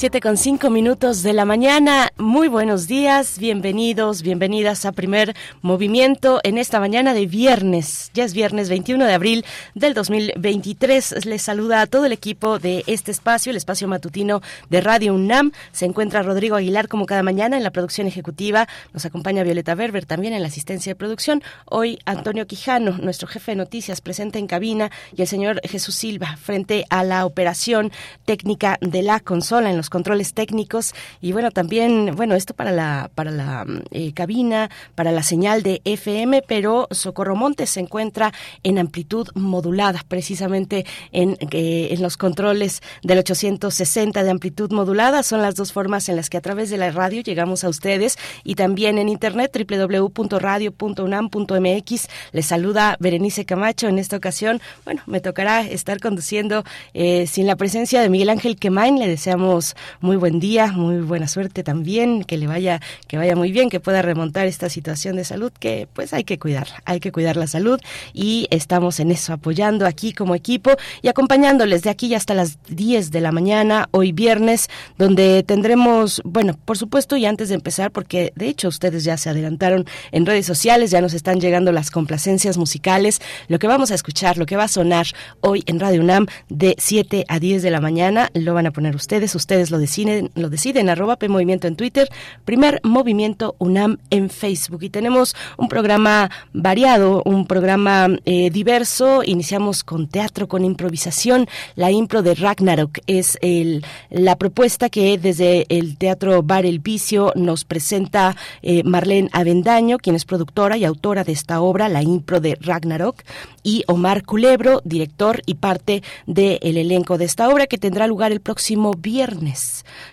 Siete con cinco minutos de la mañana. Muy buenos días, bienvenidos, bienvenidas a primer movimiento en esta mañana de viernes. Ya es viernes 21 de abril del 2023. Les saluda a todo el equipo de este espacio, el espacio matutino de Radio UNAM. Se encuentra Rodrigo Aguilar como cada mañana en la producción ejecutiva. Nos acompaña Violeta Berber también en la asistencia de producción. Hoy Antonio Quijano, nuestro jefe de noticias, presente en cabina y el señor Jesús Silva frente a la operación técnica de la consola en los controles técnicos y bueno, también, bueno, esto para la, para la eh, cabina, para la señal de FM, pero Socorro Montes se encuentra en amplitud modulada, precisamente en, eh, en los controles del 860 de amplitud modulada. Son las dos formas en las que a través de la radio llegamos a ustedes y también en internet www.radio.unam.mx. Les saluda Berenice Camacho en esta ocasión. Bueno, me tocará estar conduciendo eh, sin la presencia de Miguel Ángel Quemain. Le deseamos muy buen día, muy buena suerte también, que le vaya, que vaya muy bien, que pueda remontar esta situación de salud que pues hay que cuidar, hay que cuidar la salud y estamos en eso apoyando aquí como equipo y acompañándoles de aquí hasta las 10 de la mañana, hoy viernes, donde tendremos, bueno, por supuesto y antes de empezar, porque de hecho ustedes ya se adelantaron en redes sociales, ya nos están llegando las complacencias musicales, lo que vamos a escuchar, lo que va a sonar hoy en Radio UNAM de 7 a 10 de la mañana, lo van a poner ustedes, ustedes lo deciden, lo deciden, arroba P Movimiento en Twitter, primer Movimiento UNAM en Facebook. Y tenemos un programa variado, un programa eh, diverso. Iniciamos con teatro, con improvisación. La impro de Ragnarok es el, la propuesta que desde el Teatro Bar El Vicio nos presenta eh, Marlene Avendaño, quien es productora y autora de esta obra, La impro de Ragnarok, y Omar Culebro, director y parte del elenco de esta obra que tendrá lugar el próximo viernes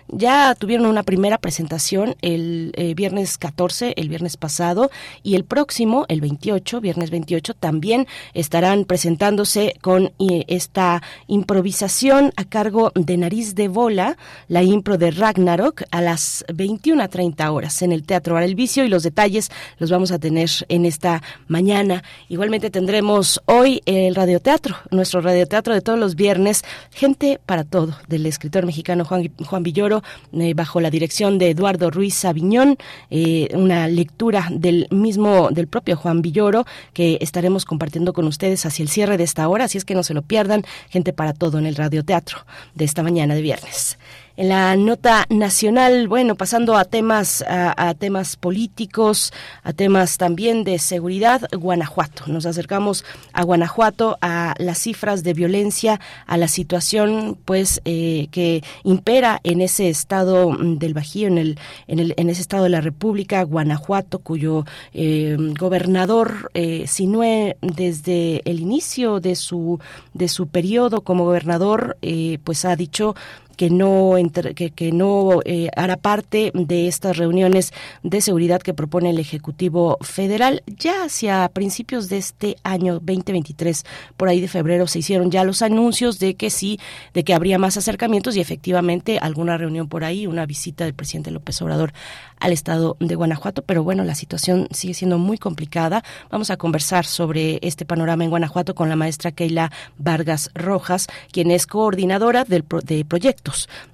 ya tuvieron una primera presentación el eh, viernes 14, el viernes pasado, y el próximo, el 28, viernes 28, también estarán presentándose con eh, esta improvisación a cargo de Nariz de Bola, la impro de Ragnarok, a las 21 a 30 horas en el Teatro Bar El Vicio, y los detalles los vamos a tener en esta mañana. Igualmente tendremos hoy el radioteatro, nuestro radioteatro de todos los viernes, Gente para Todo, del escritor mexicano Juan, Juan Villoro, eh, bajo la dirección de Eduardo Ruiz Aviñón, eh, una lectura del mismo, del propio Juan Villoro, que estaremos compartiendo con ustedes hacia el cierre de esta hora, así es que no se lo pierdan, gente para todo en el radioteatro de esta mañana de viernes. En la nota nacional, bueno, pasando a temas a, temas políticos, a temas también de seguridad, Guanajuato. Nos acercamos a Guanajuato a las cifras de violencia, a la situación, pues, eh, que impera en ese estado del Bajío, en el, en el, en ese estado de la República, Guanajuato, cuyo eh, gobernador eh, Sinue desde el inicio de su de su periodo como gobernador, eh, pues ha dicho que no, que, que no eh, hará parte de estas reuniones de seguridad que propone el Ejecutivo Federal. Ya hacia principios de este año 2023, por ahí de febrero, se hicieron ya los anuncios de que sí, de que habría más acercamientos y efectivamente alguna reunión por ahí, una visita del presidente López Obrador al estado de Guanajuato, pero bueno, la situación sigue siendo muy complicada. Vamos a conversar sobre este panorama en Guanajuato con la maestra Keila Vargas Rojas, quien es coordinadora del de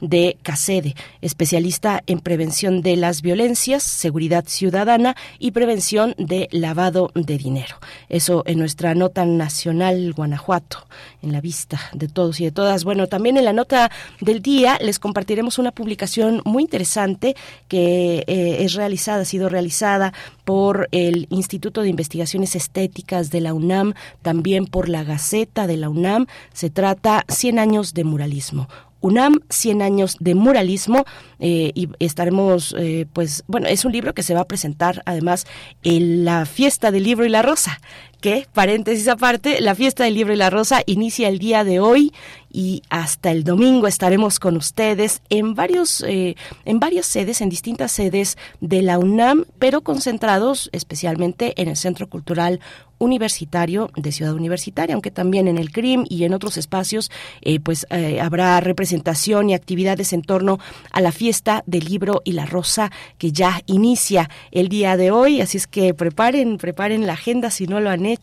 de CACEDE, especialista en prevención de las violencias, seguridad ciudadana y prevención de lavado de dinero. Eso en nuestra nota nacional Guanajuato, en la vista de todos y de todas. Bueno, también en la nota del día les compartiremos una publicación muy interesante que eh, es realizada, ha sido realizada por el Instituto de Investigaciones Estéticas de la UNAM, también por la Gaceta de la UNAM. Se trata 100 años de muralismo, UNAM, 100 años de muralismo, eh, y estaremos, eh, pues, bueno, es un libro que se va a presentar además en la fiesta del libro y la rosa, que, paréntesis aparte, la fiesta del libro y la rosa inicia el día de hoy y hasta el domingo estaremos con ustedes en varios eh, en varias sedes en distintas sedes de la UNAM pero concentrados especialmente en el Centro Cultural universitario de Ciudad Universitaria, aunque también en el CRIM y en otros espacios, eh, pues eh, habrá representación y actividades en torno a la fiesta del libro y la rosa que ya inicia el día de hoy. Así es que preparen, preparen la agenda si no lo han hecho,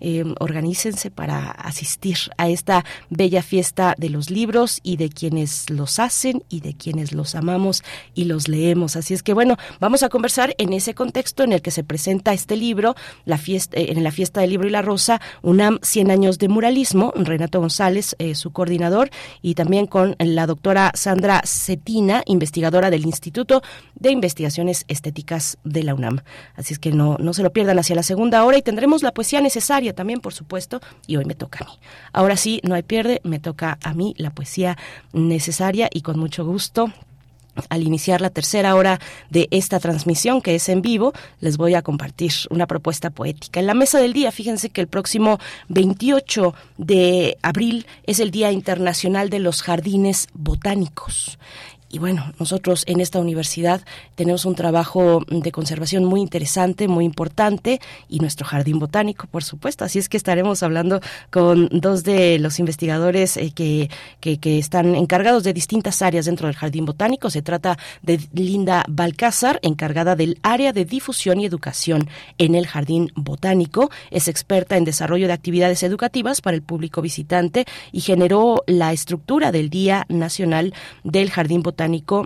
eh, organícense para asistir a esta bella fiesta de los libros y de quienes los hacen y de quienes los amamos y los leemos. Así es que bueno, vamos a conversar en ese contexto en el que se presenta este libro, la fiesta en la fiesta del libro y la rosa, UNAM 100 años de muralismo, Renato González, eh, su coordinador, y también con la doctora Sandra Cetina, investigadora del Instituto de Investigaciones Estéticas de la UNAM. Así es que no, no se lo pierdan hacia la segunda hora y tendremos la poesía necesaria también, por supuesto, y hoy me toca a mí. Ahora sí, no hay pierde, me toca a mí la poesía necesaria y con mucho gusto al iniciar la tercera hora de esta transmisión, que es en vivo, les voy a compartir una propuesta poética. En la mesa del día, fíjense que el próximo 28 de abril es el Día Internacional de los Jardines Botánicos. Y bueno, nosotros en esta universidad tenemos un trabajo de conservación muy interesante, muy importante, y nuestro jardín botánico, por supuesto. Así es que estaremos hablando con dos de los investigadores eh, que, que, que, están encargados de distintas áreas dentro del jardín botánico. Se trata de Linda Balcázar, encargada del área de difusión y educación en el jardín botánico. Es experta en desarrollo de actividades educativas para el público visitante y generó la estructura del Día Nacional del Jardín Botánico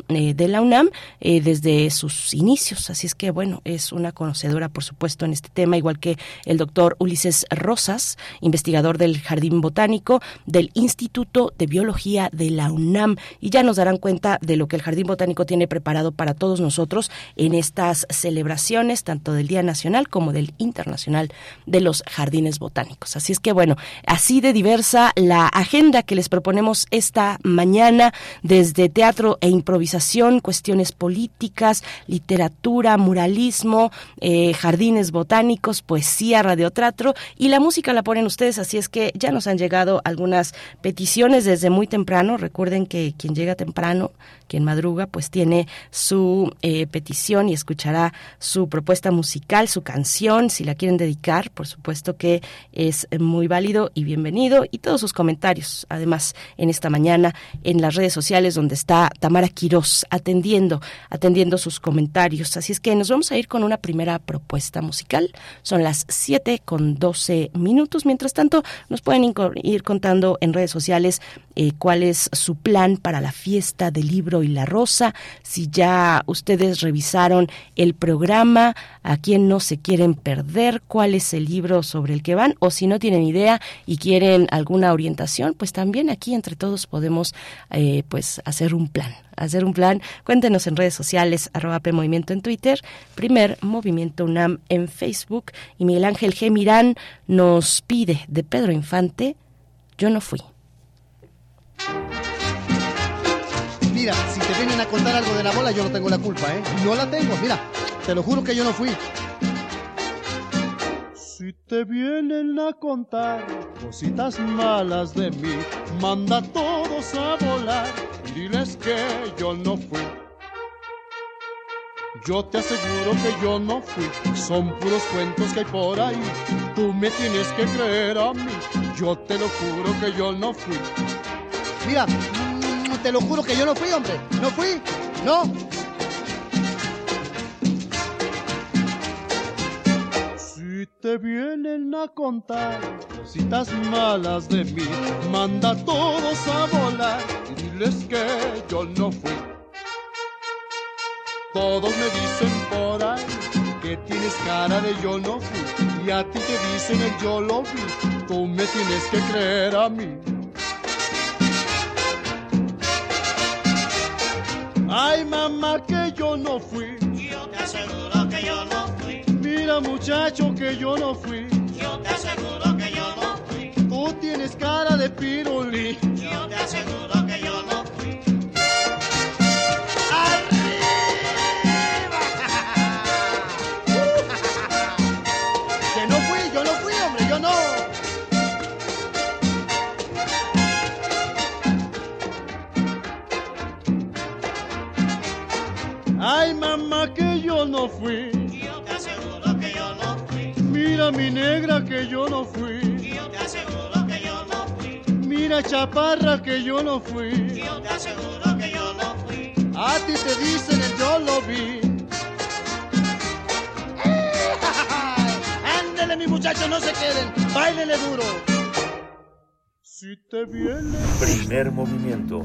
eh, de la UNAM eh, desde sus inicios. Así es que, bueno, es una conocedora, por supuesto, en este tema, igual que el doctor Ulises Rosas, investigador del Jardín Botánico del Instituto de Biología de la UNAM. Y ya nos darán cuenta de lo que el Jardín Botánico tiene preparado para todos nosotros en estas celebraciones, tanto del Día Nacional como del Internacional de los Jardines Botánicos. Así es que, bueno, así de diversa la agenda que les proponemos esta mañana desde Teatro e improvisación, cuestiones políticas, literatura, muralismo, eh, jardines botánicos, poesía, radioteatro y la música la ponen ustedes, así es que ya nos han llegado algunas peticiones desde muy temprano. Recuerden que quien llega temprano, quien madruga, pues tiene su eh, petición y escuchará su propuesta musical, su canción, si la quieren dedicar, por supuesto que es muy válido y bienvenido y todos sus comentarios, además en esta mañana en las redes sociales donde está Tamara Mara Quirós atendiendo, atendiendo sus comentarios. Así es que nos vamos a ir con una primera propuesta musical. Son las 7 con 12 minutos. Mientras tanto, nos pueden ir contando en redes sociales eh, cuál es su plan para la fiesta del libro y la rosa. Si ya ustedes revisaron el programa, a quién no se quieren perder, cuál es el libro sobre el que van, o si no tienen idea y quieren alguna orientación, pues también aquí entre todos podemos eh, pues hacer un plan hacer un plan, cuéntenos en redes sociales, arroba en Twitter, primer Movimiento UNAM en Facebook y Miguel Ángel G. Mirán nos pide de Pedro Infante, yo no fui. Mira, si te vienen a contar algo de la bola, yo no tengo la culpa, ¿eh? No la tengo, mira, te lo juro que yo no fui. Si te vienen a contar cositas malas de mí, manda a todos a volar diles que yo no fui. Yo te aseguro que yo no fui, son puros cuentos que hay por ahí. Tú me tienes que creer a mí, yo te lo juro que yo no fui. Mira, te lo juro que yo no fui, hombre. No fui, no. Si te vienen a contar cositas malas de mí, manda a todos a volar y diles que yo no fui. Todos me dicen por ahí que tienes cara de yo no fui y a ti te dicen el yo lo vi. Tú me tienes que creer a mí. Ay mamá que yo no fui. Yo te aseguro que yo no fui. Mira muchacho que yo no fui. Yo te aseguro que yo no fui. Tú tienes cara de pirulí. Yo te aseguro que yo no fui. Ay, mamá, que yo no fui. Mira, mi negra, que yo no fui. Yo te aseguro que yo no fui. Mira, chaparra, que yo no fui. A ti te dicen el yo lo vi. Ándele, mis muchachos, no se queden. Báilele duro. Si te viene. Primer movimiento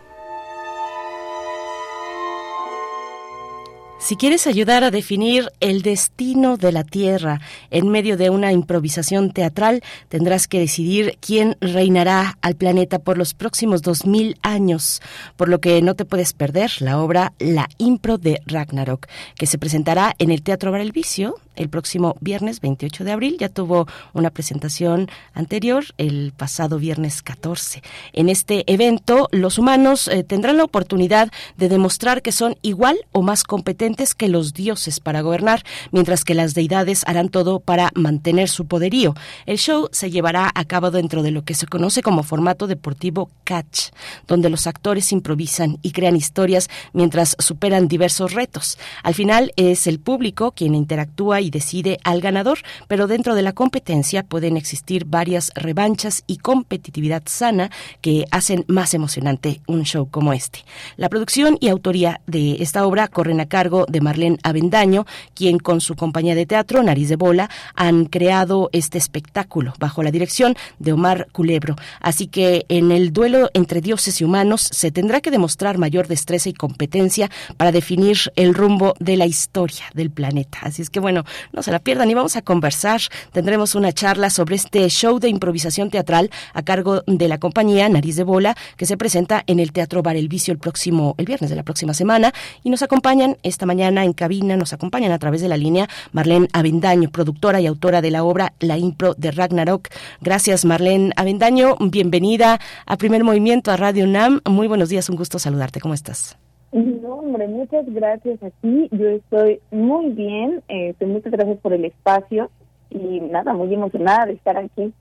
Si quieres ayudar a definir el destino de la Tierra en medio de una improvisación teatral, tendrás que decidir quién reinará al planeta por los próximos dos mil años, por lo que no te puedes perder la obra La Impro de Ragnarok, que se presentará en el Teatro Bar El Vicio el próximo viernes 28 de abril. Ya tuvo una presentación anterior el pasado viernes 14. En este evento, los humanos eh, tendrán la oportunidad de demostrar que son igual o más competentes que los dioses para gobernar, mientras que las deidades harán todo para mantener su poderío. El show se llevará a cabo dentro de lo que se conoce como formato deportivo catch, donde los actores improvisan y crean historias mientras superan diversos retos. Al final es el público quien interactúa y decide al ganador, pero dentro de la competencia pueden existir varias revanchas y competitividad sana que hacen más emocionante un show como este. La producción y autoría de esta obra corren a cargo de Marlene Avendaño, quien con su compañía de teatro Nariz de Bola han creado este espectáculo bajo la dirección de Omar Culebro. Así que en el duelo entre dioses y humanos se tendrá que demostrar mayor destreza y competencia para definir el rumbo de la historia del planeta. Así es que bueno, no se la pierdan y vamos a conversar. Tendremos una charla sobre este show de improvisación teatral a cargo de la compañía Nariz de Bola que se presenta en el Teatro Bar El Vicio el próximo, el viernes de la próxima semana y nos acompañan esta mañana en cabina, nos acompañan a través de la línea Marlene Avendaño, productora y autora de la obra La Impro de Ragnarok. Gracias Marlene Avendaño, bienvenida a Primer Movimiento a Radio UNAM. Muy buenos días, un gusto saludarte. ¿Cómo estás? No, hombre, muchas gracias a ti. Yo estoy muy bien. Eh, muchas gracias por el espacio y nada, muy emocionada de estar aquí.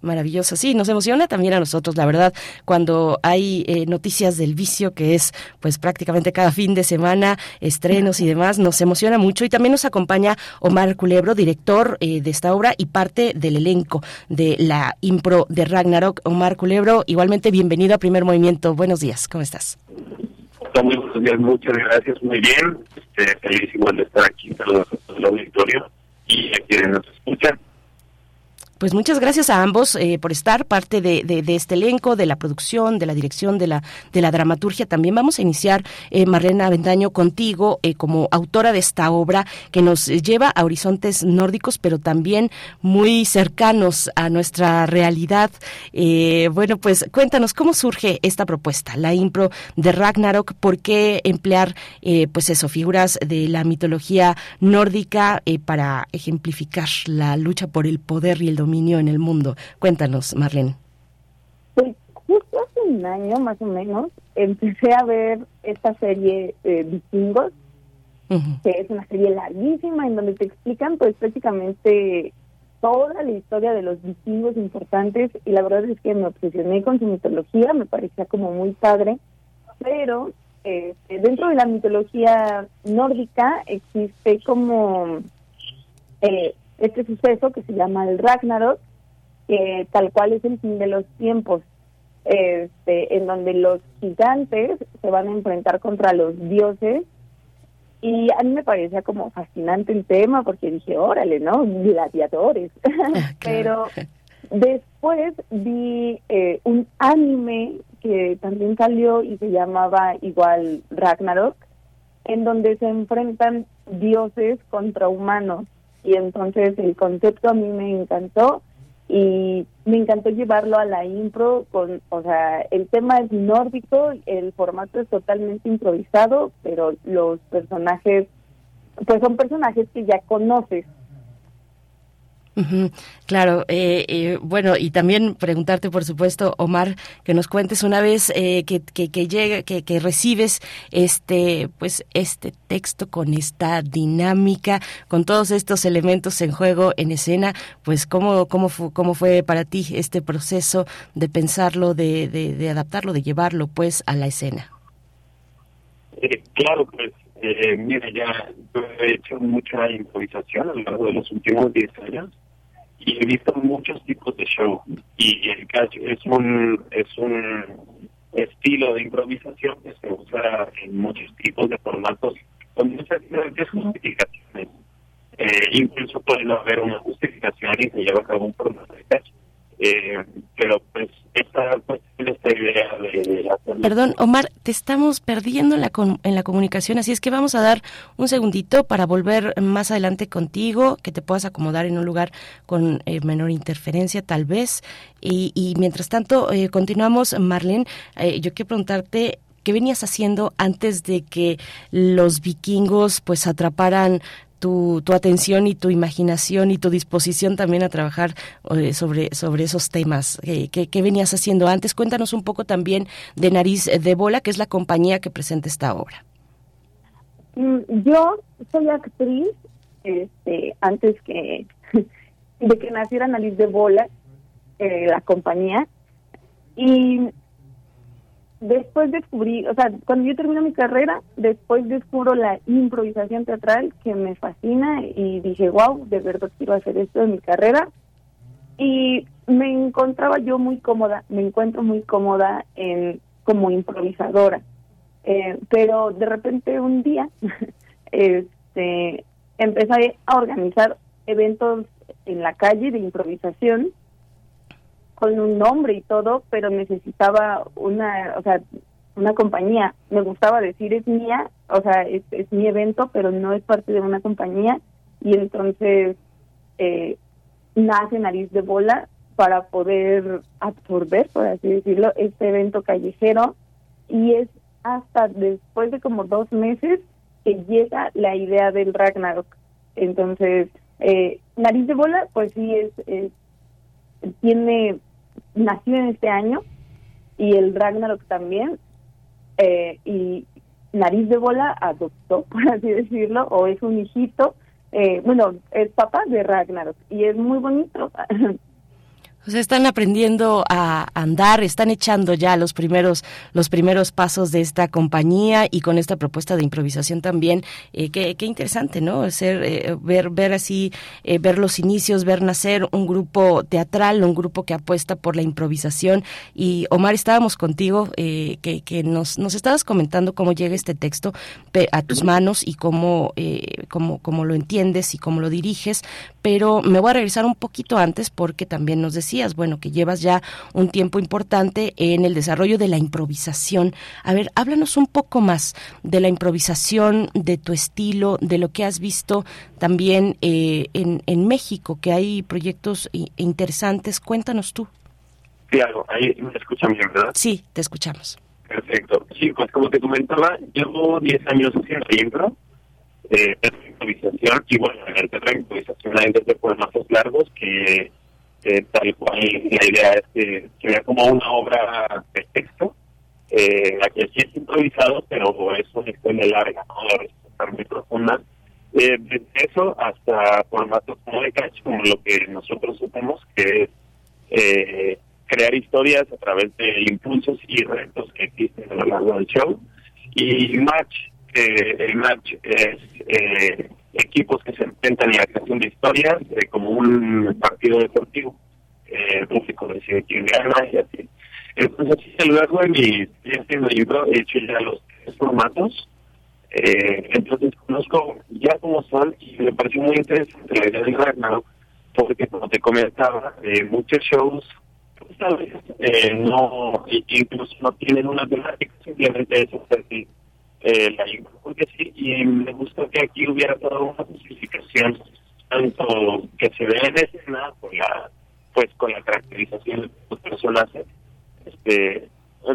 Maravilloso, sí, nos emociona también a nosotros, la verdad, cuando hay eh, noticias del vicio, que es pues prácticamente cada fin de semana, estrenos y demás, nos emociona mucho y también nos acompaña Omar Culebro, director eh, de esta obra y parte del elenco de la impro de Ragnarok. Omar Culebro, igualmente bienvenido a Primer Movimiento, buenos días, ¿cómo estás? Muy buenos días, muchas gracias, muy bien, este, feliz igual de estar aquí, saludos el auditorio y a quienes nos escuchan. Pues muchas gracias a ambos eh, por estar parte de, de, este elenco, de la producción, de la dirección, de la, de la dramaturgia. También vamos a iniciar, eh, Marlena Avendaño, contigo eh, como autora de esta obra que nos lleva a horizontes nórdicos, pero también muy cercanos a nuestra realidad. Eh, bueno, pues cuéntanos cómo surge esta propuesta, la impro de Ragnarok, por qué emplear, eh, pues eso, figuras de la mitología nórdica eh, para ejemplificar la lucha por el poder y el dominio en el mundo. Cuéntanos, Marlene. Pues justo hace un año más o menos empecé a ver esta serie eh, Vikingos, que es una serie larguísima en donde te explican pues prácticamente toda la historia de los vikingos importantes y la verdad es que me obsesioné con su mitología, me parecía como muy padre, pero eh, dentro de la mitología nórdica existe como eh, este suceso que se llama el Ragnarok, que tal cual es el fin de los tiempos, este, en donde los gigantes se van a enfrentar contra los dioses. Y a mí me parecía como fascinante el tema porque dije, órale, ¿no? Gladiadores. Pero después vi eh, un anime que también salió y se llamaba igual Ragnarok, en donde se enfrentan dioses contra humanos y entonces el concepto a mí me encantó y me encantó llevarlo a la impro con, o sea, el tema es nórdico, el formato es totalmente improvisado, pero los personajes, pues son personajes que ya conoces. Claro, eh, eh, bueno, y también preguntarte, por supuesto, Omar, que nos cuentes una vez eh, que, que, llega, que, recibes este, pues, este texto con esta dinámica, con todos estos elementos en juego, en escena, pues, cómo, cómo, cómo fue para ti este proceso de pensarlo, de, de, adaptarlo, de llevarlo, pues, a la escena. claro, pues eh, mira, ya he hecho mucha improvisación a lo largo de los últimos 10 años y he visto muchos tipos de show y el catch es un es un estilo de improvisación que se usa en muchos tipos de formatos con muchas diferentes justificaciones. Eh, incluso puede haber una justificación y se lleva a cabo un formato de catch. Eh, pero pues esta, pues, esta idea de, Perdón, Omar, te estamos perdiendo en la, en la comunicación, así es que vamos a dar un segundito para volver más adelante contigo, que te puedas acomodar en un lugar con eh, menor interferencia tal vez. Y, y mientras tanto, eh, continuamos, Marlene, eh, yo quiero preguntarte ¿qué venías haciendo antes de que los vikingos pues atraparan tu, tu atención y tu imaginación y tu disposición también a trabajar eh, sobre, sobre esos temas. Eh, ¿Qué, venías haciendo antes? Cuéntanos un poco también de Nariz de Bola, que es la compañía que presenta esta obra. Mm, yo soy actriz este, antes que de que naciera Nariz de Bola, eh, la compañía, y después descubrí, o sea, cuando yo termino mi carrera, después descubro la improvisación teatral que me fascina y dije, wow, de verdad quiero hacer esto en mi carrera. Y me encontraba yo muy cómoda, me encuentro muy cómoda en como improvisadora. Eh, pero de repente un día este, empecé a organizar eventos en la calle de improvisación con un nombre y todo, pero necesitaba una, o sea, una compañía. Me gustaba decir es mía, o sea, es, es mi evento, pero no es parte de una compañía. Y entonces eh, nace Nariz de Bola para poder absorber, por así decirlo, este evento callejero. Y es hasta después de como dos meses que llega la idea del Ragnarok. Entonces, eh, Nariz de Bola, pues sí, es, es tiene nació en este año y el Ragnarok también. Eh, y Nariz de Bola adoptó, por así decirlo, o es un hijito. Eh, bueno, es papá de Ragnarok y es muy bonito. Sea, están aprendiendo a andar, están echando ya los primeros, los primeros pasos de esta compañía y con esta propuesta de improvisación también. Eh, qué, qué, interesante, ¿no? Ser, eh, ver, ver así, eh, ver los inicios, ver nacer un grupo teatral, un grupo que apuesta por la improvisación. Y Omar, estábamos contigo, eh, que, que nos, nos estabas comentando cómo llega este texto a tus manos y cómo, eh, cómo, cómo lo entiendes y cómo lo diriges. Pero me voy a regresar un poquito antes porque también nos decía bueno, que llevas ya un tiempo importante en el desarrollo de la improvisación. A ver, háblanos un poco más de la improvisación, de tu estilo, de lo que has visto también eh, en, en México, que hay proyectos interesantes. Cuéntanos tú. Claro, ahí me escuchan bien, ¿verdad? Sí, te escuchamos. Perfecto. Sí, pues como te comentaba, llevo 10 años haciendo impro, eh, improvisación, y bueno, en el terreno de improvisación hay desde formatos largos que eh, tal cual la idea es que, sea como una obra de texto, eh, aquí sí es improvisado, pero es una historia larga, ¿no? muy profunda. Eh, desde eso hasta formatos como de catch, como lo que nosotros hacemos, que es eh, crear historias a través de impulsos y retos que existen a lo largo del show. Y match, eh, el match es eh, equipos que se enfrentan en la creación de historias eh, como un partido deportivo. Eh, el público decide quién gana y así. Entonces, así a lo largo de mi haciendo libro he hecho ya los tres formatos. Eh, entonces conozco ya cómo son y me pareció muy interesante la idea del Ragnarok porque como te comentaba, eh, muchos shows pues, tal vez eh, no, incluso no tienen una temática, simplemente es así eh, la sí, y me gustó que aquí hubiera toda una justificación, tanto que se ve en escena, con la, pues con la caracterización de los personajes, este,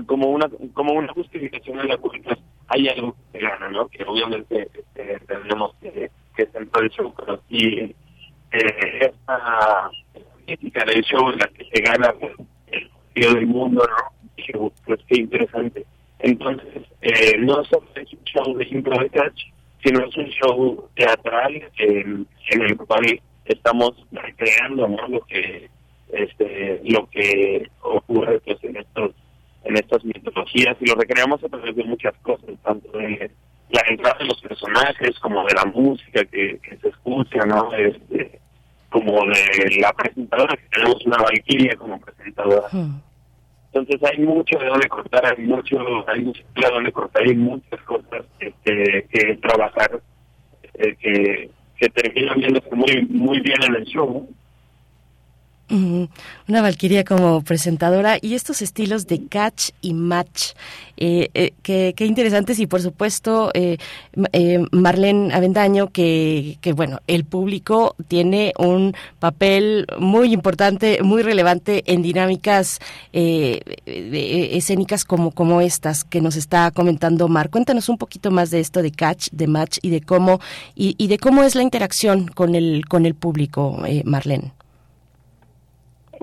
como una como una justificación en la cual pues, hay algo que gana, ¿no? Que obviamente este, tenemos que, que centrar el show, pero sí eh, esta crítica del show en la que se gana pues, el del mundo, ¿no? Pues qué interesante. Entonces, eh, no solo es un show de impro de catch, sino es un show teatral en, en el cual estamos recreando ¿no? lo que este lo que ocurre pues en estos en estas mitologías y lo recreamos a través de muchas cosas tanto de la entrada de los personajes como de la música que, que se escucha no este como de la presentadora que tenemos una valquiria como presentadora entonces hay mucho de donde cortar hay mucho hay mucho de donde cortar hay muchas cosas este, que trabajar eh, que que terminan viéndose muy muy bien en el show. Una Valquiria como presentadora y estos estilos de catch y match, eh, eh, qué, interesantes y por supuesto eh, eh, Marlene Avendaño que, que bueno, el público tiene un papel muy importante, muy relevante en dinámicas escénicas como, como estas que nos está comentando Mar. Cuéntanos un poquito más de esto de catch, de match y de cómo y, y de cómo es la interacción con el con el público, Marlene.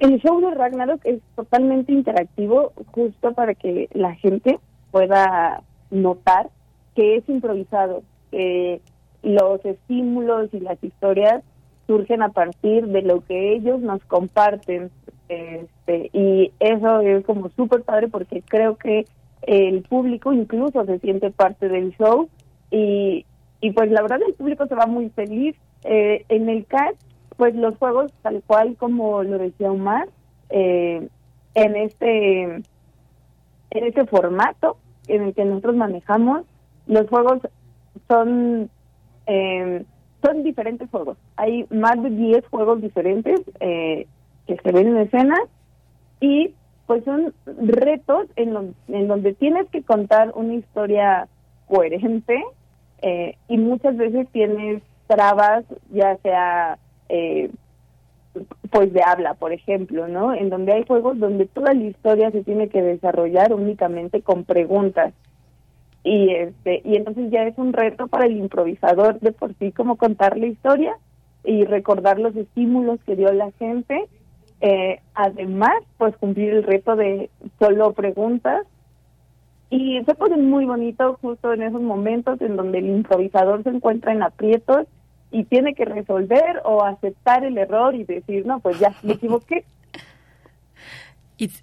El show de Ragnarok es totalmente interactivo, justo para que la gente pueda notar que es improvisado, que los estímulos y las historias surgen a partir de lo que ellos nos comparten. Este, y eso es como súper padre porque creo que el público incluso se siente parte del show y, y pues la verdad el público se va muy feliz. Eh, en el cast pues los juegos, tal cual como lo decía Omar, eh, en este en este formato en el que nosotros manejamos, los juegos son eh, son diferentes juegos. Hay más de 10 juegos diferentes eh, que se ven en escena y pues son retos en, en donde tienes que contar una historia coherente eh, y muchas veces tienes trabas, ya sea eh, pues de habla, por ejemplo, ¿no? En donde hay juegos donde toda la historia se tiene que desarrollar únicamente con preguntas. Y este y entonces ya es un reto para el improvisador de por sí como contar la historia y recordar los estímulos que dio la gente. Eh, además, pues cumplir el reto de solo preguntas. Y se pone muy bonito justo en esos momentos en donde el improvisador se encuentra en aprietos y tiene que resolver o aceptar el error y decir, no, pues ya me equivoqué.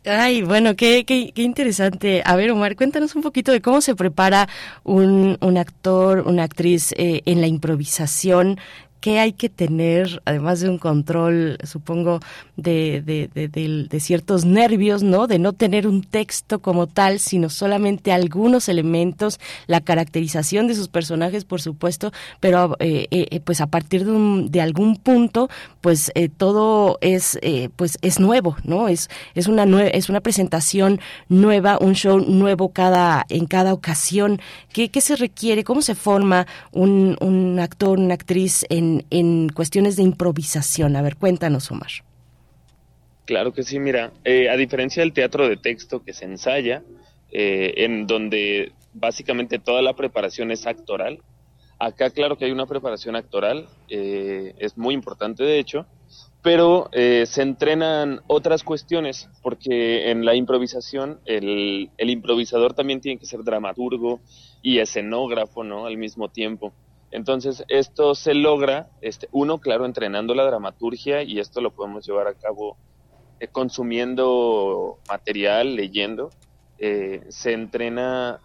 Ay, bueno, qué, qué, qué, interesante. A ver, Omar, cuéntanos un poquito de cómo se prepara un, un actor, una actriz eh, en la improvisación qué hay que tener, además de un control, supongo, de, de, de, ciertos nervios, ¿no? De no tener un texto como tal, sino solamente algunos elementos, la caracterización de sus personajes, por supuesto, pero eh, eh, pues a partir de, un, de algún punto, pues eh, todo es, pues es nuevo, ¿no? Es, es, una es una presentación nueva, un show nuevo cada, en cada ocasión. ¿Qué, qué se requiere? ¿Cómo se forma un, un actor, una actriz en en, cuestiones de improvisación. A ver, cuéntanos, Omar. Claro que sí, mira, eh, a diferencia del teatro de texto que se ensaya, eh, en donde básicamente toda la preparación es actoral, acá claro que hay una preparación actoral, eh, es muy importante de hecho, pero se entrenan otras cuestiones, porque en la improvisación el, el improvisador también tiene que ser dramaturgo y escenógrafo, ¿no? Al mismo tiempo. Entonces, esto se logra, este, uno, claro, entrenando la dramaturgia y esto lo podemos llevar a cabo eh, consumiendo material, leyendo. Eh, se entrena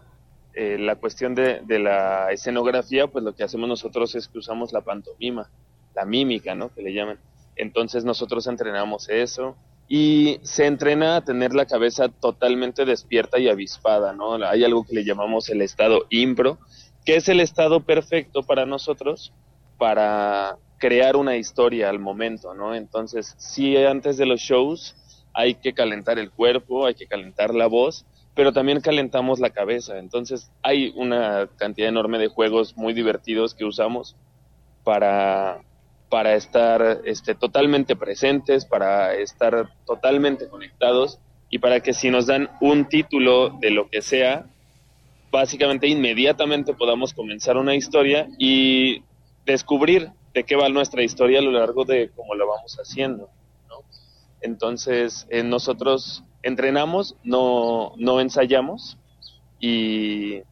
eh, la cuestión de, de, la escenografía, pues lo que hacemos nosotros es que usamos la pantomima, la mímica, ¿no? Que le llaman. Entonces nosotros entrenamos eso y se entrena a tener la cabeza totalmente despierta y avispada, ¿no? Hay algo que le llamamos el estado impro, que es el estado perfecto para nosotros para crear una historia al momento, ¿no? Entonces, sí, antes de los shows hay que calentar el cuerpo, hay que calentar la voz, pero también calentamos la cabeza. Entonces, hay una cantidad enorme de juegos muy divertidos que usamos para, para estar este, totalmente presentes, para estar totalmente conectados y para que si nos dan un título de lo que sea, básicamente inmediatamente podamos comenzar una historia y descubrir de qué va nuestra historia a lo largo de cómo lo vamos haciendo. Entonces, eh, nosotros entrenamos, no, no ensayamos y,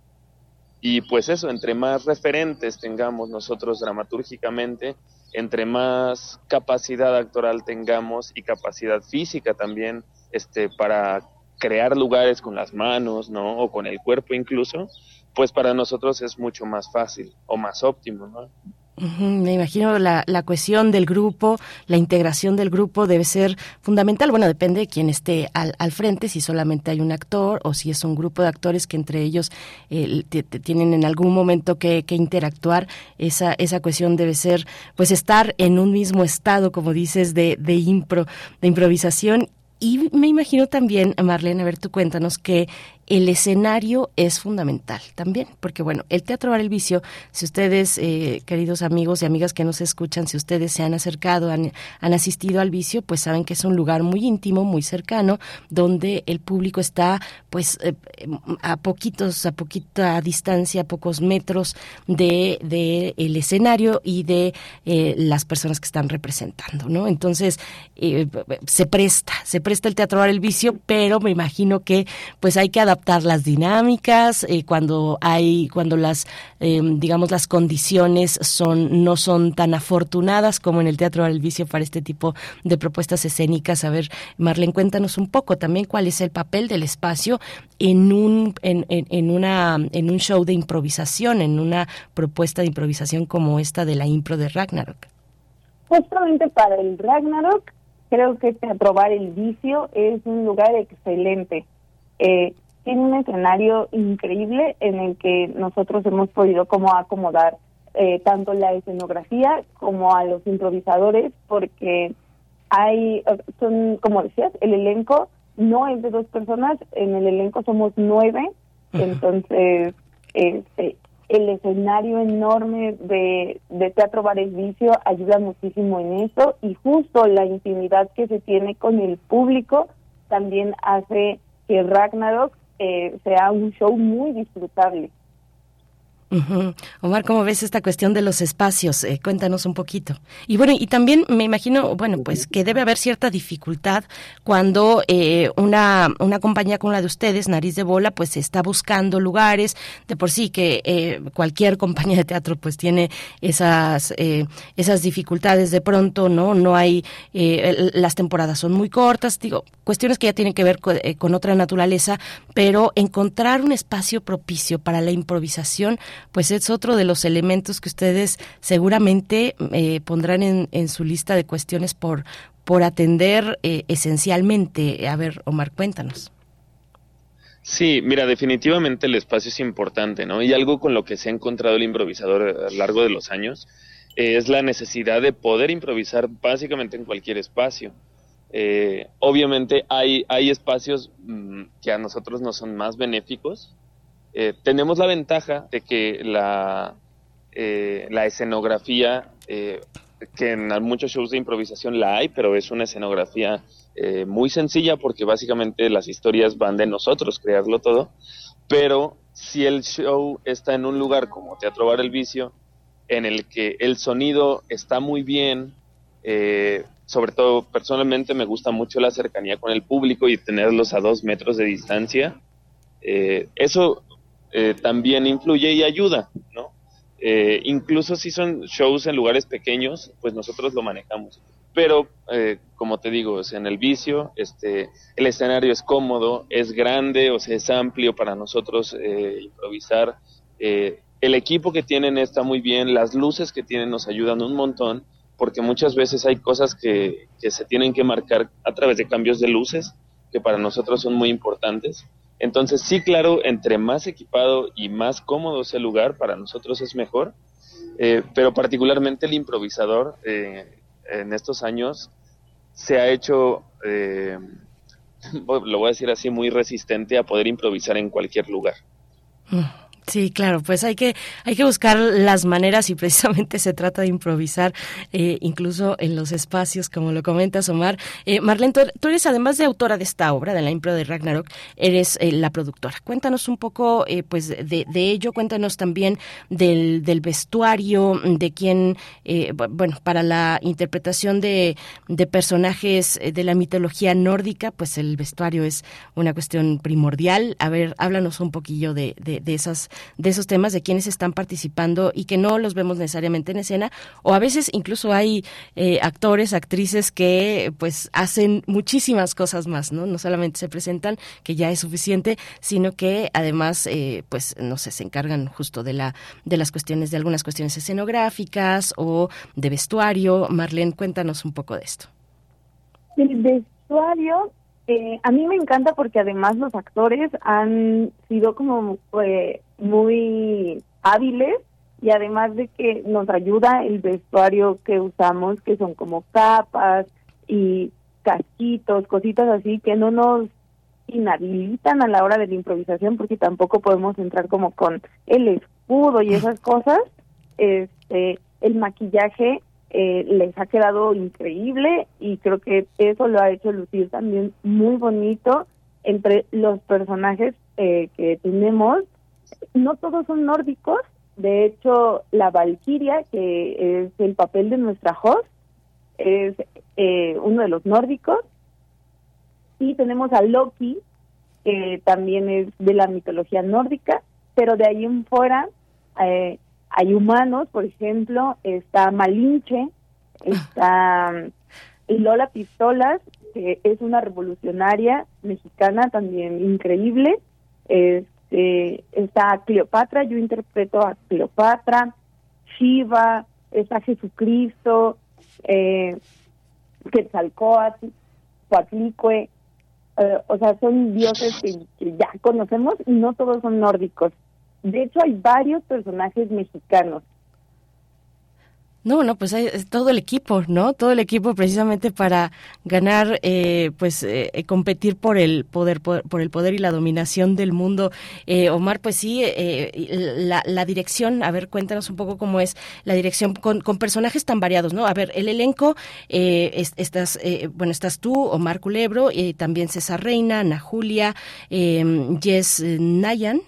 y pues eso, entre más referentes tengamos nosotros dramatúrgicamente, entre más capacidad actoral tengamos y capacidad física también este, para crear lugares con las manos, ¿no? O con el cuerpo incluso, pues para nosotros es mucho más fácil o más óptimo, ¿no? Me imagino la, la cohesión del grupo, la integración del grupo debe ser fundamental. Bueno, depende de quién esté al, al frente, si solamente hay un actor o si es un grupo de actores que entre ellos eh, tienen en algún momento que, que, interactuar. Esa, esa cohesión debe ser, pues, estar en un mismo estado, como dices, de, de impro, de improvisación y me imagino también, Marlene, a ver, tú cuéntanos que el escenario es fundamental también, porque bueno, el Teatro Bar El Vicio, si ustedes, eh, queridos amigos y amigas que nos escuchan, si ustedes se han acercado, han, asistido al vicio, pues saben que es un lugar muy íntimo, muy cercano, donde el público está pues eh, a poquitos, a poquita distancia, a pocos metros de, el escenario y de eh, las personas que están representando, ¿no? Entonces, se presta, se presta el Teatro Bar El Vicio, pero me imagino que pues hay que adaptar las dinámicas eh, cuando hay cuando las eh, digamos las condiciones son no son tan afortunadas como en el teatro del vicio para este tipo de propuestas escénicas. A ver Marlene cuéntanos un poco también cuál es el papel del espacio en un en, en, en una en un show de improvisación en una propuesta de improvisación como esta de la impro de Ragnarok. Justamente para el Ragnarok creo que probar el vicio es un lugar excelente. Eh, tiene un escenario increíble en el que nosotros hemos podido como acomodar eh, tanto la escenografía como a los improvisadores porque hay son como decías el elenco no es de dos personas en el elenco somos nueve entonces este el escenario enorme de, de Teatro Bares Vicio ayuda muchísimo en eso y justo la intimidad que se tiene con el público también hace que Ragnarok eh, sea un show muy disfrutable. Uh Omar, ¿cómo ves esta cuestión de los espacios? Eh, cuéntanos un poquito. Y bueno, y también me imagino, bueno, pues que debe haber cierta dificultad cuando eh, una, una compañía como la de ustedes, Nariz de Bola, pues está buscando lugares. De por sí que eh, cualquier compañía de teatro pues tiene esas, eh, esas dificultades de pronto, ¿no? No hay, eh, las temporadas son muy cortas, digo, cuestiones que ya tienen que ver con, eh, con otra naturaleza, pero encontrar un espacio propicio para la improvisación pues es otro de los elementos que ustedes seguramente eh, pondrán en, su lista de cuestiones por, por atender eh, esencialmente. A ver, Omar, cuéntanos. Sí, mira, definitivamente el espacio es importante, ¿no? Y algo con lo que se ha encontrado el improvisador a lo largo de los años eh, es la necesidad de poder improvisar básicamente en cualquier espacio. Eh, obviamente hay, hay espacios mmm, que a nosotros nos son más benéficos, eh, tenemos la ventaja de que la, eh, la escenografía, eh, que en muchos shows de improvisación la hay, pero es una escenografía eh, muy sencilla porque básicamente las historias van de nosotros, crearlo todo. Pero si el show está en un lugar como Teatro Bar El Vicio, en el que el sonido está muy bien, eh, sobre todo personalmente me gusta mucho la cercanía con el público y tenerlos a dos metros de distancia. Eh, eso eh, también influye y ayuda, ¿no? Eh, incluso si son shows en lugares pequeños, pues nosotros lo manejamos. Pero, eh, como te digo, es en el vicio, este, el escenario es cómodo, es grande, o sea, es amplio para nosotros eh, improvisar. el equipo que tienen está muy bien, las luces que tienen nos ayudan un montón, porque muchas veces hay cosas que, que se tienen que marcar a través de cambios de luces, que para nosotros son muy importantes. Entonces, sí, claro, entre más equipado y más cómodo sea el lugar, para nosotros es mejor, eh, pero particularmente el improvisador eh, en estos años se ha hecho, eh, lo voy a decir así, muy resistente a poder improvisar en cualquier lugar. Sí, claro, pues hay que hay que buscar las maneras y precisamente se trata de improvisar, eh, incluso en los espacios, como lo comentas, Omar. Eh, Marlene, tú eres además de autora de esta obra, de la impro de Ragnarok, eres eh, la productora. Cuéntanos un poco, eh, pues, de, ello. Cuéntanos también del, del vestuario, de quién, bueno, para la interpretación de, de personajes de la mitología nórdica, pues el vestuario es una cuestión primordial. A ver, háblanos un poquillo de, de, de esas de esos temas, de quienes están participando y que no los vemos necesariamente en escena, o a veces incluso hay eh, actores, actrices que pues hacen muchísimas cosas más, ¿no? No solamente se presentan, que ya es suficiente, sino que además, eh, pues, no sé, se encargan justo de la de las cuestiones, de algunas cuestiones escenográficas o de vestuario. Marlene, cuéntanos un poco de esto. El vestuario eh, a mí me encanta porque además los actores han sido como eh, muy hábiles y además de que nos ayuda el vestuario que usamos, que son como capas y casquitos, cositas así que no nos inhabilitan a la hora de la improvisación porque tampoco podemos entrar como con el escudo y esas cosas. Este, el maquillaje eh, les ha quedado increíble y creo que eso lo ha hecho lucir también muy bonito entre los personajes eh, que tenemos. No todos son nórdicos, de hecho la Valkyria, que es el papel de nuestra host, es eh, uno de los nórdicos. Y tenemos a Loki, que también es de la mitología nórdica, pero de ahí en fuera eh, hay humanos, por ejemplo, está Malinche, está Lola Pistolas, que es una revolucionaria mexicana también increíble. Este, está Cleopatra, yo interpreto a Cleopatra, Shiva, está Jesucristo, eh, Quetzalcoatl, Coatlicue, eh, o sea, son dioses que ya conocemos y no todos son nórdicos. De hecho, hay varios personajes mexicanos. No, no, pues hay todo el equipo, ¿no? Todo el equipo precisamente para ganar, eh, pues eh, eh, competir por el poder, por, el poder y la dominación del mundo. Omar, pues sí, la, la, dirección, a ver, cuéntanos un poco cómo es la dirección con, con personajes tan variados, ¿no? A ver, el elenco, estás, bueno, estás tú, Omar Culebro, también César Reina, Ana Julia, Jess Nayan,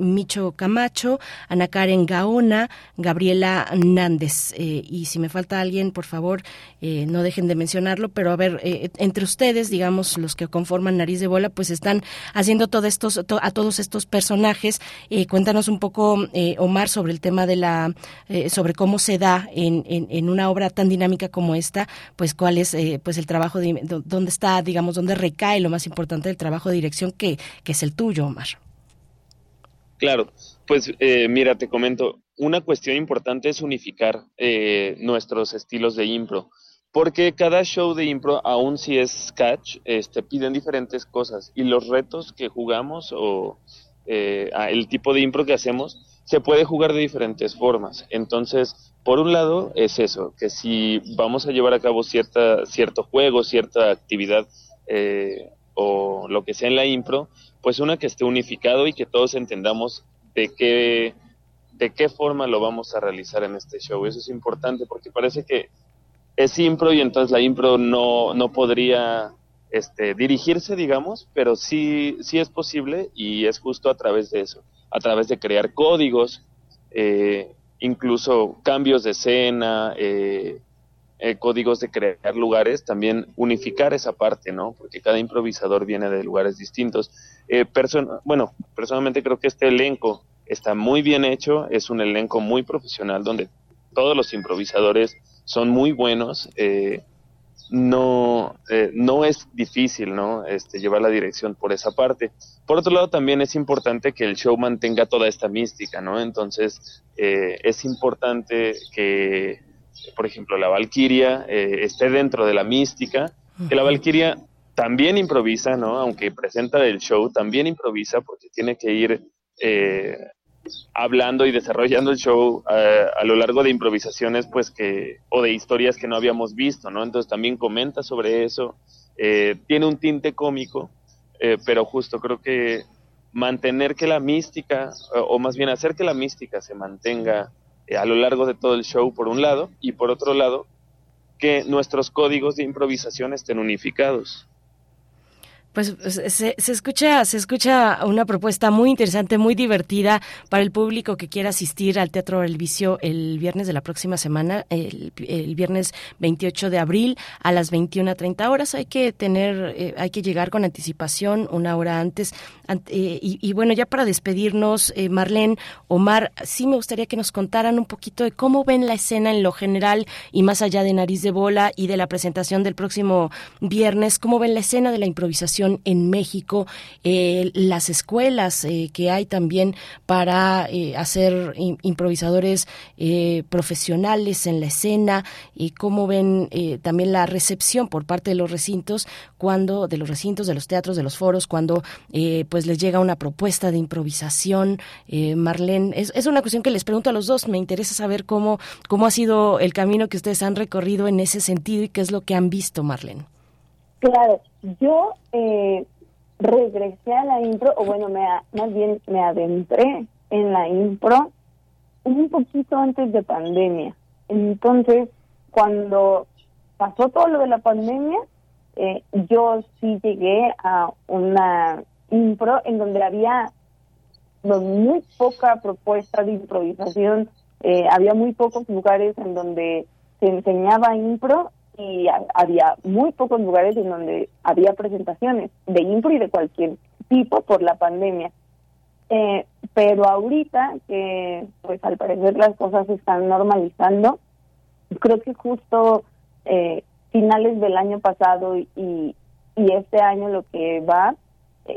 Micho Camacho, Ana Karen Gaona, Gabriela Nández. Eh, y si me falta alguien, por favor, eh, no dejen de mencionarlo, pero a ver, eh, entre ustedes, digamos, los que conforman Nariz de Bola, pues están haciendo todo estos, a todos estos personajes. cuéntanos un poco, Omar, sobre el tema de la, sobre cómo se da en, en, una obra tan dinámica como esta, pues cuál es pues el trabajo, de, dónde está, digamos, dónde recae lo más importante del trabajo de dirección que, que es el tuyo, Omar. Claro, pues mira, te comento, una cuestión importante es unificar eh, nuestros estilos de impro, porque cada show de impro, aun si es sketch, este, piden diferentes cosas y los retos que jugamos o eh, el tipo de impro que hacemos se puede jugar de diferentes formas. Entonces, por un lado es eso, que si vamos a llevar a cabo cierta, cierto juego, cierta actividad eh, o lo que sea en la impro, pues una que esté unificado y que todos entendamos de qué de qué forma lo vamos a realizar en este show. Eso es importante porque parece que es impro y entonces la impro no, no podría este, dirigirse, digamos, pero sí, sí es posible y es justo a través de eso, a través de crear códigos, eh, incluso cambios de escena, eh, eh, códigos de crear lugares, también unificar esa parte, ¿no? Porque cada improvisador viene de lugares distintos. bueno, personalmente creo que este elenco está muy bien hecho, es un elenco muy profesional donde todos los improvisadores son muy buenos. Eh, no, eh, no es difícil ¿no? Este, llevar la dirección por esa parte. Por otro lado, también es importante que el show mantenga toda esta mística, ¿no? Entonces, eh, es importante que, por ejemplo, la Valquiria esté dentro de la mística, que la Valquiria también improvisa, ¿no? Aunque presenta el show, también improvisa porque tiene que ir hablando y desarrollando el show eh, a lo largo de improvisaciones, pues que, o de historias que no habíamos visto, ¿no? Entonces también comenta sobre eso, eh, tiene un tinte cómico, eh, pero justo creo que mantener que la mística, o más bien hacer que la mística se mantenga eh, a lo largo de todo el show por un lado, y por otro lado, que nuestros códigos de improvisación estén unificados. Pues se, escucha, se escucha una propuesta muy interesante, muy divertida para el público que quiera asistir al Teatro El Vicio el viernes de la próxima semana, el, viernes 28 de abril a las 21.30 horas. Hay que tener, eh, hay que llegar con anticipación una hora antes. Eh, y, bueno, ya para despedirnos, eh, Marlene, Omar, sí me gustaría que nos contaran un poquito de cómo ven la escena en lo general y más allá de Nariz de Bola y de la presentación del próximo viernes, cómo ven la escena de la improvisación en México, eh, las escuelas eh, que hay también para eh, hacer improvisadores profesionales en la escena y cómo ven también la recepción por parte de los recintos cuando de los recintos de los teatros de los foros cuando pues les llega una propuesta de improvisación Marlene. Es, es una cuestión que les pregunto a los dos. Me interesa saber cómo cómo ha sido el camino que ustedes han recorrido en ese sentido y qué es lo que han visto Marlene Claro, yo eh, regresé a la impro, o bueno, me, más bien me adentré en la impro un poquito antes de pandemia. Entonces, cuando pasó todo lo de la pandemia, eh, yo sí llegué a una impro en donde había muy poca propuesta de improvisación, eh, había muy pocos lugares en donde se enseñaba impro y había muy pocos lugares en donde había presentaciones de impro y de cualquier tipo por la pandemia. Eh, pero ahorita que pues al parecer las cosas se están normalizando, creo que justo eh, finales del año pasado y, y este año lo que va,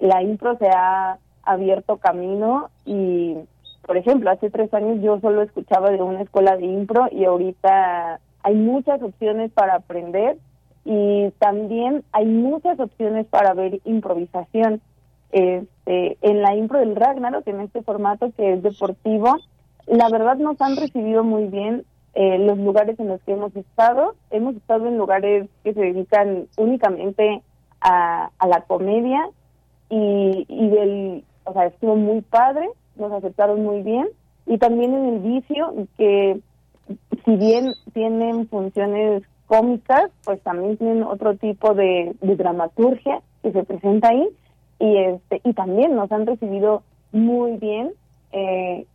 la impro se ha abierto camino y, por ejemplo, hace tres años yo solo escuchaba de una escuela de impro y ahorita hay muchas opciones para aprender y también hay muchas opciones para ver improvisación. Este, en la impro del Ragnarok, en este formato que es deportivo, la verdad nos han recibido muy bien eh, los lugares en los que hemos estado. Hemos estado en lugares que se dedican únicamente a, a la comedia y, y del, o sea, estuvo muy padre, nos aceptaron muy bien. Y también en el vicio, que si bien tienen funciones cómicas, pues también tienen otro tipo de, dramaturgia que se presenta ahí y este y también nos han recibido muy bien. Eh,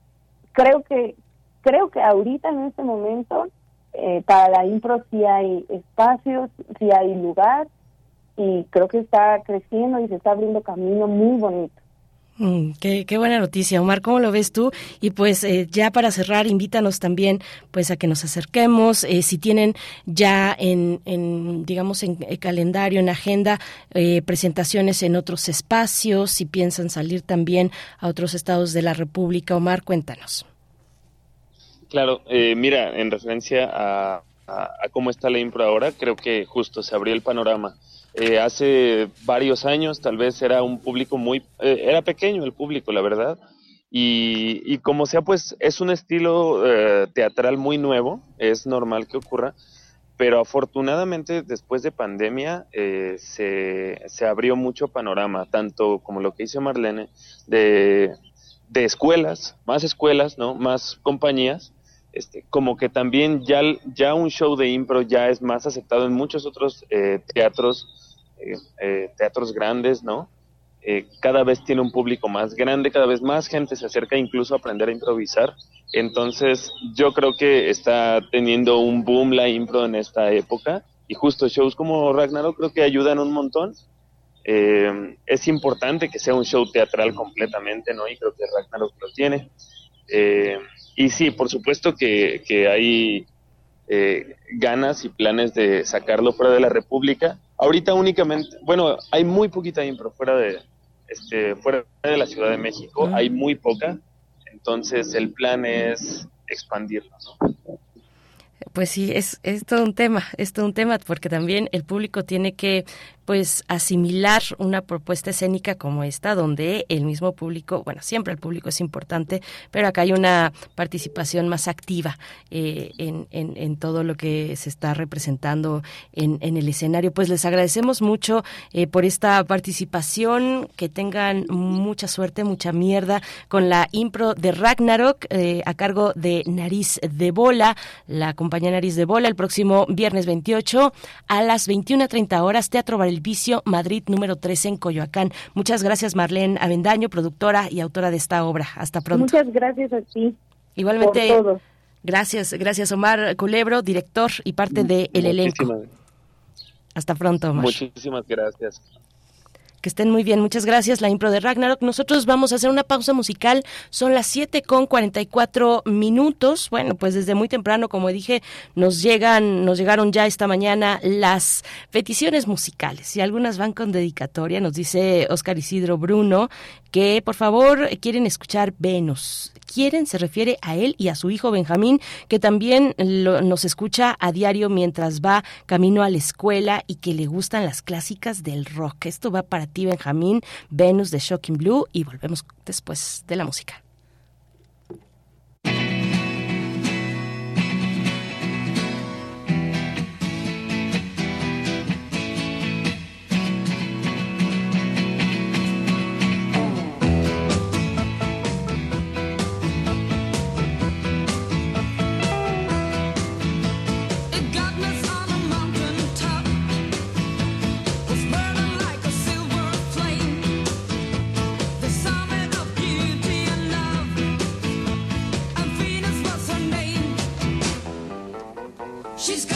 creo que creo que ahorita en este momento eh, para la impro sí hay espacios, sí hay lugar y creo que está creciendo y se está abriendo camino muy bonito. Mm, qué, buena noticia, Omar. ¿Cómo lo ves tú? Y pues eh, ya para cerrar, invítanos también pues a que nos acerquemos. Eh, si tienen ya en, en digamos, en el calendario, en agenda, eh, presentaciones en otros espacios, si piensan salir también a otros estados de la República. Omar, cuéntanos. Claro, mira, en referencia a cómo está la impro ahora, creo que justo se abrió el panorama eh, hace varios años tal vez era un público muy, eh, era pequeño el público, la verdad. Y, y como sea, pues es un estilo eh, teatral muy nuevo, es normal que ocurra, pero afortunadamente después de pandemia se, se, abrió mucho panorama, tanto como lo que hizo Marlene, de, de escuelas, más escuelas, ¿no? Más compañías, este, como que también ya, ya un show de impro ya es más aceptado en muchos otros teatros eh, eh, teatros grandes, ¿no? Eh, cada vez tiene un público más grande, cada vez más gente se acerca incluso a aprender a improvisar. Entonces, yo creo que está teniendo un boom la impro en esta época y justo shows como Ragnarok creo que ayudan un montón. es importante que sea un show teatral completamente, ¿no? Y creo que Ragnarok lo tiene. y sí, por supuesto que, que hay ganas y planes de sacarlo fuera de la República. Ahorita únicamente, bueno, hay muy poquita impro fuera de, este, fuera de la Ciudad de México, hay muy poca, entonces el plan es expandirlo, ¿no? Pues sí, es, es todo un tema, es todo un tema, porque también el público tiene que pues asimilar una propuesta escénica como esta, donde el mismo público, bueno, siempre el público es importante, pero acá hay una participación más activa eh, en, en, todo lo que se está representando en, en el escenario. Pues les agradecemos mucho eh, por esta participación, que tengan mucha suerte, mucha mierda con la impro de Ragnarok eh, a cargo de Nariz de Bola, la compañía Nariz de Bola, el próximo viernes 28 a las 21.30 horas, Teatro Bar Vicio, Madrid número 13 en Coyoacán. Muchas gracias Marlene Avendaño, productora y autora de esta obra. Hasta pronto. Muchas gracias a ti. Igualmente. Gracias, gracias Omar Culebro, director y parte del el elenco. Hasta pronto, Omar. Muchísimas gracias. Que estén muy bien, muchas gracias. La impro de Ragnarok. Nosotros vamos a hacer una pausa musical. Son las 7 con 44 minutos. Bueno, pues desde muy temprano, como dije, nos llegan, nos llegaron ya esta mañana las peticiones musicales y algunas van con dedicatoria. Nos dice Oscar Isidro Bruno que por favor quieren escuchar Venus quieren se refiere a él y a su hijo Benjamín, que también nos escucha a diario mientras va camino a la escuela y que le gustan las clásicas del rock. Esto va para ti, Benjamín, Venus de Shocking Blue y volvemos después de la música. Movimiento.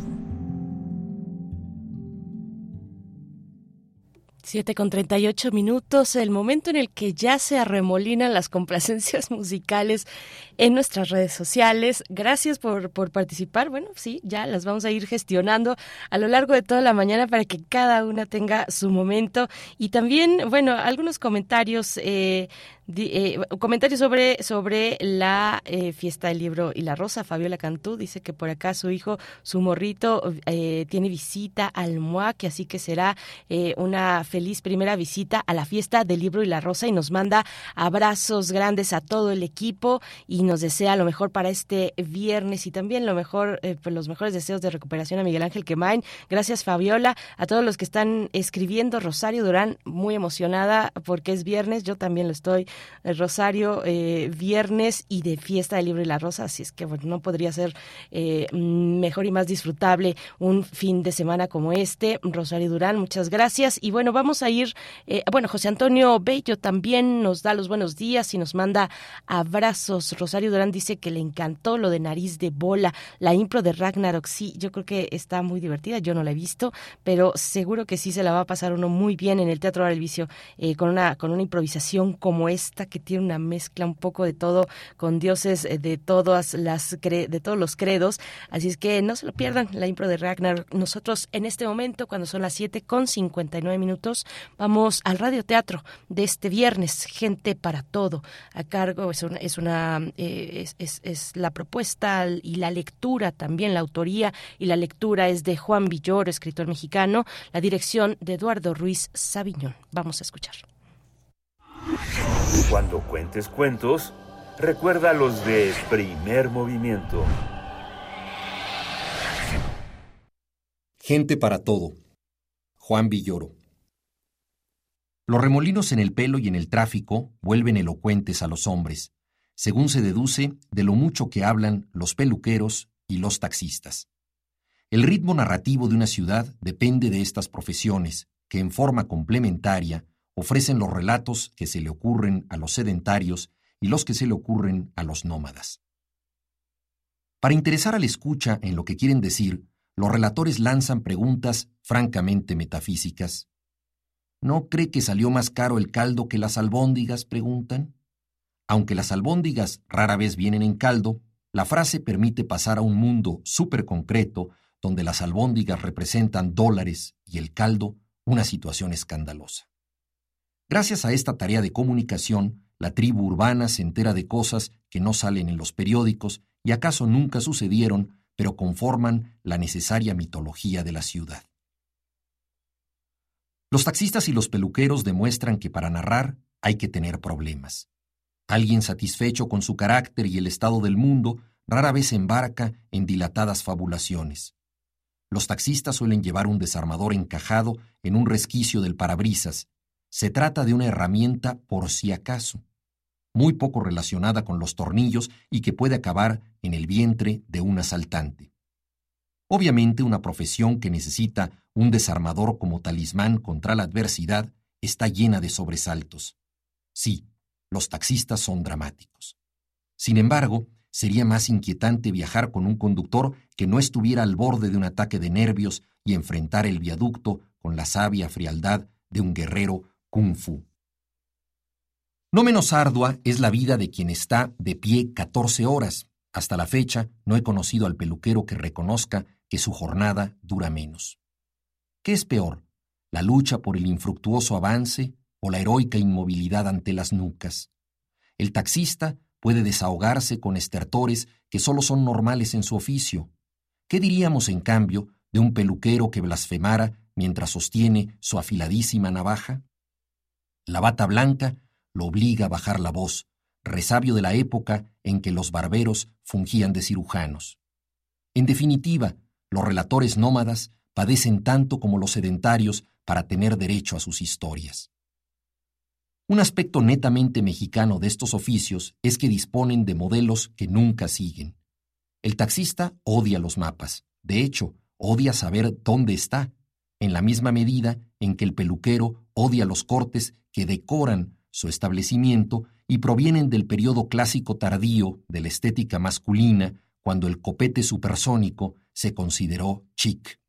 7 con 38 minutos, el momento en el que ya se arremolinan las complacencias musicales en nuestras redes sociales. Gracias por, por participar. Bueno, sí, ya las vamos a ir gestionando a lo largo de toda la mañana para que cada una tenga su momento. Y también, bueno, algunos comentarios. Eh, Eh, comentario sobre, sobre la eh, fiesta del libro y la rosa. Fabiola Cantú dice que por acá su hijo, su morrito, eh, tiene visita al MUAC, así que será una feliz primera visita a la fiesta del libro y la rosa y nos manda abrazos grandes a todo el equipo y nos desea lo mejor para este viernes y también lo mejor, pues los mejores deseos de recuperación a Miguel Ángel Quemain. Gracias Fabiola, a todos los que están escribiendo. Rosario Durán, muy emocionada porque es viernes, yo también lo estoy Rosario, eh, viernes y de fiesta del libro y la rosa, así es que bueno, no podría ser eh, mejor y más disfrutable un fin de semana como este. Rosario Durán, muchas gracias. Y bueno, vamos a ir, eh, bueno, José Antonio Bello también nos da los buenos días y nos manda abrazos. Rosario Durán dice que le encantó lo de nariz de bola, la impro de Ragnarok, sí, yo creo que está muy divertida, yo no la he visto, pero seguro que sí se la va a pasar uno muy bien en el Teatro Vicio con, una, con una improvisación como esta que tiene una mezcla un poco de todo con dioses eh, de todas las de todos los credos. Así es que no se lo pierdan, la impro de Ragnar. Nosotros en este momento, cuando son las 7 con 59 minutos, vamos al radioteatro de este viernes, Gente para Todo, a cargo, es una, es, una eh, la propuesta y la lectura también, la autoría y la lectura es de Juan Villoro, escritor mexicano, la dirección de Eduardo Ruiz Sabiñón. Vamos a escuchar. Cuando cuentes cuentos, recuerda los de primer movimiento. Gente para todo. Juan Villoro. Los remolinos en el pelo y en el tráfico vuelven elocuentes a los hombres, según se deduce de lo mucho que hablan los peluqueros y los taxistas. El ritmo narrativo de una ciudad depende de estas profesiones, que en forma complementaria ofrecen los relatos que se le ocurren a los sedentarios y los que se le ocurren a los nómadas. Para interesar al escucha en lo que quieren decir, los relatores lanzan preguntas francamente metafísicas. ¿No cree que salió más caro el caldo que las albóndigas? preguntan. Aunque las albóndigas rara vez vienen en caldo, la frase permite pasar a un mundo súper concreto donde las albóndigas representan dólares y el caldo una situación escandalosa. Gracias a esta tarea de comunicación, la tribu urbana se entera de cosas que no salen en los periódicos y acaso nunca sucedieron, pero conforman la necesaria mitología de la ciudad. Los taxistas y los peluqueros demuestran que para narrar hay que tener problemas. Alguien satisfecho con su carácter y el estado del mundo rara vez embarca en dilatadas fabulaciones. Los taxistas suelen llevar un desarmador encajado en un resquicio del parabrisas se trata de una herramienta por si acaso, muy poco relacionada con los tornillos y que puede acabar en el vientre de un asaltante. Obviamente una profesión que necesita un desarmador como talismán contra la adversidad está llena de sobresaltos. Sí, los taxistas son dramáticos. Sin embargo, sería más inquietante viajar con un conductor que no estuviera al borde de un ataque de nervios y enfrentar el viaducto con la sabia frialdad de un guerrero kung fu. No menos ardua es la vida de quien está de pie 14 horas. Hasta la fecha no he conocido al peluquero que reconozca que su jornada dura menos. ¿Qué es peor, la lucha por el infructuoso avance o la heroica inmovilidad ante las nucas? El taxista puede desahogarse con estertores que solo son normales en su oficio. ¿Qué diríamos, en cambio, de un peluquero que blasfemara mientras sostiene su afiladísima navaja? La bata blanca lo obliga a bajar la voz, resabio de la época en que los barberos fungían de cirujanos. En definitiva, los relatores nómadas padecen tanto como los sedentarios para tener derecho a sus historias. Un aspecto netamente mexicano de estos oficios es que disponen de modelos que nunca siguen. El taxista odia los mapas, de hecho, odia saber dónde está, en la misma medida en que el peluquero odia los cortes que decoran su establecimiento y provienen del periodo clásico tardío de la estética masculina, cuando el copete supersónico se consideró chic.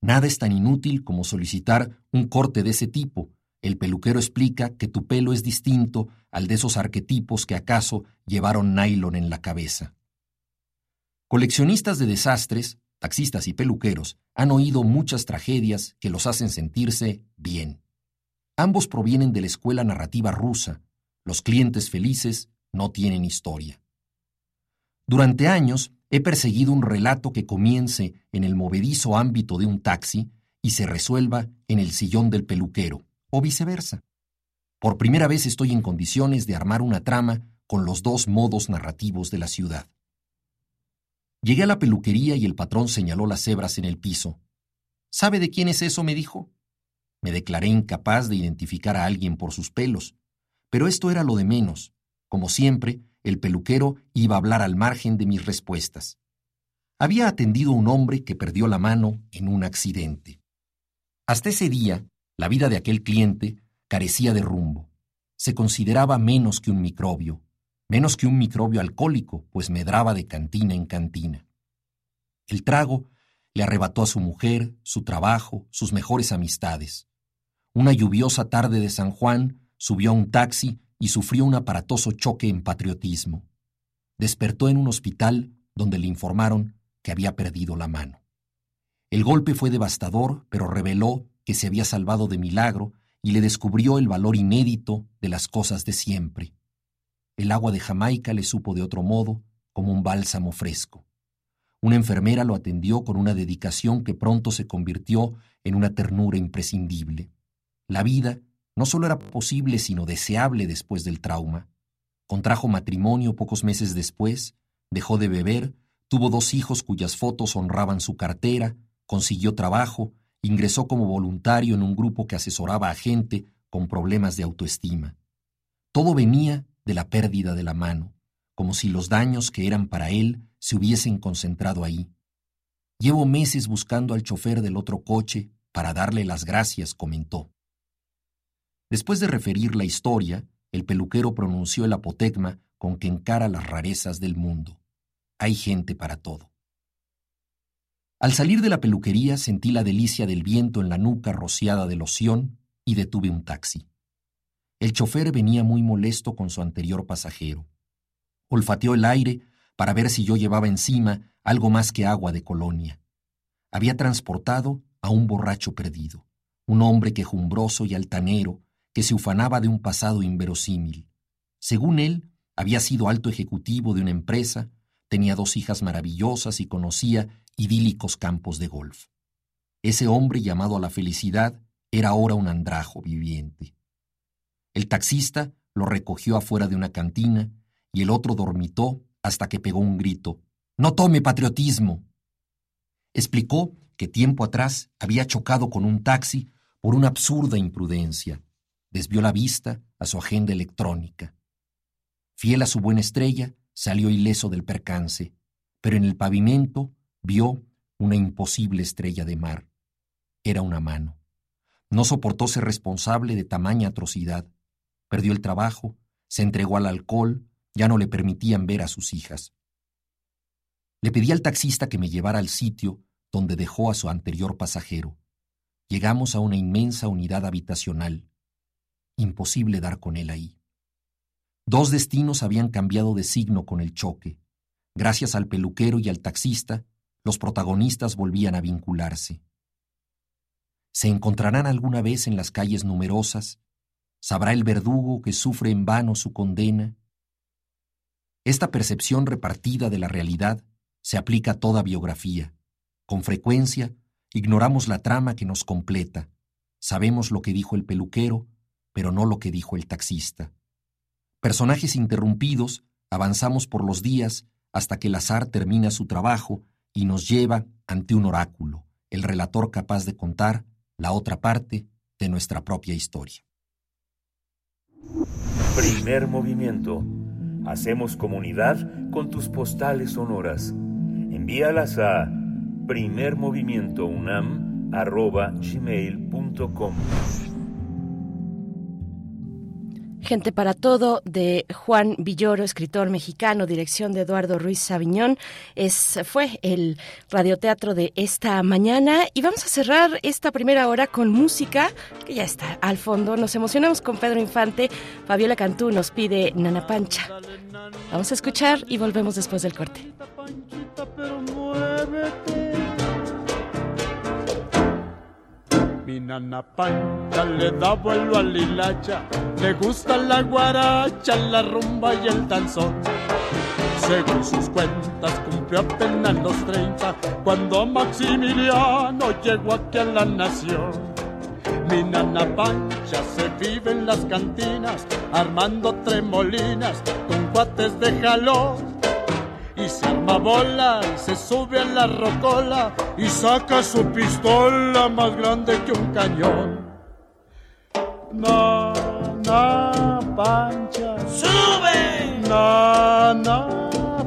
Nada es tan inútil como solicitar un corte de ese tipo. El peluquero explica que tu pelo es distinto al de esos arquetipos que acaso llevaron nylon en la cabeza. Coleccionistas de desastres, taxistas y peluqueros han oído muchas tragedias que los hacen sentirse bien. Ambos provienen de la escuela narrativa rusa, Los clientes felices no tienen historia. Durante años he perseguido un relato que comience en el movedizo ámbito de un taxi y se resuelva en el sillón del peluquero, o viceversa. Por primera vez estoy en condiciones de armar una trama con los dos modos narrativos de la ciudad. Llegué a la peluquería y el patrón señaló las hebras en el piso. ¿Sabe de quién es eso? me dijo. Me declaré incapaz de identificar a alguien por sus pelos, pero esto era lo de menos. Como siempre, el peluquero iba a hablar al margen de mis respuestas. Había atendido a un hombre que perdió la mano en un accidente. Hasta ese día, la vida de aquel cliente carecía de rumbo. Se consideraba menos que un microbio, menos que un microbio alcohólico, pues medraba de cantina en cantina. El trago le arrebató a su mujer, su trabajo, sus mejores amistades. Una lluviosa tarde de San Juan subió a un taxi y sufrió un aparatoso choque en patriotismo. Despertó en un hospital donde le informaron que había perdido la mano. El golpe fue devastador, pero reveló que se había salvado de milagro y le descubrió el valor inédito de las cosas de siempre. El agua de Jamaica le supo de otro modo, como un bálsamo fresco. Una enfermera lo atendió con una dedicación que pronto se convirtió en una ternura imprescindible. La vida no solo era posible, sino deseable después del trauma. Contrajo matrimonio pocos meses después, dejó de beber, tuvo dos hijos cuyas fotos honraban su cartera, consiguió trabajo, ingresó como voluntario en un grupo que asesoraba a gente con problemas de autoestima. Todo venía de la pérdida de la mano, como si los daños que eran para él se hubiesen concentrado ahí. Llevo meses buscando al chofer del otro coche para darle las gracias, comentó. Después de referir la historia, el peluquero pronunció el apotegma con que encara las rarezas del mundo. Hay gente para todo. Al salir de la peluquería sentí la delicia del viento en la nuca rociada de loción y detuve un taxi. El chofer venía muy molesto con su anterior pasajero. Olfateó el aire para ver si yo llevaba encima algo más que agua de colonia. Había transportado a un borracho perdido, un hombre quejumbroso y altanero, que se ufanaba de un pasado inverosímil. Según él, había sido alto ejecutivo de una empresa, tenía dos hijas maravillosas y conocía idílicos campos de golf. Ese hombre llamado a la felicidad era ahora un andrajo viviente. El taxista lo recogió afuera de una cantina y el otro dormitó hasta que pegó un grito. No tome patriotismo. Explicó que tiempo atrás había chocado con un taxi por una absurda imprudencia desvió la vista a su agenda electrónica. Fiel a su buena estrella, salió ileso del percance, pero en el pavimento vio una imposible estrella de mar. Era una mano. No soportó ser responsable de tamaña atrocidad. Perdió el trabajo, se entregó al alcohol, ya no le permitían ver a sus hijas. Le pedí al taxista que me llevara al sitio donde dejó a su anterior pasajero. Llegamos a una inmensa unidad habitacional. Imposible dar con él ahí. Dos destinos habían cambiado de signo con el choque. Gracias al peluquero y al taxista, los protagonistas volvían a vincularse. ¿Se encontrarán alguna vez en las calles numerosas? ¿Sabrá el verdugo que sufre en vano su condena? Esta percepción repartida de la realidad se aplica a toda biografía. Con frecuencia, ignoramos la trama que nos completa. Sabemos lo que dijo el peluquero, pero no lo que dijo el taxista. Personajes interrumpidos, avanzamos por los días hasta que el azar termina su trabajo y nos lleva ante un oráculo, el relator capaz de contar la otra parte de nuestra propia historia. Primer movimiento. Hacemos comunidad con tus postales sonoras. Envíalas a primermovimientounam.gmail.com Gente para Todo de Juan Villoro, escritor mexicano, dirección de Eduardo Ruiz Sabiñón. Es, fue el radioteatro de esta mañana y vamos a cerrar esta primera hora con música que ya está al fondo. Nos emocionamos con Pedro Infante. Fabiola Cantú nos pide Nana Pancha. Vamos a escuchar y volvemos después del corte. Mi nana Pancha le da vuelo al hilacha, le gusta la guaracha, la rumba y el danzón. Según sus cuentas cumplió apenas los 30 cuando Maximiliano llegó aquí a la nación. Mi nana Pancha se vive en las cantinas armando tremolinas con cuates de jalón y se arma bola y se sube a la rocola y saca su pistola más grande que un cañón. Na, na, pancha. ¡Sube! Na, na,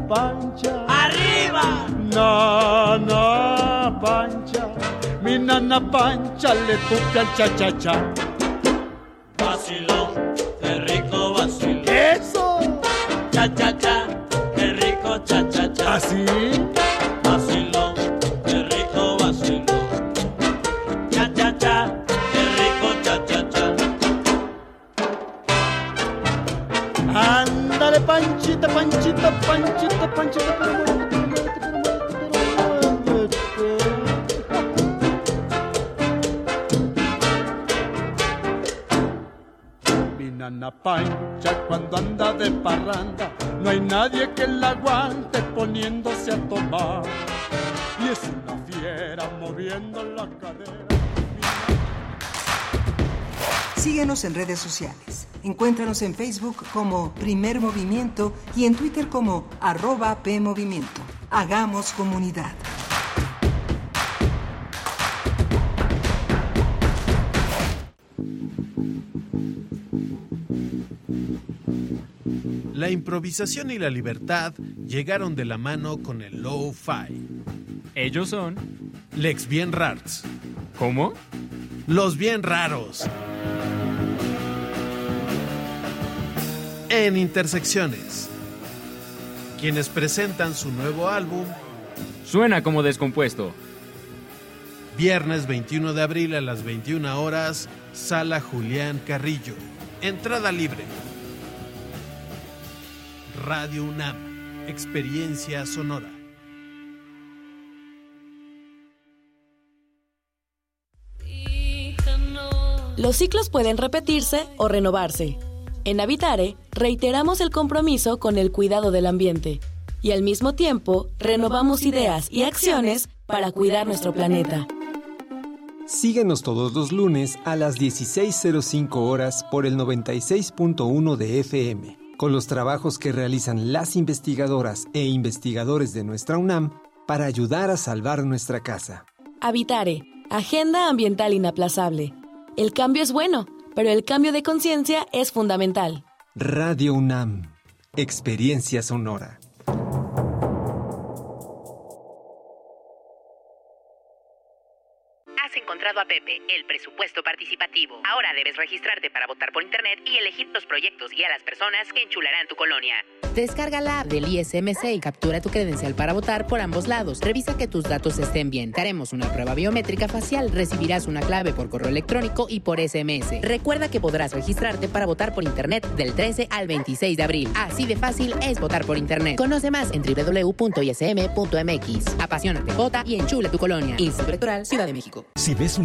pancha. ¡Arriba! Na, na, pancha. Mi nana pancha le toca el cha-cha-cha. Vacilón, qué rico vacilón. ¡Eso! Qué rico cha-cha-cha. ¿Así? Vacilón, qué rico vacilón. Cha-cha-cha, qué rico cha-cha-cha. Ándale, panchita, panchita, panchita, panchita, pero muévete, pero pero pero. Mi nana pancha cuando anda de parranda, a tomar. Y es una fiera moviendo la cadera. Síguenos en redes sociales. Encuéntranos en Facebook como Primer Movimiento y en Twitter como arroba PMovimiento. Hagamos comunidad. Improvisación y la libertad llegaron de la mano con el low-fi. Ellos son Lex Bien Rarts. ¿Cómo? Los Bien Raros. En Intersecciones. Quienes presentan su nuevo álbum Suena como descompuesto. Viernes 21 de abril a las 21 horas, Sala Julián Carrillo. Entrada libre. Radio UNAM. Experiencia sonora. Los ciclos pueden repetirse o renovarse. En Habitare, reiteramos el compromiso con el cuidado del ambiente y al mismo tiempo renovamos ideas y acciones para cuidar nuestro planeta. Síguenos todos los lunes a las 16.05 horas por el 96.1 de FM, con los trabajos que realizan las investigadoras e investigadores de nuestra UNAM para ayudar a salvar nuestra casa. Habitare, Agenda Ambiental Inaplazable. El cambio es bueno, pero el cambio de conciencia es fundamental. Radio UNAM, Experiencia Sonora. A Pepe, el presupuesto participativo. Ahora debes registrarte para votar por internet y elegir los proyectos y a las personas que enchularán tu colonia. Descarga la app del ISMC y captura tu credencial para votar por ambos lados. Revisa que tus datos estén bien. Te haremos una prueba biométrica facial. Recibirás una clave por correo electrónico y por SMS. Recuerda que podrás registrarte para votar por internet del 13 al 26 de abril. Así de fácil es votar por internet. Conoce más en www.ism.mx. Apasionate, vota y enchula tu colonia. Instituto Electoral Ciudad de México. Si ves un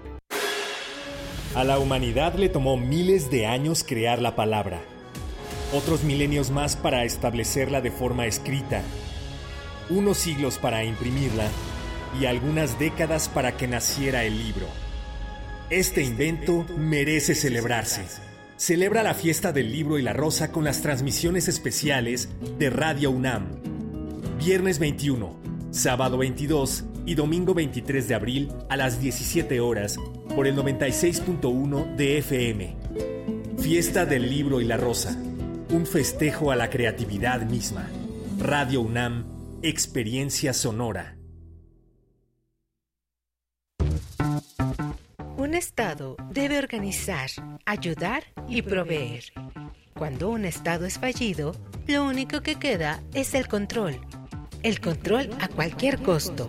A la humanidad le tomó miles de años crear la palabra, otros milenios más para establecerla de forma escrita, unos siglos para imprimirla y algunas décadas para que naciera el libro. Este invento merece celebrarse. Celebra la fiesta del libro y la rosa con las transmisiones especiales de Radio UNAM. Viernes 21, sábado 22 y domingo 23 de abril a las 17 horas por el 96.1 de FM. Fiesta del Libro y la Rosa. Un festejo a la creatividad misma. Radio UNAM, Experiencia Sonora. Un Estado debe organizar, ayudar y proveer. Cuando un Estado es fallido, lo único que queda es el control. El control a cualquier costo.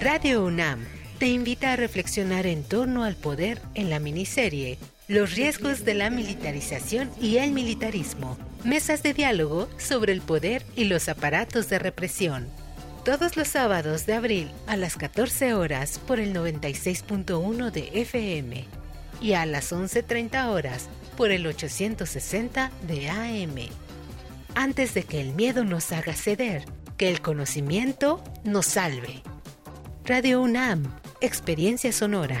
Radio UNAM te invita a reflexionar en torno al poder en la miniserie Los riesgos de la militarización y el militarismo. Mesas de diálogo sobre el poder y los aparatos de represión. Todos los sábados de abril a las 14 horas por el 96.1 de FM y a las 11.30 horas por el 860 de AM. Antes de que el miedo nos haga ceder, que el conocimiento nos salve. Radio UNAM, Experiencia Sonora.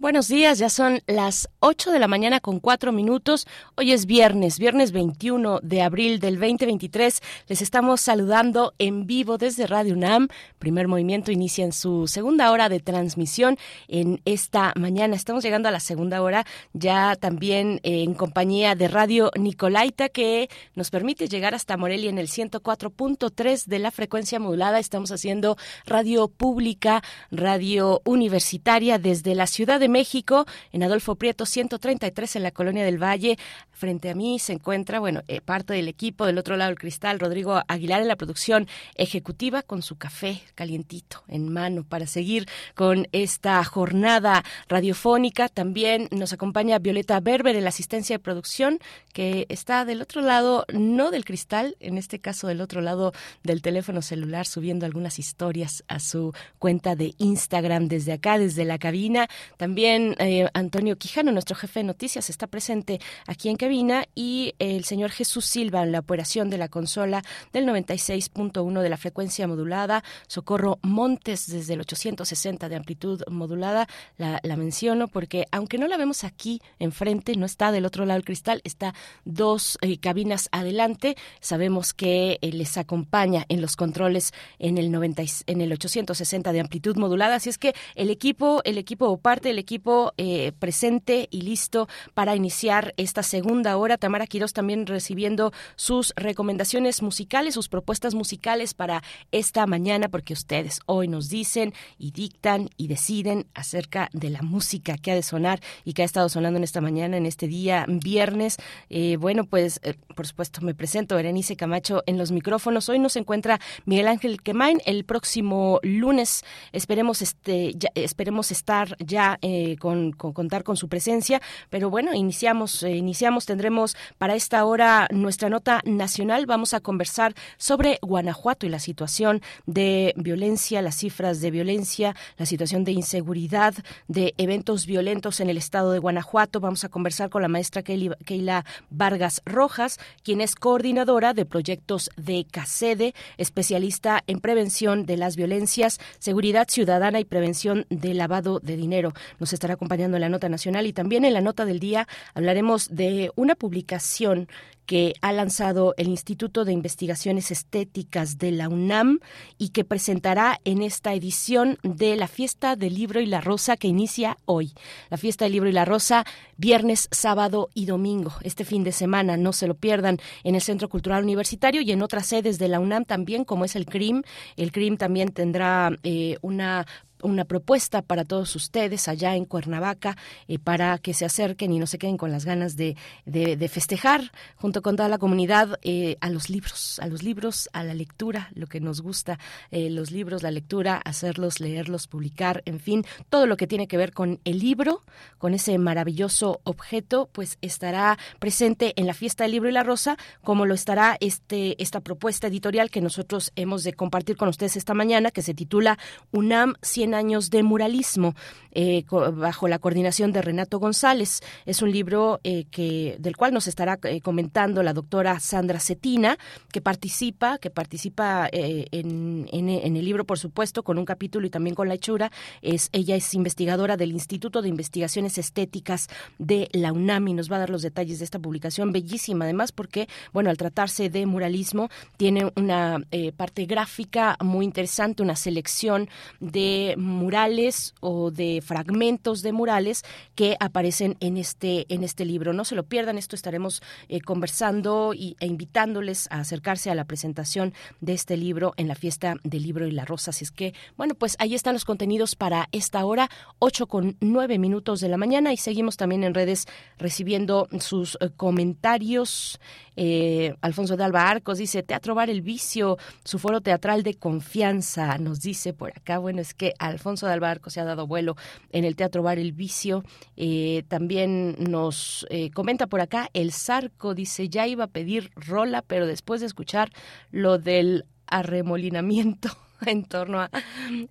Buenos días, ya son las 8 de la mañana con 4 minutos. Hoy es viernes, viernes 21 de abril del 2023. Les estamos saludando en vivo desde Radio UNAM. Primer Movimiento inicia en su segunda hora de transmisión en esta mañana. Estamos llegando a la segunda hora ya también en compañía de Radio Nicolaita que nos permite llegar hasta Morelia en el 104.3 de la frecuencia modulada. Estamos haciendo radio pública, radio universitaria desde la Ciudad de México, en Adolfo Prieto 133 en la Colonia del Valle. Frente a mí se encuentra, bueno, eh, parte del equipo del otro lado del cristal, Rodrigo Aguilar en la producción ejecutiva con su café calientito en mano para seguir con esta jornada radiofónica. También nos acompaña Violeta Berber en la asistencia de producción, que está del otro lado, no del cristal, en este caso del otro lado del teléfono celular, subiendo algunas historias a su cuenta de Instagram desde acá, desde la cabina. También también eh, Antonio Quijano, nuestro jefe de noticias, está presente aquí en cabina y el señor Jesús Silva en la operación de la consola del 96.1 de la frecuencia modulada. Socorro Montes desde el 860 de amplitud modulada. La, menciono porque aunque no la vemos aquí enfrente, no está del otro lado del cristal, está dos eh, cabinas adelante. Sabemos que eh, les acompaña en los controles en el 90, en el 860 de amplitud modulada. Así es que el equipo, el equipo o parte del equipo equipo eh, presente y listo para iniciar esta segunda hora. Tamara Quiroz también recibiendo sus recomendaciones musicales, sus propuestas musicales para esta mañana, porque ustedes hoy nos dicen y dictan y deciden acerca de la música que ha de sonar y que ha estado sonando en esta mañana, en este día viernes. Eh, bueno, pues eh, por supuesto me presento, Berenice Camacho en los micrófonos. Hoy nos encuentra Miguel Ángel Quemain. El próximo lunes esperemos, este, esperemos estar ya eh, con, contar con su presencia. Pero bueno, iniciamos, eh, iniciamos, tendremos para esta hora nuestra nota nacional. Vamos a conversar sobre Guanajuato y la situación de violencia, las cifras de violencia, la situación de inseguridad, de eventos violentos en el estado de Guanajuato. Vamos a conversar con la maestra Keila Vargas Rojas, quien es coordinadora de proyectos de CACEDE, especialista en prevención de las violencias, seguridad ciudadana y prevención de lavado de dinero estará acompañando en la nota nacional y también en la nota del día hablaremos de una publicación que ha lanzado el Instituto de Investigaciones Estéticas de la UNAM y que presentará en esta edición de la Fiesta del Libro y la Rosa que inicia hoy. La Fiesta del Libro y la Rosa, viernes, sábado y domingo. Este fin de semana, no se lo pierdan en el Centro Cultural Universitario y en otras sedes de la UNAM también, como es el CRIM. El CRIM también tendrá eh, una una propuesta para todos ustedes allá en Cuernavaca eh, para que se acerquen y no se queden con las ganas de, de, festejar junto con toda la comunidad eh, a los libros, a los libros, a la lectura, lo que nos gusta, eh, los libros, la lectura, hacerlos, leerlos, publicar, en fin, todo lo que tiene que ver con el libro, con ese maravilloso objeto, pues estará presente en la fiesta del libro y la rosa, como lo estará este, esta propuesta editorial que nosotros hemos de compartir con ustedes esta mañana, que se titula UNAM 100 100 años de muralismo, eh, bajo la coordinación de Renato González. Es un libro eh, que, del cual nos estará eh, comentando la doctora Sandra Cetina, que participa, que participa en, en, el libro, por supuesto, con un capítulo y también con la hechura. Es, ella es investigadora del Instituto de Investigaciones Estéticas de la UNAM y nos va a dar los detalles de esta publicación, bellísima además, porque, bueno, al tratarse de muralismo, tiene una parte gráfica muy interesante, una selección de murales o de fragmentos de murales que aparecen en este, en este libro. No se lo pierdan, esto estaremos eh, conversando y, e invitándoles a acercarse a la presentación de este libro en la fiesta del libro y la rosa. Así es que, bueno, pues ahí están los contenidos para esta hora, 8 con 9 minutos de la mañana y seguimos también en redes recibiendo sus eh, comentarios. Eh, Alfonso de Alba Arcos dice, Teatro Bar El Vicio, su foro teatral de confianza, nos dice por acá. Bueno, es que Alfonso de Alba Arcos se ha dado vuelo en el Teatro Bar El Vicio. Eh, también nos eh, comenta por acá, el Zarco dice, ya iba a pedir rola, pero después de escuchar lo del arremolinamiento en torno a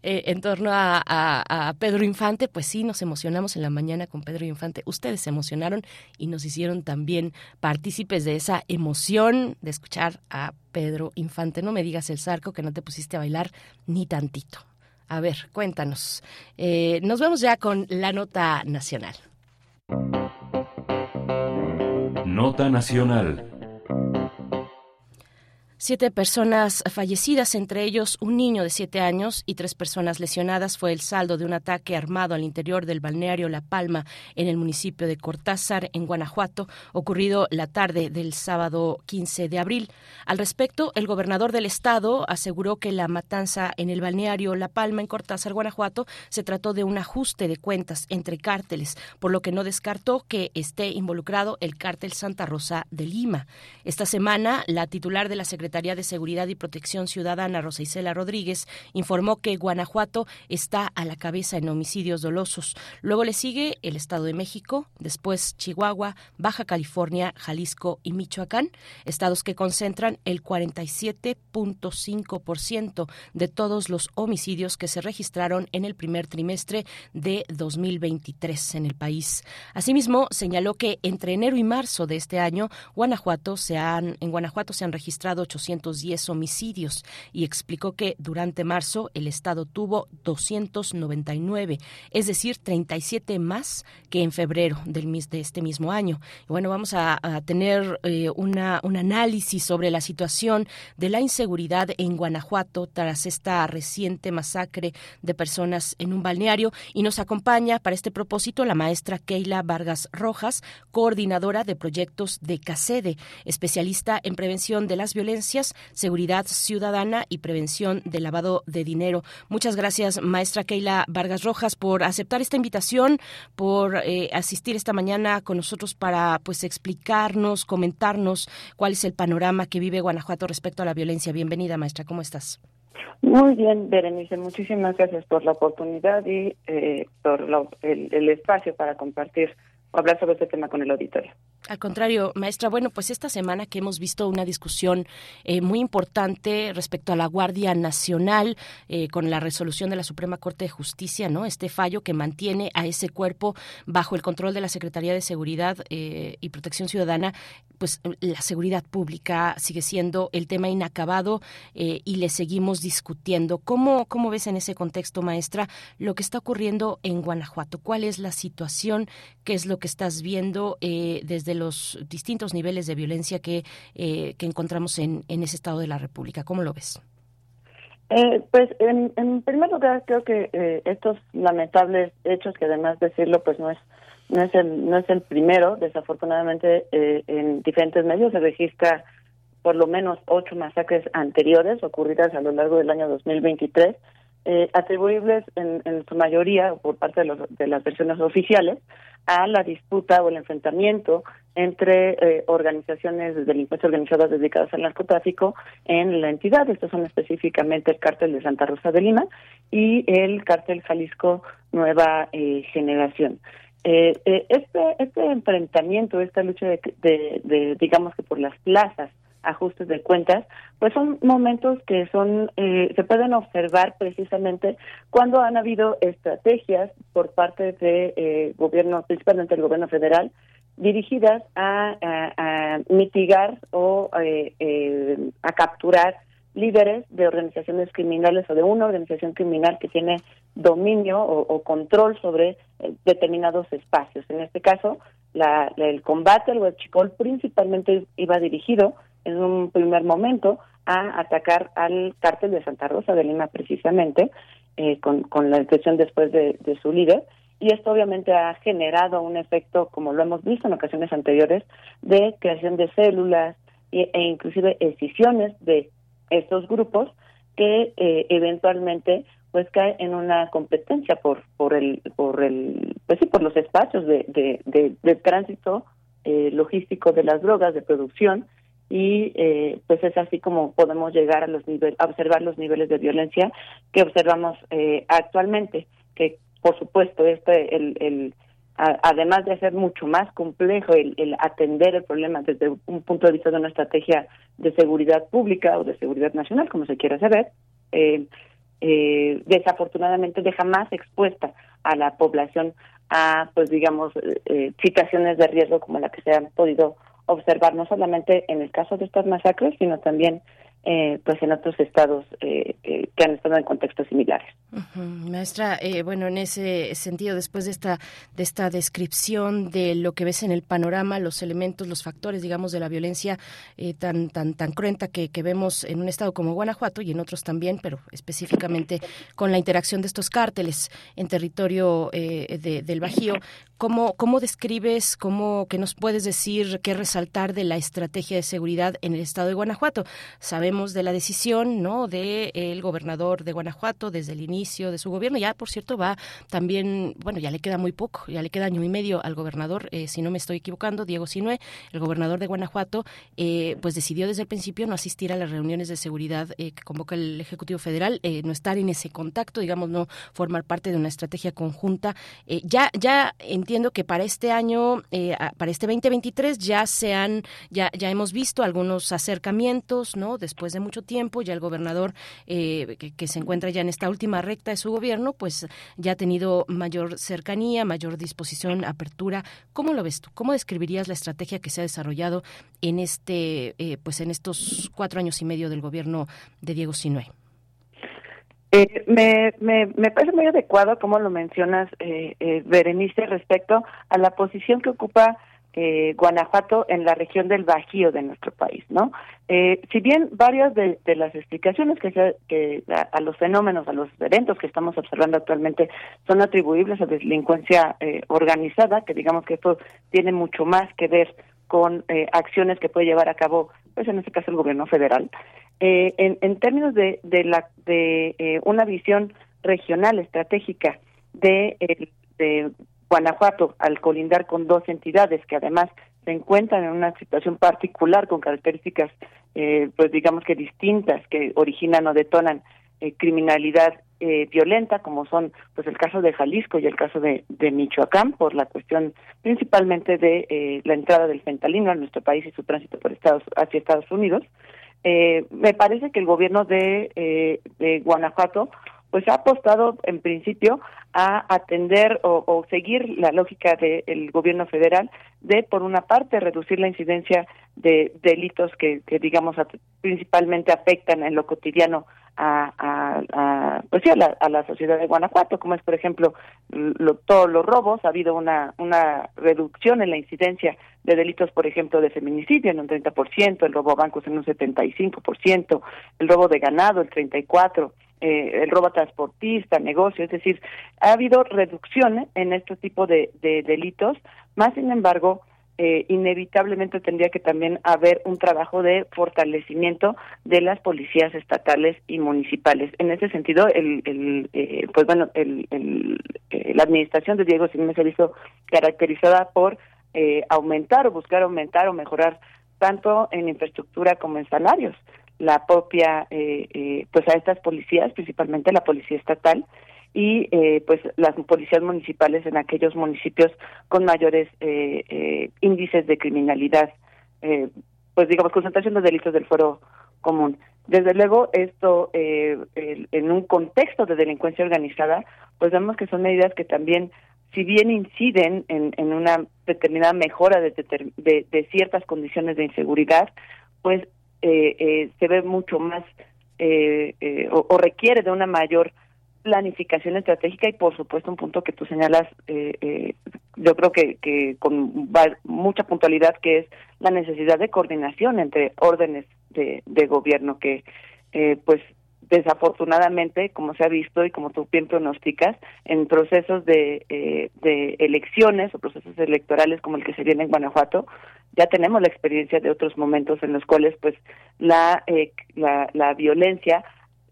eh, en torno a, Pedro Infante, pues sí, nos emocionamos en la mañana con Pedro Infante. Ustedes se emocionaron y nos hicieron también partícipes de esa emoción de escuchar a Pedro Infante. No me digas el zarco que no te pusiste a bailar ni tantito. A ver, cuéntanos. Eh, nos vemos ya con la nota nacional. Nota nacional. Siete personas fallecidas, entre ellos un niño de siete años y tres personas lesionadas, fue el saldo de un ataque armado al interior del balneario La Palma, en el municipio de Cortázar, en Guanajuato, ocurrido la tarde del sábado 15 de abril. Al respecto, el gobernador del estado aseguró que la matanza en el balneario La Palma, en Cortázar, Guanajuato, se trató de un ajuste de cuentas entre cárteles, por lo que no descartó que esté involucrado el cártel Santa Rosa de Lima. Esta semana, la titular de la Secretaría Secretaría de Seguridad y Protección Ciudadana, Rosa Isela Rodríguez, informó que Guanajuato está a la cabeza en homicidios dolosos. Luego le sigue el Estado de México, después Chihuahua, Baja California, Jalisco y Michoacán, estados que concentran el 47.5% de todos los homicidios que se registraron en el primer trimestre de 2023 en el país. Asimismo, señaló que entre enero y marzo de este año, Guanajuato se han, en Guanajuato se han registrado 810 homicidios y explicó que durante marzo el Estado tuvo 299, es decir, 37 más que en febrero del, de este mismo año. Bueno, vamos a, tener eh, una, un análisis sobre la situación de la inseguridad en Guanajuato tras esta reciente masacre de personas en un balneario y nos acompaña para este propósito la maestra Keila Vargas Rojas, coordinadora de proyectos de CACEDE, especialista en prevención de las violencias seguridad ciudadana y prevención del lavado de dinero. Muchas gracias, maestra Keila Vargas Rojas, por aceptar esta invitación, por eh, asistir esta mañana con nosotros para pues explicarnos, comentarnos cuál es el panorama que vive Guanajuato respecto a la violencia. Bienvenida, maestra, ¿cómo estás? Muy bien, Berenice, muchísimas gracias por la oportunidad y eh, por el espacio para compartir hablar sobre este tema con el auditorio. Al contrario, maestra, bueno, pues esta semana que hemos visto una discusión eh, muy importante respecto a la Guardia Nacional eh, con la resolución de la Suprema Corte de Justicia, ¿no? Este fallo que mantiene a ese cuerpo bajo el control de la Secretaría de Seguridad eh, y Protección Ciudadana, pues la seguridad pública sigue siendo el tema inacabado y le seguimos discutiendo. ¿Cómo, ¿Cómo ves en ese contexto, maestra, lo que está ocurriendo en Guanajuato? ¿Cuál es la situación? ¿Qué es lo que estás viendo desde los distintos niveles de violencia que, eh, que encontramos en, en ese estado de la República. ¿Cómo lo ves? Eh, pues en, en, primer lugar creo que eh, estos lamentables hechos que además decirlo pues no es no es el no es el primero desafortunadamente en diferentes medios se registra por lo menos ocho masacres anteriores ocurridas a lo largo del año 2023 atribuibles en, en, su mayoría por parte de, los, de las versiones oficiales a la disputa o el enfrentamiento entre eh, organizaciones de delincuencia organizadas dedicadas al narcotráfico en la entidad. Estos son específicamente el cártel de Santa Rosa de Lima y el cártel Jalisco Nueva eh, Generación. Eh, este, este enfrentamiento, esta lucha de, de, digamos que por las plazas ajustes de cuentas, pues son momentos que son eh, se pueden observar precisamente cuando han habido estrategias por parte de eh, gobierno, principalmente el gobierno federal, dirigidas a, a, mitigar o eh, eh, a capturar líderes de organizaciones criminales o de una organización criminal que tiene dominio o, control sobre eh, determinados espacios. En este caso, el combate al huachicol principalmente iba dirigido en un primer momento a atacar al cártel de Santa Rosa de Lima precisamente, eh, con, con la intención después de, de su líder, y esto obviamente ha generado un efecto, como lo hemos visto en ocasiones anteriores, de creación de células e, e inclusive escisiones de estos grupos que eh, eventualmente pues cae en una competencia por por el por el pues sí por los espacios de de, de, tránsito eh, logístico de las drogas de producción y eh, pues es así como podemos llegar a los niveles observar los niveles de violencia que observamos eh, actualmente que por supuesto este el, el además de ser mucho más complejo el, el, atender el problema desde un punto de vista de una estrategia de seguridad pública o de seguridad nacional, como se quiera saber, eh, eh, desafortunadamente deja más expuesta a la población a, pues digamos, eh, situaciones de riesgo como la que se han podido observar no solamente en el caso de estas masacres, sino también eh, pues en otros estados eh, eh, que han estado en contextos similares. Maestra, bueno, en ese sentido, después de esta de esta descripción de lo que ves en el panorama, los elementos, los factores, digamos, de la violencia tan tan tan cruenta que, que, vemos en un estado como Guanajuato y en otros también, pero específicamente con la interacción de estos cárteles en territorio del Bajío, ¿cómo cómo describes, cómo qué nos puedes decir, qué resaltar de la estrategia de seguridad en el estado de Guanajuato? Sabemos de la decisión no de el gobernador de Guanajuato desde el inicio de su gobierno. Ya por cierto va también bueno ya le queda muy poco ya le queda año y medio al gobernador eh, si no me estoy equivocando Diego Sinue. El gobernador de Guanajuato eh, pues decidió desde el principio no asistir a las reuniones de seguridad eh, que convoca el ejecutivo federal no estar en ese contacto digamos no formar parte de una estrategia conjunta. Ya ya entiendo que para este año para este 2023 ya se han ya ya hemos visto algunos acercamientos no después de mucho tiempo, ya el gobernador eh, que, se encuentra ya en esta última recta de su gobierno, pues ya ha tenido mayor cercanía, mayor disposición, apertura. ¿Cómo lo ves tú? ¿Cómo describirías la estrategia que se ha desarrollado en este, eh, pues en estos cuatro años y medio del gobierno de Diego Sinue? Eh, me, me, me, parece muy adecuado, como lo mencionas, eh, Berenice, respecto a la posición que ocupa eh, Guanajuato en la región del Bajío de nuestro país, ¿no? Eh, si bien varias de, las explicaciones que, se, que a, los fenómenos, a los eventos que estamos observando actualmente son atribuibles a delincuencia eh, organizada, que digamos que esto tiene mucho más que ver con eh, acciones que puede llevar a cabo, pues en este caso el gobierno federal. Eh, en, términos de, de, la, de eh, una visión regional estratégica de, de Guanajuato, al colindar con dos entidades que además se encuentran en una situación particular con características, eh, pues digamos que distintas, que originan o detonan eh, criminalidad eh, violenta, como son pues el caso de Jalisco y el caso de, Michoacán, por la cuestión principalmente de la entrada del fentalino a nuestro país y su tránsito por Estados hacia Estados Unidos. Me parece que el gobierno de, de Guanajuato pues ha apostado en principio a atender o, seguir la lógica del gobierno federal de, por una parte, reducir la incidencia de delitos que, digamos, principalmente afectan en lo cotidiano a, a, pues sí, a, la, a la sociedad de Guanajuato, como es, por ejemplo, todos los robos. Ha habido una, una reducción en la incidencia de delitos, por ejemplo, de feminicidio en un 30%, el robo a bancos en un 75%, el robo de ganado el 34%, eh, el robo transportista, negocio, es decir, ha habido reducción en este tipo de, delitos, más sin embargo, eh, inevitablemente tendría que también haber un trabajo de fortalecimiento de las policías estatales y municipales. En ese sentido, el, el eh, pues bueno, el, el, la administración de Diego Siménez se visto caracterizada por aumentar o buscar aumentar o mejorar tanto en infraestructura como en salarios la propia, eh, eh, pues a estas policías, principalmente la policía estatal y eh, pues las policías municipales en aquellos municipios con mayores índices de criminalidad pues digamos, concentración de delitos del fuero común. Desde luego, esto eh, en un contexto de delincuencia organizada, pues vemos que son medidas que también, si bien inciden en, en una determinada mejora de, de, ciertas condiciones de inseguridad, pues eh, eh, se ve mucho más o, o, requiere de una mayor planificación estratégica y por supuesto un punto que tú señalas yo creo que, que con mucha puntualidad que es la necesidad de coordinación entre órdenes de, gobierno que eh, pues desafortunadamente, como se ha visto y como tú bien pronosticas, en procesos de, eh, de elecciones o procesos electorales como el que se viene en Guanajuato, ya tenemos la experiencia de otros momentos en los cuales pues la, eh, la, la violencia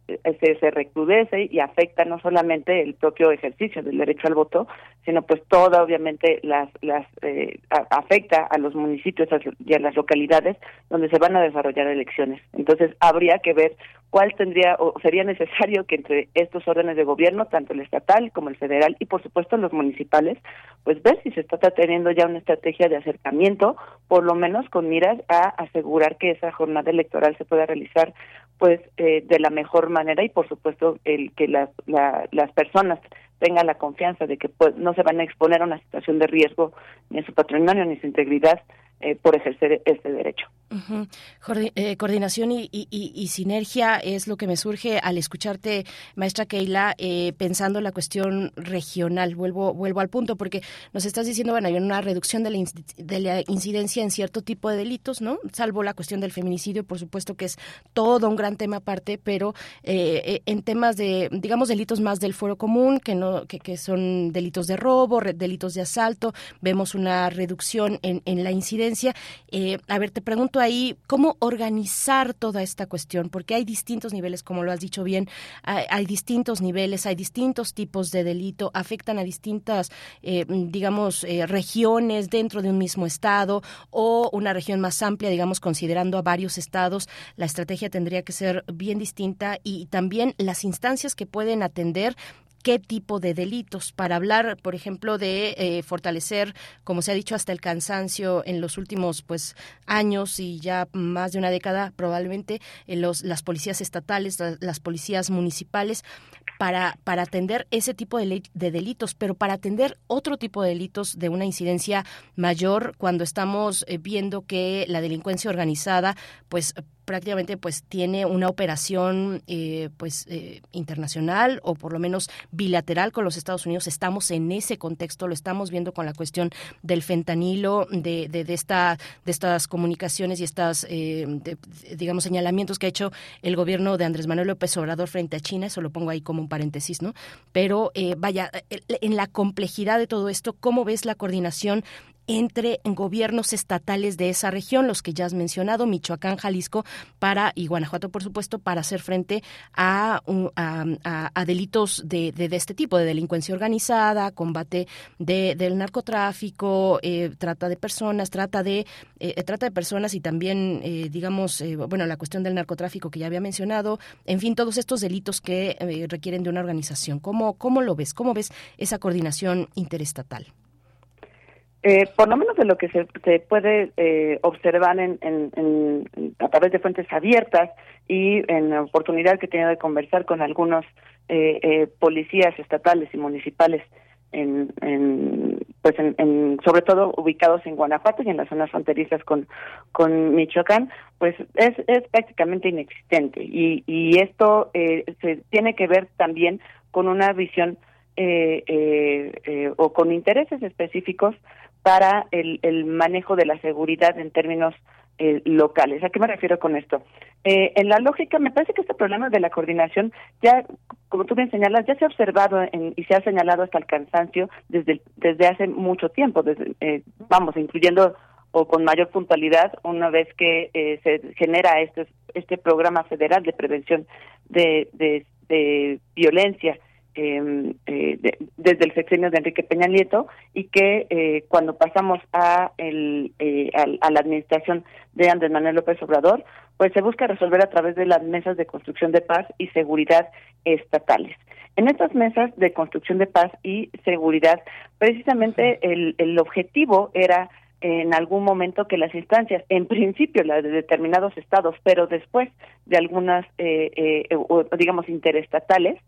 se, se recrudece y afecta no solamente el propio ejercicio del derecho al voto, sino pues toda obviamente las las eh, afecta a los municipios y a las localidades donde se van a desarrollar elecciones. Entonces habría que ver cuál tendría o sería necesario que entre estos órdenes de gobierno, tanto el estatal como el federal y por supuesto los municipales, pues ver si se está teniendo ya una estrategia de acercamiento, por lo menos con miras a asegurar que esa jornada electoral se pueda realizar pues eh, de la mejor manera y por supuesto el que las las personas tengan la confianza de que pues, no se van a exponer a una situación de riesgo ni en su patrimonio ni su integridad eh, por ejercer este derecho. Eh, coordinación y, sinergia es lo que me surge al escucharte, maestra Keila, eh, pensando en la cuestión regional. Vuelvo, vuelvo al punto porque nos estás diciendo, bueno, hay una reducción de la, de la incidencia en cierto tipo de delitos, ¿no? Salvo la cuestión del feminicidio, por supuesto que es todo un gran tema aparte, pero en temas de, digamos, delitos más del foro común, que no, que, que son delitos de robo, delitos de asalto, vemos una reducción en, en la incidencia. A ver, te pregunto ahí cómo organizar toda esta cuestión, porque hay distintos niveles, como lo has dicho bien, hay, distintos niveles, hay distintos tipos de delito, afectan a distintas, eh, digamos, eh, regiones dentro de un mismo estado o una región más amplia, digamos, considerando a varios estados, la estrategia tendría que ser bien distinta y también las instancias que pueden atender qué tipo de delitos, para hablar, por ejemplo, de eh, fortalecer, como se ha dicho hasta el cansancio en los últimos pues años y ya más de una década probablemente, en los, las policías estatales, las, policías municipales, para, para atender ese tipo de, de, delitos, pero para atender otro tipo de delitos de una incidencia mayor cuando estamos eh, viendo que la delincuencia organizada pues prácticamente pues tiene una operación eh, pues eh, internacional o por lo menos bilateral con los Estados Unidos. Estamos en ese contexto lo estamos viendo con la cuestión del fentanilo de, de, esta de estas comunicaciones y estas eh, digamos señalamientos que ha hecho el gobierno de Andrés Manuel López Obrador frente a China. Eso lo pongo ahí como un paréntesis no pero vaya en la complejidad de todo esto cómo ves la coordinación entre gobiernos estatales de esa región, los que ya has mencionado, Michoacán, Jalisco, para y Guanajuato, por supuesto, para hacer frente a, a, delitos de, de, este tipo, de delincuencia organizada, combate de, del narcotráfico, eh, trata de personas, trata de eh, trata de personas y también, eh, digamos, bueno, la cuestión del narcotráfico que ya había mencionado, en fin, todos estos delitos que requieren de una organización. ¿Cómo, ¿Cómo lo ves? ¿Cómo ves esa coordinación interestatal? Eh, por lo menos de lo que se, puede eh, observar en, en, a través de fuentes abiertas y en la oportunidad que he tenido de conversar con algunos eh, policías estatales y municipales en, pues en, sobre todo ubicados en Guanajuato y en las zonas fronterizas con con Michoacán pues es, es prácticamente inexistente. Y, y esto se tiene que ver también con una visión o con intereses específicos para el, el manejo de la seguridad en términos eh, locales. ¿A qué me refiero con esto? Eh, en la lógica, me parece que este problema de la coordinación, ya, como tú bien señalas, ya se ha observado y se ha señalado hasta el cansancio desde, desde hace mucho tiempo, eh, vamos, incluyendo o con mayor puntualidad una vez que se genera este, este programa federal de prevención de violencia Em, eh, desde el sexenio de Enrique Peña Nieto y que eh, cuando pasamos a, el, eh, a, la administración de Andrés Manuel López Obrador, pues se busca resolver a través de las mesas de construcción de paz y seguridad estatales. En estas mesas de construcción de paz y seguridad, precisamente el, el objetivo era en algún momento que las instancias, en principio las de determinados estados, pero después de algunas, eh, eh, o, digamos, interestatales,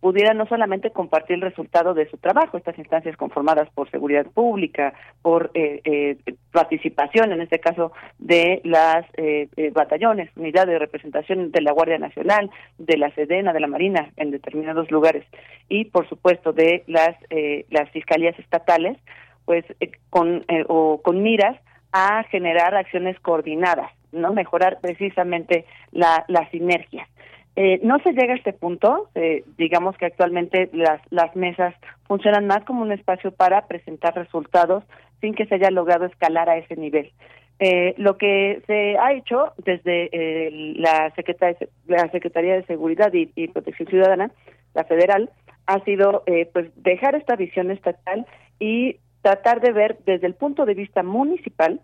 pudieran no solamente compartir el resultado de su trabajo, estas instancias conformadas por seguridad pública, por eh, eh, participación, en este caso, de las eh, eh, batallones, unidades de representación de la Guardia Nacional, de la Sedena, de la Marina, en determinados lugares, y por supuesto de las, eh, las fiscalías estatales, pues eh, con, o con miras a generar acciones coordinadas, no mejorar precisamente la, la sinergia. Eh, no se llega a este punto, eh, digamos que actualmente las, las mesas funcionan más como un espacio para presentar resultados sin que se haya logrado escalar a ese nivel. Eh, lo que se ha hecho desde eh, la, Secretaría, Secretaría de Seguridad y, y Protección Ciudadana, la federal, ha sido eh, pues dejar esta visión estatal y tratar de ver desde el punto de vista municipal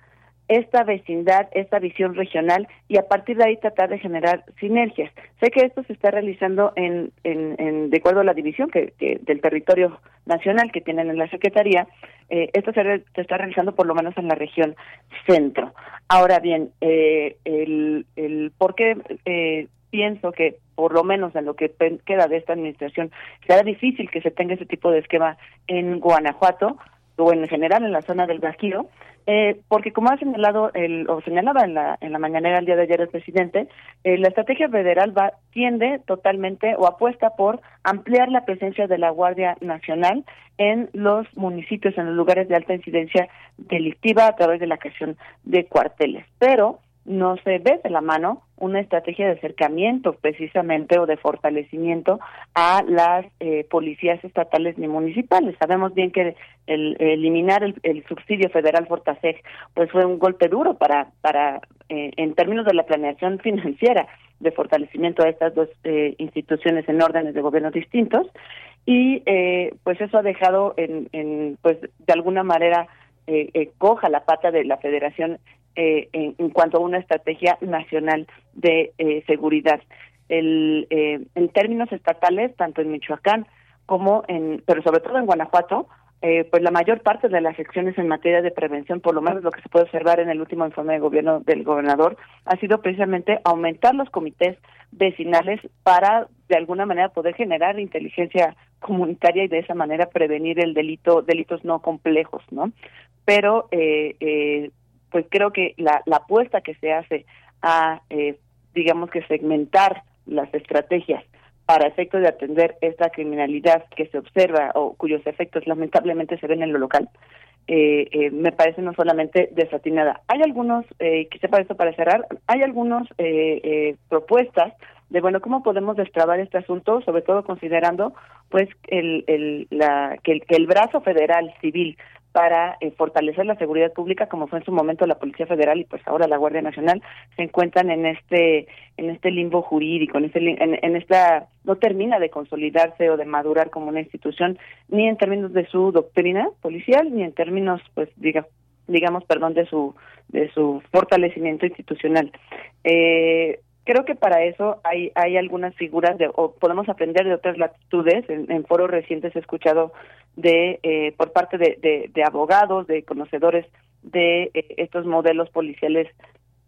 esta vecindad, esta visión regional y a partir de ahí tratar de generar sinergias. Sé que esto se está realizando en, en, en de acuerdo a la división que, que del territorio nacional que tienen en la Secretaría, eh, esto se, está realizando por lo menos en la región centro. Ahora bien, eh, el, el por qué eh, pienso que por lo menos en lo que queda de esta administración será difícil que se tenga ese tipo de esquema en Guanajuato o en general en la zona del Bajío, eh, porque como ha señalado el, o señalaba en la, en la mañanera el día de ayer el presidente, eh, la estrategia federal va tiende totalmente o apuesta por ampliar la presencia de la Guardia Nacional en los municipios, en los lugares de alta incidencia delictiva a través de la creación de cuarteles. Pero no se ve de la mano una estrategia de acercamiento precisamente o de fortalecimiento a las eh, policías estatales ni municipales. Sabemos bien que el, eliminar el, subsidio federal Fortaseg pues fue un golpe duro para para eh, en términos de la planeación financiera de fortalecimiento de estas dos eh, instituciones en órdenes de gobierno distintos y pues eso ha dejado en, en pues de alguna manera coja la pata de la federación eh, en, en, cuanto a una estrategia nacional de eh, seguridad. El, eh, en términos estatales, tanto en Michoacán como en, pero sobre todo en Guanajuato, pues la mayor parte de las acciones en materia de prevención, por lo menos lo que se puede observar en el último informe de gobierno del gobernador, ha sido precisamente aumentar los comités vecinales para de alguna manera poder generar inteligencia comunitaria y de esa manera prevenir el delito, delitos no complejos, ¿no? Pero eh, eh, pues creo que la, la apuesta que se hace a, eh, digamos que segmentar las estrategias para efectos de atender esta criminalidad que se observa o cuyos efectos lamentablemente se ven en lo local, eh, eh, me parece no solamente desatinada. Hay algunos, eh, que sepa esto para cerrar, hay algunos eh, eh, propuestas de bueno cómo podemos destrabar este asunto, sobre todo considerando pues el, el la que el, que el brazo federal civil para eh, fortalecer la seguridad pública como fue en su momento la Policía Federal y pues ahora la Guardia Nacional se encuentran en este en este limbo jurídico en este en, en esta no termina de consolidarse o de madurar como una institución ni en términos de su doctrina policial ni en términos pues diga, digamos perdón de su de su fortalecimiento institucional. Eh, creo que para eso hay hay algunas figuras de o podemos aprender de otras latitudes. En, en foros recientes he escuchado de eh, por parte de, de, de, abogados de conocedores de eh, estos modelos policiales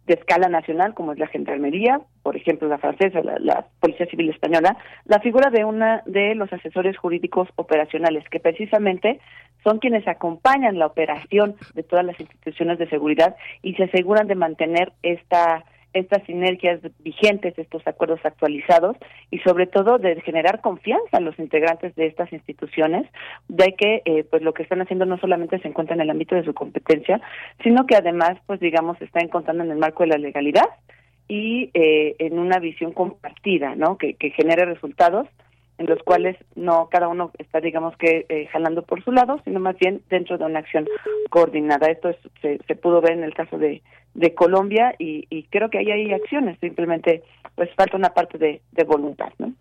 de escala nacional como es la gendarmería por ejemplo la francesa la, la policía civil española la figura de una de los asesores jurídicos operacionales que precisamente son quienes acompañan la operación de todas las instituciones de seguridad y se aseguran de mantener esta estas sinergias vigentes, estos acuerdos actualizados y sobre todo de generar confianza a los integrantes de estas instituciones de que eh, pues lo que están haciendo no solamente se encuentra en el ámbito de su competencia, sino que además pues digamos está encontrando en el marco de la legalidad y eh, en una visión compartida, ¿no? Que, que genere resultados en los cuales no cada uno está digamos que eh, jalando por su lado, sino más bien dentro de una acción coordinada. Esto es, se, se pudo ver en el caso de de Colombia y, y creo que ahí hay acciones, simplemente pues falta una parte de, de voluntad, ¿no?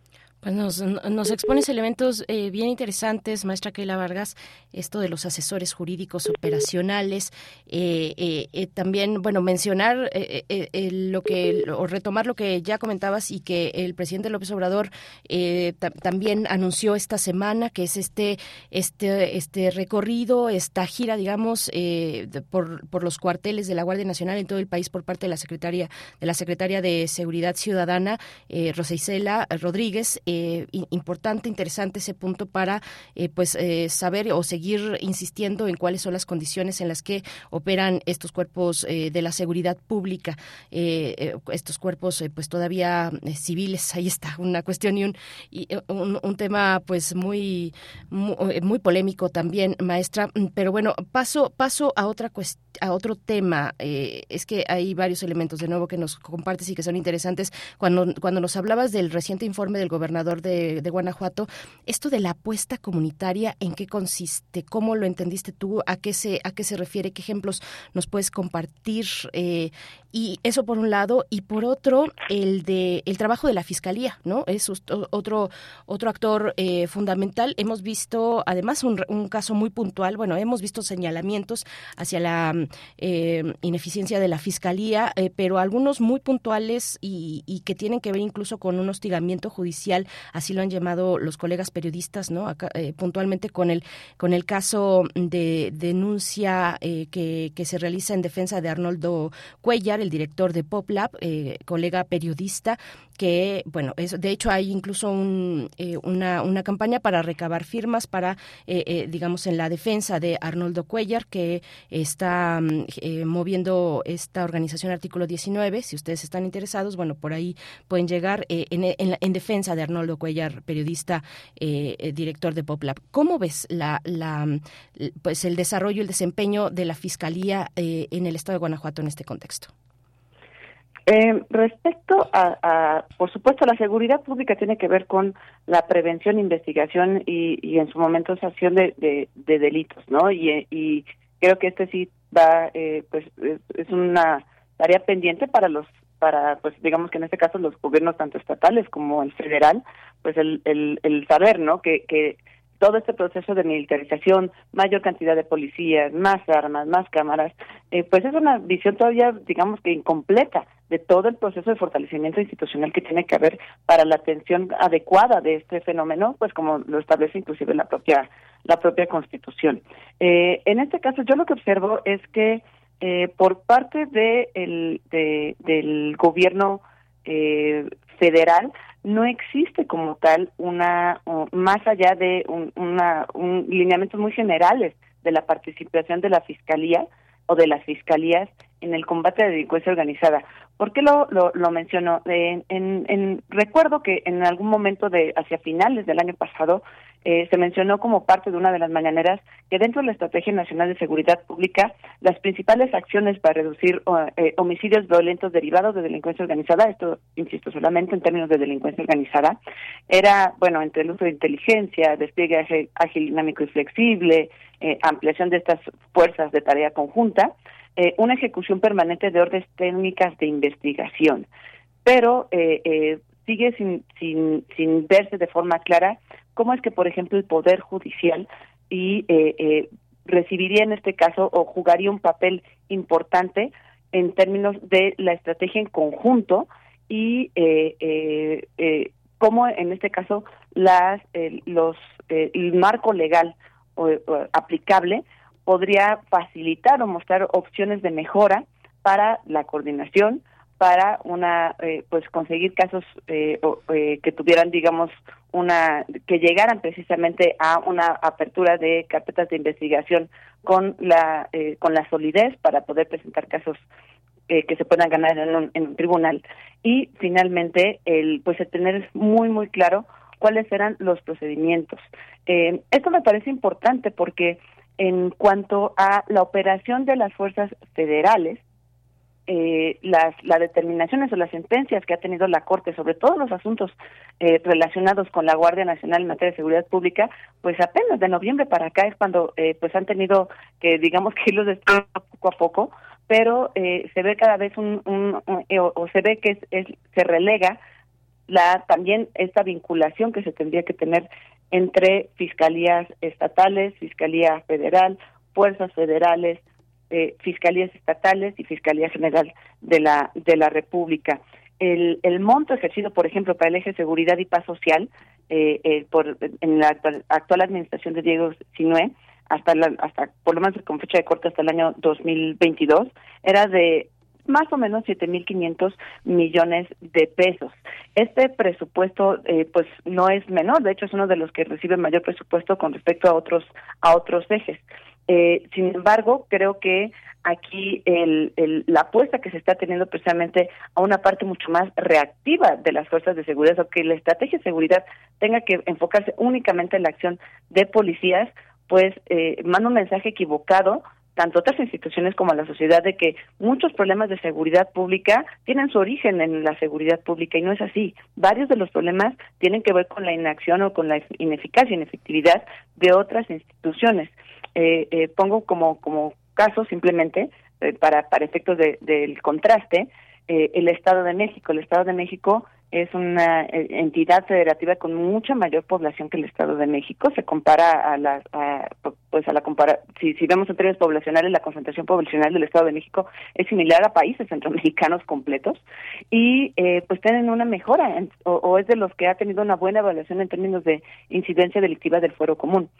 Pues nos, nos expones elementos eh, bien interesantes, maestra Keila Vargas, esto de los asesores jurídicos operacionales, eh, eh, también, bueno, mencionar lo que, o retomar lo que ya comentabas y que el presidente López Obrador también anunció esta semana, que es este, este, este recorrido, esta gira, digamos, por, por los cuarteles de la Guardia Nacional en todo el país por parte de la secretaria, de la secretaria de Seguridad Ciudadana, Rosa Isela Rodríguez. Eh, importante, interesante ese punto para eh, pues eh, saber o seguir insistiendo en cuáles son las condiciones en las que operan estos cuerpos de la seguridad pública, estos cuerpos pues todavía civiles. Ahí está una cuestión y un, un, tema pues muy, muy, polémico también, maestra. Pero bueno, paso paso a otra a otro tema. es que hay varios elementos de nuevo que nos compartes y que son interesantes. Cuando cuando nos hablabas del reciente informe del gobernador de, Guanajuato. Esto de la apuesta comunitaria, ¿en qué consiste? ¿Cómo lo entendiste tú? ¿A qué se, a qué se refiere? ¿Qué ejemplos nos puedes compartir? Eh, y eso por un lado. Y por otro, el de el trabajo de la Fiscalía, ¿no? Es otro, otro actor eh, fundamental. Hemos visto, además, un, caso muy puntual. Bueno, hemos visto señalamientos hacia la eh, ineficiencia de la Fiscalía, pero algunos muy puntuales y, que tienen que ver incluso con un hostigamiento judicial así lo han llamado los colegas periodistas, ¿no? Eh, puntualmente con el con el caso de denuncia eh, que, que, se realiza en defensa de Arnoldo Cuellar, el director de PopLab, eh, colega periodista, que, bueno, es, de hecho hay incluso un, una, una campaña para recabar firmas para, digamos, en la defensa de Arnoldo Cuellar, que está mm, moviendo esta organización Artículo 19. Si ustedes están interesados, bueno, por ahí pueden llegar en, en, en defensa de Arnoldo Cuellar, periodista, eh, eh, director de PopLab. ¿Cómo ves la, la, pues el desarrollo, el desempeño de la Fiscalía eh, en el Estado de Guanajuato en este contexto? Respecto a, por supuesto, la seguridad pública tiene que ver con la prevención, investigación y, en su momento sanción de, de, delitos, ¿no? Y, y, creo que este sí va, pues es una tarea pendiente para los para, pues digamos que en este caso los gobiernos tanto estatales como el federal, pues el, el, el saber, ¿no? Que, que todo este proceso de militarización, mayor cantidad de policías, más armas, más cámaras, eh, pues es una visión todavía, digamos que incompleta de todo el proceso de fortalecimiento institucional que tiene que haber para la atención adecuada de este fenómeno, pues como lo establece inclusive la propia la propia Constitución. Eh, en este caso, yo lo que observo es que eh, por parte de el, del gobierno eh, federal no existe como tal una más allá de un, una un lineamientos muy generales de la participación de la fiscalía o de las fiscalías en el combate a la delincuencia organizada. ¿Por qué lo, lo, lo menciono? en, en, recuerdo que en algún momento de hacia finales del año pasado eh, se mencionó como parte de una de las mañaneras que dentro de la Estrategia Nacional de Seguridad Pública las principales acciones para reducir eh, homicidios violentos derivados de delincuencia organizada, esto insisto solamente en términos de delincuencia organizada, era, bueno, entre el uso de inteligencia, despliegue ágil, dinámico y flexible, eh, ampliación de estas fuerzas de tarea conjunta, una ejecución permanente de órdenes técnicas de investigación. Pero sigue sin, sin, sin verse de forma clara cómo es que, por ejemplo, el Poder Judicial y eh, eh, recibiría en este caso o jugaría un papel importante en términos de la estrategia en conjunto y eh, eh, cómo en este caso las los el marco legal aplicable podría facilitar o mostrar opciones de mejora para la coordinación para una eh, pues conseguir casos eh, eh, que tuvieran digamos una que llegaran precisamente a una apertura de carpetas de investigación con la con la solidez para poder presentar casos que se puedan ganar en un, en un tribunal. Y finalmente el pues el tener muy muy claro cuáles eran los procedimientos. Esto me parece importante porque en cuanto a la operación de las fuerzas federales eh, las, las determinaciones o las sentencias que ha tenido la Corte sobre todos los asuntos eh, relacionados con la Guardia Nacional en materia de seguridad pública, pues apenas de noviembre para acá es cuando eh, pues han tenido que digamos que irlos destruyendo poco a poco, pero eh, se ve cada vez un, un, o, se ve que es, se relega la también esta vinculación que se tendría que tener entre fiscalías estatales, fiscalía federal, fuerzas federales, eh, fiscalías estatales y fiscalía general de la de la República. El, el monto ejercido, por ejemplo, para el eje seguridad y paz social eh, eh, por en la actual, administración de Diego Sinue hasta la, hasta por lo menos con fecha de corte hasta el año 2022 era de más o menos 7.500 millones de pesos. Este presupuesto, eh, pues, no es menor. De hecho, es uno de los que recibe mayor presupuesto con respecto a otros a otros ejes. Eh, sin embargo, creo que aquí el, el, la apuesta que se está teniendo precisamente a una parte mucho más reactiva de las fuerzas de seguridad, o que la estrategia de seguridad tenga que enfocarse únicamente en la acción de policías, pues eh, manda un mensaje equivocado tanto otras instituciones como la sociedad de que muchos problemas de seguridad pública tienen su origen en la seguridad pública y no es así. Varios de los problemas tienen que ver con la inacción o con la ineficacia, inefectividad de otras instituciones. Eh, eh, pongo como como caso simplemente eh, para para efectos de, del contraste eh, el Estado de México. El Estado de México es una eh, entidad federativa con mucha mayor población que el Estado de México. Se compara a la, a, pues a la compara, si, si vemos en términos poblacionales, la concentración poblacional del Estado de México es similar a países centroamericanos completos y eh, pues tienen una mejora o, o, es de los que ha tenido una buena evaluación en términos de incidencia delictiva del fuero común.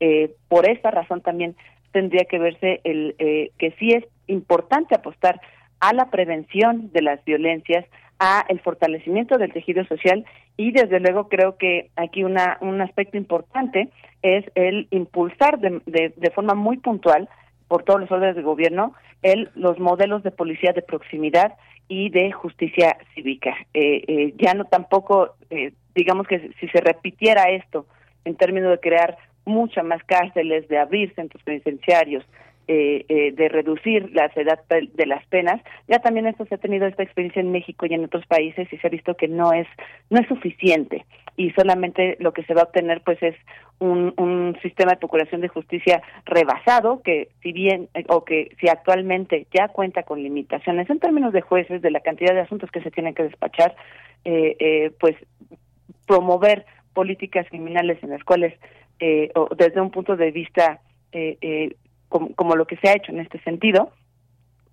Eh, por esta razón también tendría que verse el eh, que sí es importante apostar a la prevención de las violencias, a el fortalecimiento del tejido social y desde luego creo que aquí una un aspecto importante es el impulsar de, de, forma muy puntual por todos los órdenes de gobierno el los modelos de policía de proximidad y de justicia cívica. Eh, eh, ya no tampoco eh, digamos que si se repitiera esto en términos de crear muchas más cárceles de abrir centros penitenciarios eh, eh, de reducir la edad de las penas. Ya también esto se ha tenido esta experiencia en México y en otros países y se ha visto que no es no es suficiente y solamente lo que se va a obtener pues es un, un sistema de procuración de justicia rebasado que si bien eh, o que si actualmente ya cuenta con limitaciones en términos de jueces de la cantidad de asuntos que se tienen que despachar eh, eh, pues promover políticas criminales en las cuales o desde un punto de vista eh, eh, como, como, lo que se ha hecho en este sentido,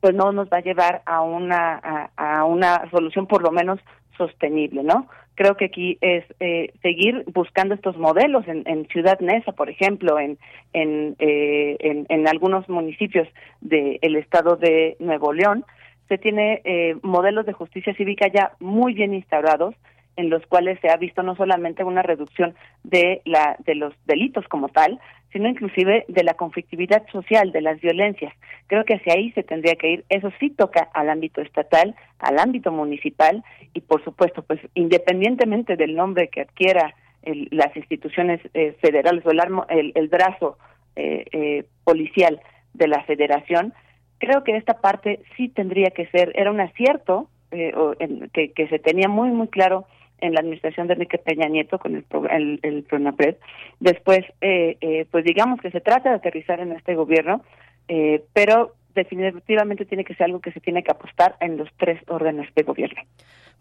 pues no nos va a llevar a una a, una solución por lo menos sostenible, ¿no? Creo que aquí es eh, seguir buscando estos modelos en, en Ciudad Neza, por ejemplo, en en, eh, en, en algunos municipios del de estado de Nuevo León, se tiene eh, modelos de justicia cívica ya muy bien instaurados en los cuales se ha visto no solamente una reducción de la de los delitos como tal, sino inclusive de la conflictividad social, de las violencias. Creo que hacia ahí se tendría que ir. Eso sí toca al ámbito estatal, al ámbito municipal y, por supuesto, pues independientemente del nombre que adquiera el, las instituciones eh, federales o el, el brazo eh, eh, policial de la federación, creo que esta parte sí tendría que ser, era un acierto eh, o, en, que, que se tenía muy, muy claro en la administración de Enrique Peña Nieto con el, el, el PRONAPRED. Después, eh, eh, pues digamos que se trata de aterrizar en este gobierno, eh, pero definitivamente tiene que ser algo que se tiene que apostar en los tres órdenes de gobierno.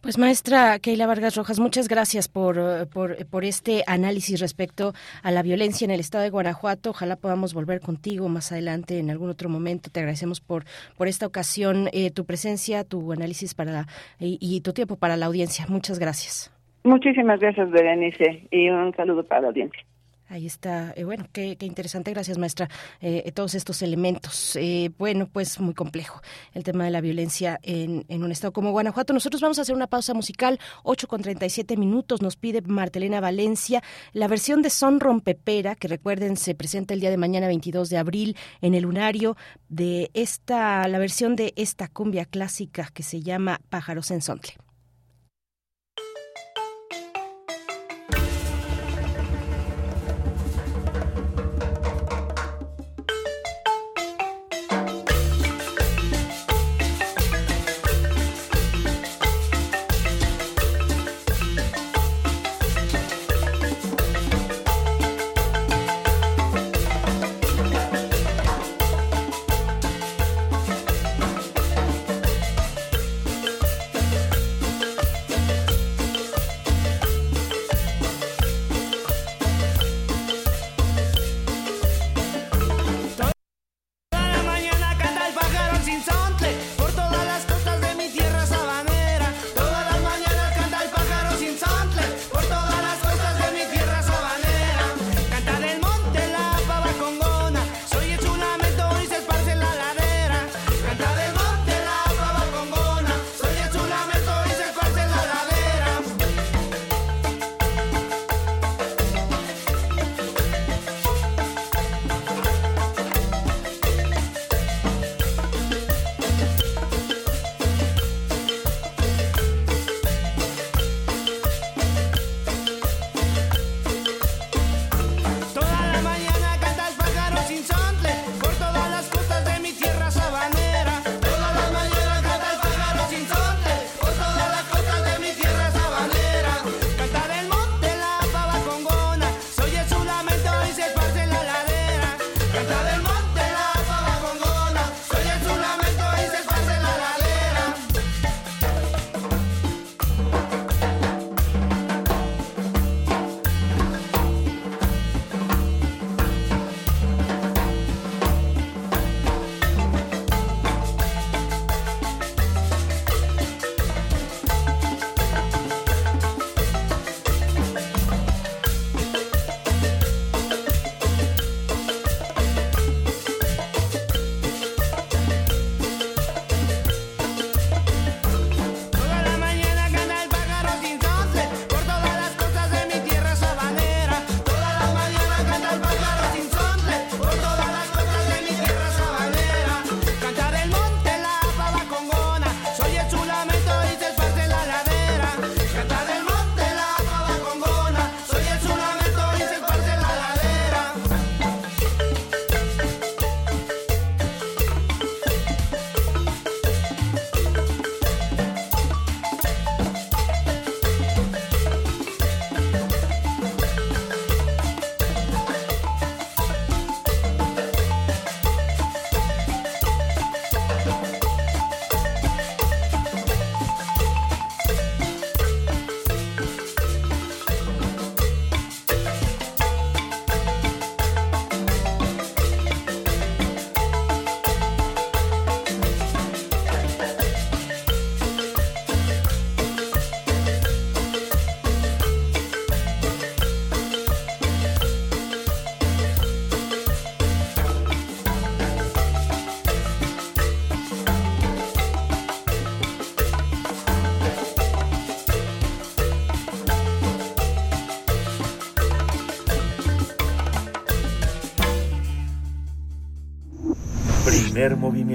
Pues maestra Keila Vargas Rojas, muchas gracias por, por, por, este análisis respecto a la violencia en el estado de Guanajuato. Ojalá podamos volver contigo más adelante en algún otro momento. Te agradecemos por, por esta ocasión, eh, tu presencia, tu análisis para la, y, y, tu tiempo para la audiencia. Muchas gracias. Muchísimas gracias, Berenice, y un saludo para la audiencia. Ahí está, eh, bueno, qué, qué, interesante, gracias maestra, eh, todos estos elementos. Eh, bueno, pues muy complejo el tema de la violencia en, en, un estado como Guanajuato. Nosotros vamos a hacer una pausa musical, 8 con 37 minutos, nos pide Martelena Valencia la versión de Son Rompepera, que recuerden se presenta el día de mañana 22 de abril en el lunario de esta, la versión de esta cumbia clásica que se llama Pájaros en Sontle.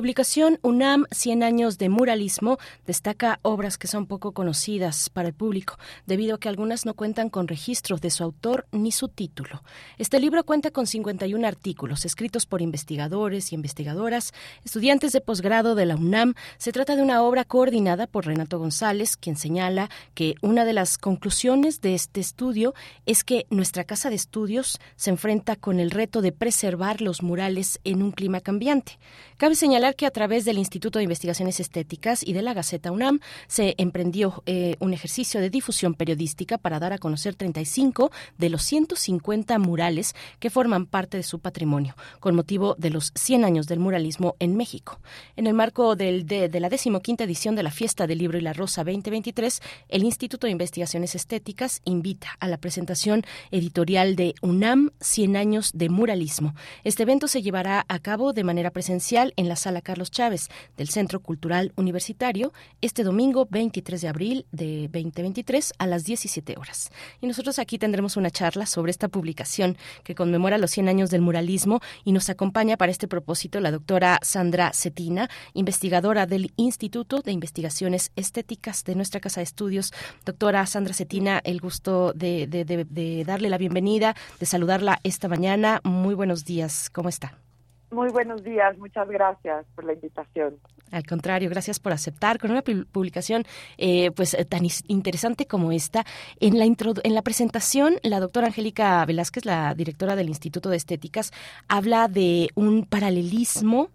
Publicación UNAM 100 años de muralismo destaca obras que son poco conocidas para el público, debido a que algunas no cuentan con registro de su autor ni su título. Este libro cuenta con 51 artículos escritos por investigadores y investigadoras, estudiantes de posgrado de la UNAM. Se trata de una obra coordinada por Renato González, quien señala que una de las conclusiones de este estudio es que nuestra casa de estudios se enfrenta con el reto de preservar los murales en un clima cambiante. Cabe señalar que a través del Instituto de Investigaciones Estéticas y de la Gaceta UNAM se emprendió eh, un ejercicio de difusión periodística para dar a conocer 35 de los 150 murales que forman parte de su patrimonio, con motivo de los 100 años del muralismo en México. En el marco del, de, de la decimoquinta edición de la Fiesta del Libro y la Rosa 2023, el Instituto de Investigaciones Estéticas invita a la presentación editorial de UNAM 100 años de muralismo. Este evento se llevará a cabo de manera presencial en la sala Carlos Chávez del Centro Cultural Universitario este domingo 23 de abril de 2023 a las 17 horas. Y nosotros aquí tendremos una charla sobre esta publicación que conmemora los 100 años del muralismo y nos acompaña para este propósito la doctora Sandra Cetina, investigadora del Instituto de Investigaciones Estéticas de nuestra Casa de Estudios. Doctora Sandra Cetina, el gusto de, de, darle la bienvenida, de saludarla esta mañana. Muy buenos días, ¿cómo está? Muy buenos días, muchas gracias por la invitación. Al contrario, gracias por aceptar con una publicación eh, pues tan interesante como esta. En la en la presentación, la doctora Angélica Velázquez, la directora del Instituto de Estéticas, habla de un paralelismo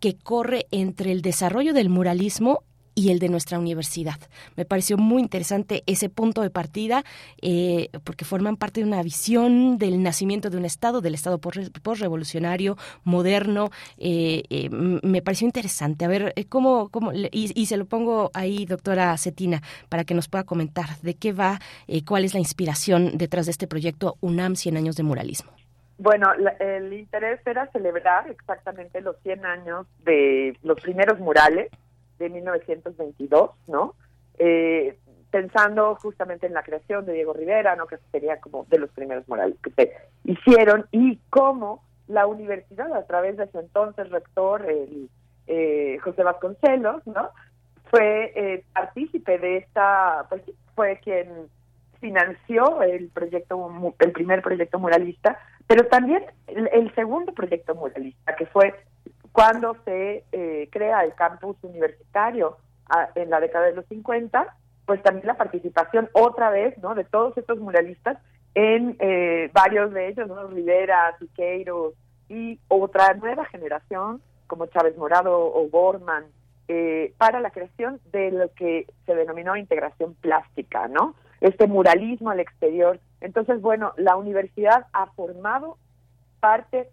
que corre entre el desarrollo del muralismo y el de nuestra universidad. Me pareció muy interesante ese punto de partida eh, porque forman parte de una visión del nacimiento de un Estado, del Estado postrevolucionario, moderno. Eh, eh, me pareció interesante. A ver, ¿cómo, cómo y, y, se lo pongo ahí, doctora Cetina, para que nos pueda comentar de qué va, cuál es la inspiración detrás de este proyecto UNAM 100 años de muralismo. Bueno, el interés era celebrar exactamente los 100 años de los primeros murales de 1922, ¿no? Eh, pensando justamente en la creación de Diego Rivera, ¿no? Que sería como de los primeros murales que se hicieron y cómo la universidad, a través de su entonces rector, el eh, José Vasconcelos, ¿no? Fue eh, partícipe de esta, pues fue quien financió el proyecto, el primer proyecto muralista, pero también el, el segundo proyecto muralista, que fue cuando se eh, crea el campus universitario en la década de los 50, pues también la participación otra vez, ¿no? De todos estos muralistas en eh, varios de ellos, ¿no? Rivera, Siqueiros y otra nueva generación como Chávez Morado o Gorman, eh, para la creación de lo que se denominó integración plástica, ¿no? Este muralismo al exterior. Entonces, bueno, la universidad ha formado parte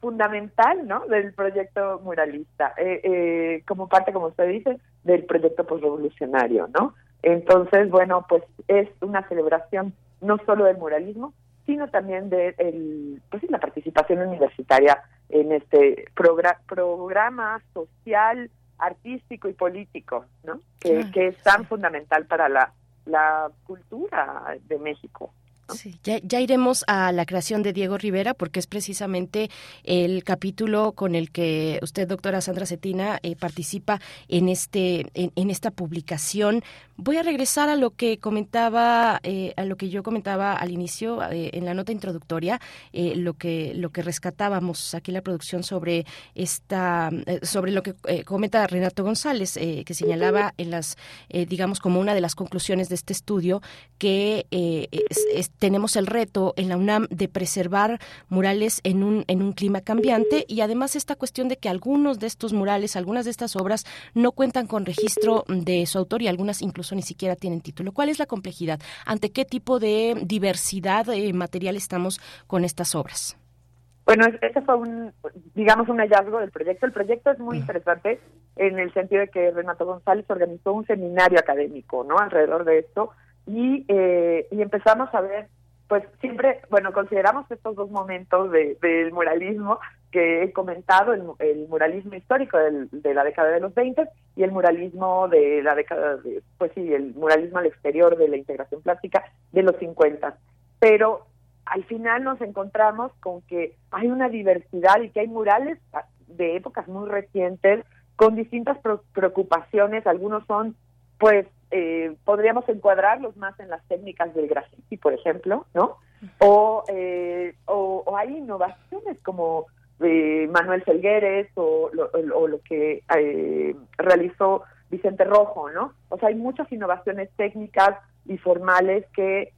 fundamental ¿no? del proyecto muralista, eh, eh, como parte, como usted dice, del proyecto postrevolucionario, ¿no? Entonces, bueno, pues es una celebración no solo del muralismo, sino también de el, pues, la participación universitaria en este programa, programa social, artístico y político, ¿no? Que, Ah, que es tan fundamental para la, la cultura de México. Sí, ya, ya, iremos a la creación de Diego Rivera porque es precisamente el capítulo con el que usted, doctora Sandra Cetina, eh, participa en este en, en, esta publicación. Voy a regresar a lo que comentaba, eh, a lo que yo comentaba al inicio eh, en la nota introductoria, lo que lo que rescatábamos aquí en la producción sobre esta sobre lo que comenta Renato González, que señalaba en las digamos como una de las conclusiones de este estudio que es, es tenemos el reto en la UNAM de preservar murales en un, en un clima cambiante y además esta cuestión de que algunos de estos murales, algunas de estas obras no cuentan con registro de su autor y algunas incluso ni siquiera tienen título. ¿Cuál es la complejidad? ¿Ante qué tipo de diversidad eh, material estamos con estas obras? Bueno, ese fue un, digamos, un hallazgo del proyecto. El proyecto es muy interesante en el sentido de que Renato González organizó un seminario académico, ¿no? Alrededor de esto y, eh, y empezamos a ver pues siempre, bueno, consideramos estos dos momentos de, del muralismo que he comentado, el, el muralismo histórico del, de la década de los 20 y el muralismo de la década de, pues sí, el muralismo al exterior de la integración plástica de los 50. Pero al final nos encontramos con que hay una diversidad y que hay murales de épocas muy recientes con distintas preocupaciones, algunos son pues eh, podríamos encuadrarlos más en las técnicas del graffiti, por ejemplo, ¿no? O, eh, o, hay innovaciones como eh, Manuel Felgueres o lo, o lo que eh, realizó Vicente Rojo, ¿no? O sea, hay muchas innovaciones técnicas y formales que,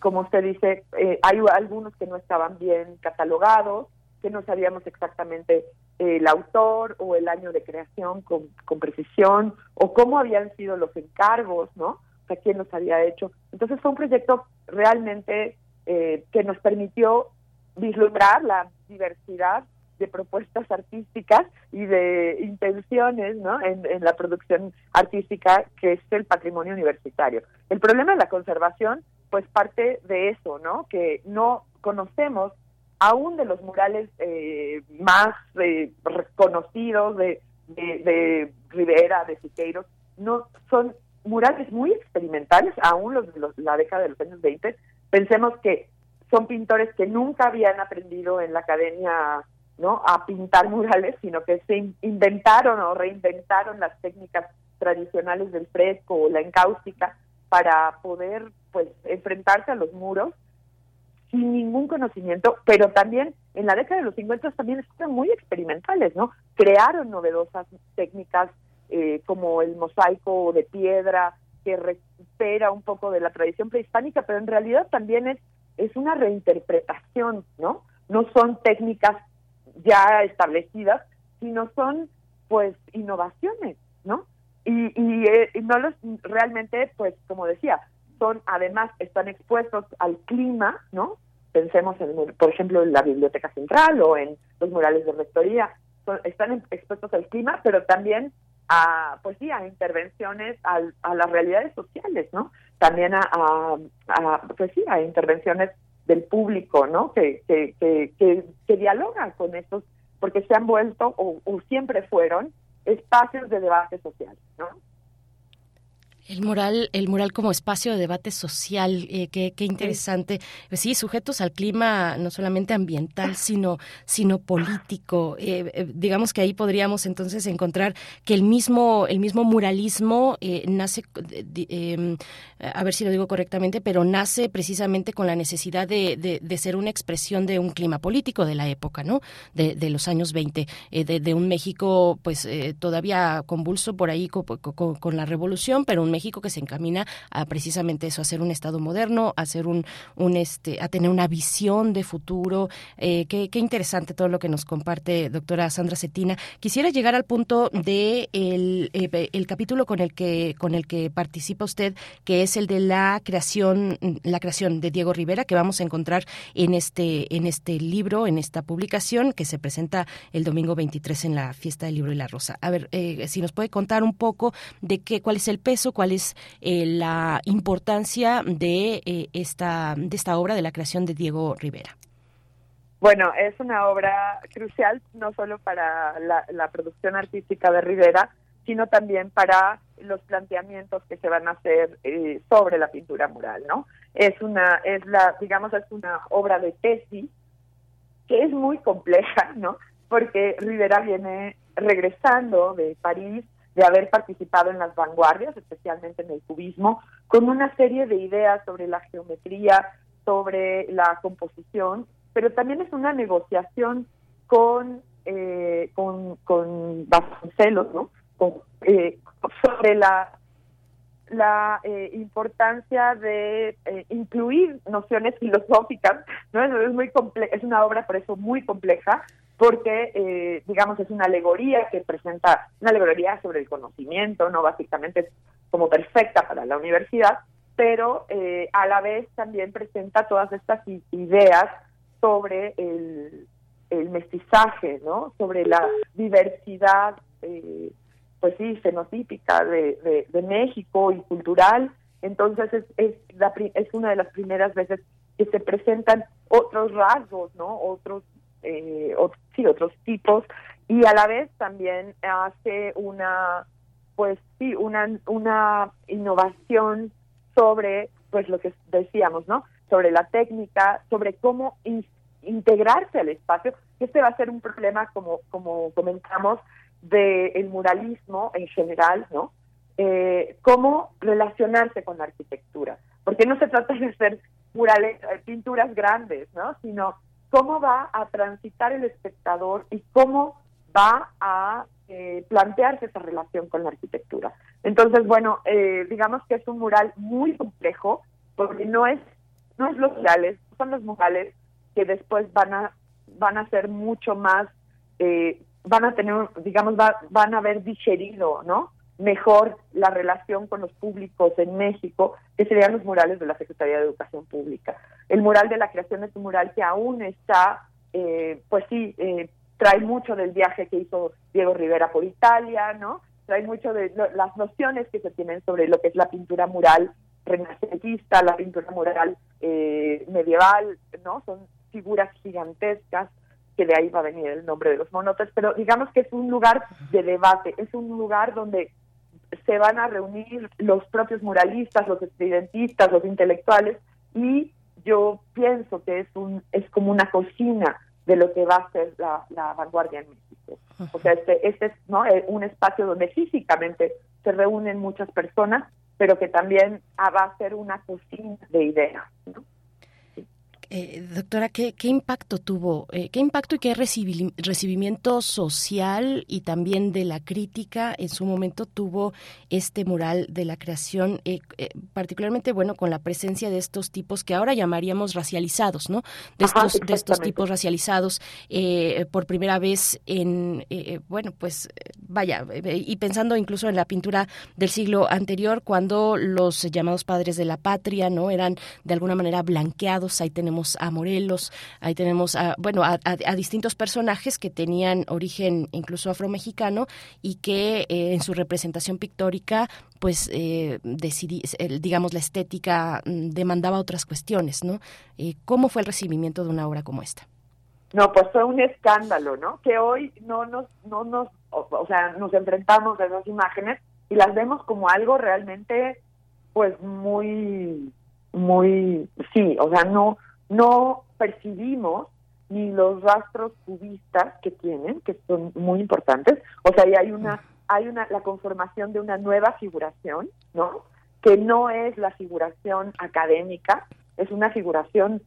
como usted dice, hay algunos que no estaban bien catalogados, que no sabíamos exactamente el autor o el año de creación con, precisión o cómo habían sido los encargos, ¿no? O sea, quién los había hecho. Entonces fue un proyecto realmente eh, que nos permitió vislumbrar la diversidad de propuestas artísticas y de intenciones ¿no? en, la producción artística que es el patrimonio universitario. El problema de la conservación, pues parte de eso, ¿no? Que no conocemos aún de los murales eh, más eh, reconocidos de, de, de, Rivera, de Siqueiros, no son murales muy experimentales, aún los de los, la década de los años 20. Pensemos que son pintores que nunca habían aprendido en la academia no a pintar murales, sino que se inventaron o reinventaron las técnicas tradicionales del fresco o la encáustica para poder pues enfrentarse a los muros sin ningún conocimiento, pero también en la década de los 50 también fueron muy experimentales, ¿no? Crearon novedosas técnicas eh, como el mosaico de piedra, que recupera un poco de la tradición prehispánica, pero en realidad también es, es una reinterpretación, ¿no? No son técnicas ya establecidas, sino son pues innovaciones, ¿no? Y, y, eh, y no los realmente, pues como decía, son además están expuestos al clima, ¿no? Pensemos en, por ejemplo, en la Biblioteca Central o en los murales de rectoría, son, están expuestos al clima, pero también a, pues sí, a intervenciones a, a las realidades sociales, ¿no? También a, a, a, pues sí, a intervenciones del público, ¿no? Que, que, que, que, que dialogan con estos, porque se han vuelto o, o siempre fueron espacios de debate social, ¿no? El mural, el mural como espacio de debate social, eh, qué, qué, interesante. Pues sí, sujetos al clima no solamente ambiental, sino, sino político. Eh, eh, digamos que ahí podríamos entonces encontrar que el mismo, el mismo muralismo eh, nace, em, a ver si lo digo correctamente, pero nace precisamente con la necesidad de, de, de ser una expresión de un clima político de la época, ¿no? De, de los años 20, de, de, un México, pues todavía convulso por ahí con, con, con la revolución, pero un México que se encamina a precisamente eso, a ser un Estado moderno, a ser un, un este, a tener una visión de futuro. Eh, qué, qué, interesante todo lo que nos comparte doctora Sandra Cetina. Quisiera llegar al punto de el, eh, el capítulo con el que con el que participa usted, que es el de la creación, la creación de Diego Rivera, que vamos a encontrar en este, en este libro, en esta publicación que se presenta el domingo 23 en la fiesta del libro y la rosa. A ver, eh, si nos puede contar un poco de qué, cuál es el peso, cuál es eh, la importancia de eh, esta de esta obra de la creación de Diego Rivera. Bueno, es una obra crucial no solo para la, la, producción artística de Rivera, sino también para los planteamientos que se van a hacer eh, sobre la pintura mural, ¿no? Es una, es la, digamos, es una obra de tesis que es muy compleja, ¿no? Porque Rivera viene regresando de París de haber participado en las vanguardias, especialmente en el cubismo, con una serie de ideas sobre la geometría, sobre la composición, pero también es una negociación con eh, con, con Vasconcelos, ¿no? Eh, sobre la la eh, importancia de eh, incluir nociones filosóficas, ¿no? Es, muy comple es una obra por eso muy compleja, porque, eh, digamos, es una alegoría que presenta, una alegoría sobre el conocimiento, ¿no? Básicamente es como perfecta para la universidad, pero eh, a la vez también presenta todas estas ideas sobre el, mestizaje, ¿no? Sobre la diversidad, eh, pues sí, fenotípica de, de, de, México y cultural. Entonces es, es, la, es una de las primeras veces que se presentan otros rasgos, ¿no? Otros, eh, sí, otros tipos y a la vez también hace una, pues sí, una, una innovación sobre, pues lo que decíamos, ¿no? Sobre la técnica, sobre cómo integrarse al espacio, este va a ser un problema, como, como comentamos, del muralismo en general, ¿no? Eh, cómo relacionarse con la arquitectura, porque no se trata de hacer murales, eh, pinturas grandes, ¿no? Sino cómo va a transitar el espectador y cómo va a eh, plantearse esa relación con la arquitectura. Entonces, bueno, eh, digamos que es un mural muy complejo porque no es no es los murales, son los murales que después van a van a ser mucho más eh, van a tener, digamos, van a haber digerido, ¿no? Mejor la relación con los públicos en México, que serían los murales de la Secretaría de Educación Pública. El mural de la creación es un mural que aún está, pues sí, trae mucho del viaje que hizo Diego Rivera por Italia, ¿no? Trae mucho de las nociones que se tienen sobre lo que es la pintura mural renacentista, la pintura mural eh, medieval, ¿no? Son figuras gigantescas, que de ahí va a venir el nombre de los monotes, pero digamos que es un lugar de debate, es un lugar donde se van a reunir los propios muralistas, los estudiantistas, los intelectuales, y yo pienso que es un es como una cocina de lo que va a ser la, vanguardia en México. O sea, este, este es ¿no? Eh, un espacio donde físicamente se reúnen muchas personas, pero que también va a ser una cocina de ideas. ¿no? Eh, doctora, ¿qué, impacto tuvo, eh, qué impacto y qué recibimiento social y también de la crítica en su momento tuvo este mural de la creación, eh, particularmente, bueno, con la presencia de estos tipos que ahora llamaríamos racializados, ¿no? De estos, de estos tipos racializados por primera vez en, bueno, pues vaya, y pensando incluso en la pintura del siglo anterior, cuando los llamados padres de la patria, ¿no? Eran de alguna manera blanqueados, ahí tenemos a Morelos, ahí tenemos a, bueno, a, distintos personajes que tenían origen incluso afromexicano y que eh, en su representación pictórica pues eh, decidí, digamos la estética mm, demandaba otras cuestiones, ¿no? Eh, ¿Cómo fue el recibimiento de una obra como esta? No, pues fue un escándalo, ¿no? Que hoy no nos, no nos, o, sea, nos enfrentamos a esas imágenes y las vemos como algo realmente, pues muy, muy, sí, o sea, no, no percibimos ni los rastros cubistas que tienen, que son muy importantes. O sea, hay una, hay una, la conformación de una nueva figuración, ¿no? Que no es la figuración académica, es una figuración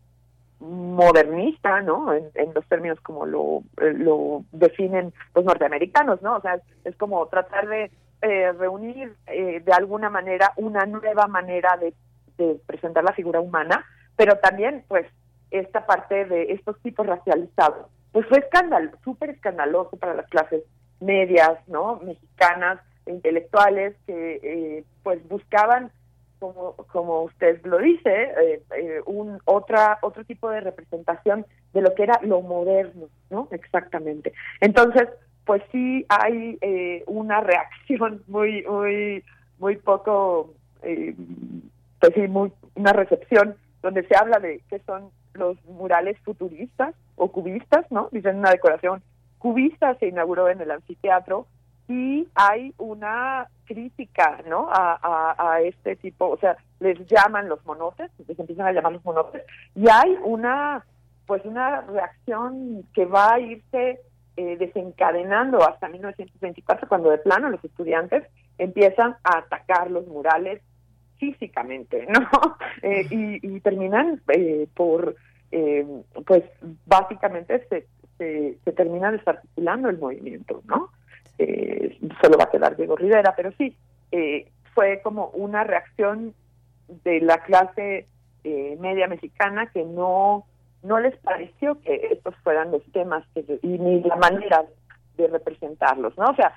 modernista, ¿no? En, los términos como lo, lo definen los norteamericanos, ¿no? O sea, es, como tratar de eh, reunir eh, de alguna manera una nueva manera de, de presentar la figura humana pero también pues esta parte de estos tipos racializados, pues fue escándalo, súper escandaloso para las clases medias, ¿no? Mexicanas, intelectuales que eh, pues buscaban como, como usted lo dice, eh, eh, un otra otro tipo de representación de lo que era lo moderno, ¿no? Exactamente. Entonces, pues sí hay una reacción muy muy muy poco, pues sí, muy una recepción donde se habla de qué son los murales futuristas o cubistas, ¿no? Dicen una decoración cubista, se inauguró en el anfiteatro y hay una crítica, ¿no? A, a, este tipo, o sea, les llaman los monotes, les empiezan a llamar los monotes, y hay una, pues una reacción que va a irse eh, desencadenando hasta 1924, cuando de plano los estudiantes empiezan a atacar los murales físicamente, ¿no? Eh, y, terminan eh, por, eh, pues básicamente se, se, termina desarticulando el movimiento, ¿no? solo va a quedar Diego Rivera, pero sí, fue como una reacción de la clase media mexicana que no no les pareció que estos fueran los temas que, y ni la manera de representarlos, ¿no? O sea,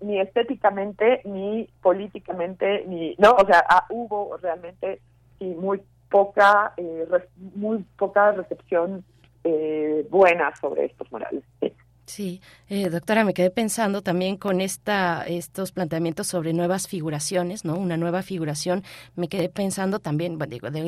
ni, estéticamente, ni políticamente, ni, no, o sea, ah, hubo realmente sí, muy poca, eh, muy poca recepción eh, buena sobre estos morales. Sí, eh, doctora, me quedé pensando también con esta, estos planteamientos sobre nuevas figuraciones, ¿no? Una nueva figuración. Me quedé pensando también,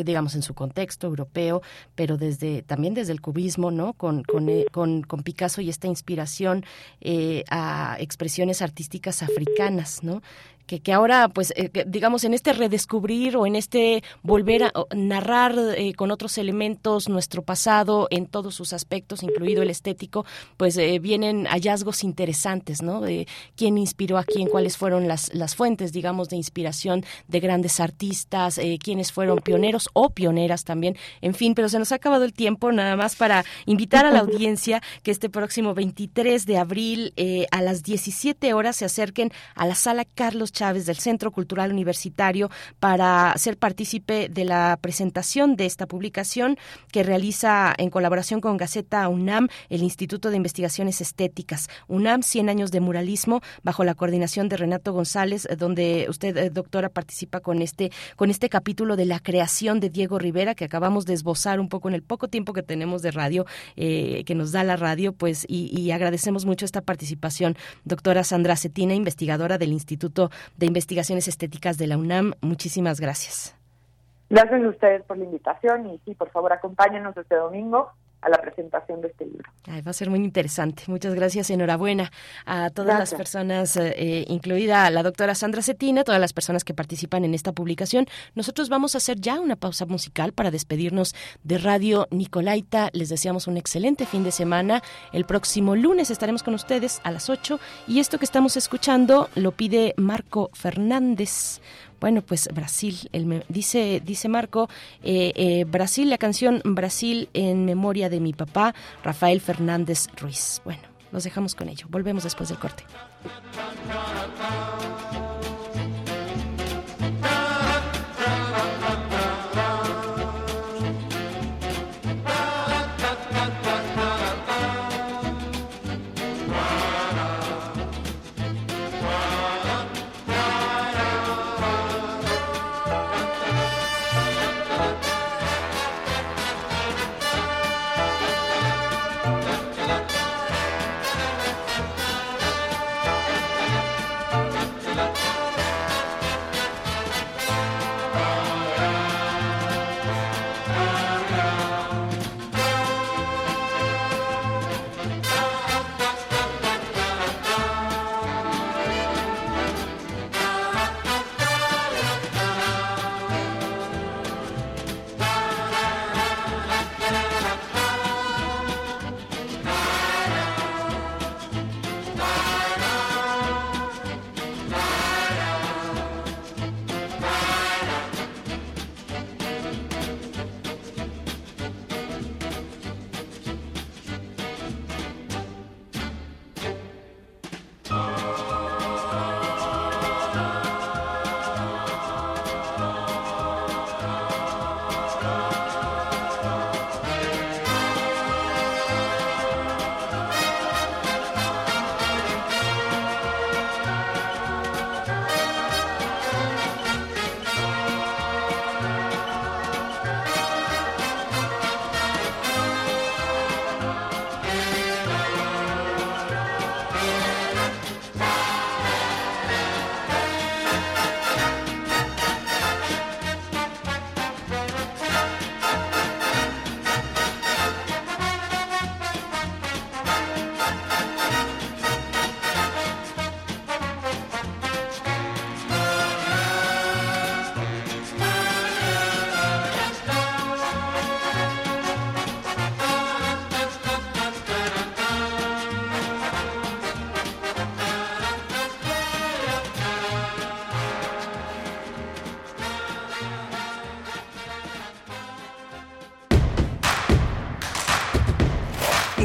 digamos, en su contexto europeo, pero desde también desde el cubismo, ¿no? Con, con, eh, con, con Picasso y esta inspiración eh, a expresiones artísticas africanas, ¿no? Que, que ahora, pues, eh, digamos, en este redescubrir o en este volver a narrar eh, con otros elementos nuestro pasado en todos sus aspectos, incluido el estético, pues eh, vienen hallazgos interesantes, ¿no? De quién inspiró a quién, cuáles fueron las, las fuentes, digamos, de inspiración de grandes artistas, quiénes fueron pioneros o pioneras también, en fin, pero se nos ha acabado el tiempo nada más para invitar a la audiencia que este próximo 23 de abril a las 17 horas se acerquen a la sala Carlos Chávez del Centro Cultural Universitario para ser partícipe de la presentación de esta publicación que realiza en colaboración con Gaceta UNAM el Instituto de Investigaciones Estéticas. UNAM 100 años de muralismo bajo la coordinación de Renato González, donde usted, eh, doctora, participa con este, con este capítulo de la creación de Diego Rivera que acabamos de esbozar un poco en el poco tiempo que tenemos de radio, eh, que nos da la radio, pues, y, y agradecemos mucho esta participación. Doctora Sandra Cetina, investigadora del Instituto de Investigaciones Estéticas de la UNAM. Muchísimas gracias. Gracias a ustedes por la invitación y sí, por favor, acompáñenos este domingo a la presentación de este libro. va a ser muy interesante. Muchas gracias. Enhorabuena a todas las personas, eh, incluida la doctora Sandra Cetina, todas las personas que participan en esta publicación. Nosotros vamos a hacer ya una pausa musical para despedirnos de Radio Nicolaita. Les deseamos un excelente fin de semana. El próximo lunes estaremos con ustedes a las 8 y esto que estamos escuchando lo pide Marco Fernández. Bueno, pues Brasil, el, dice, dice Marco, eh, eh, Brasil, la canción Brasil en memoria de mi papá, Rafael Fernández Ruiz. Bueno, nos dejamos con ello. Volvemos después del corte.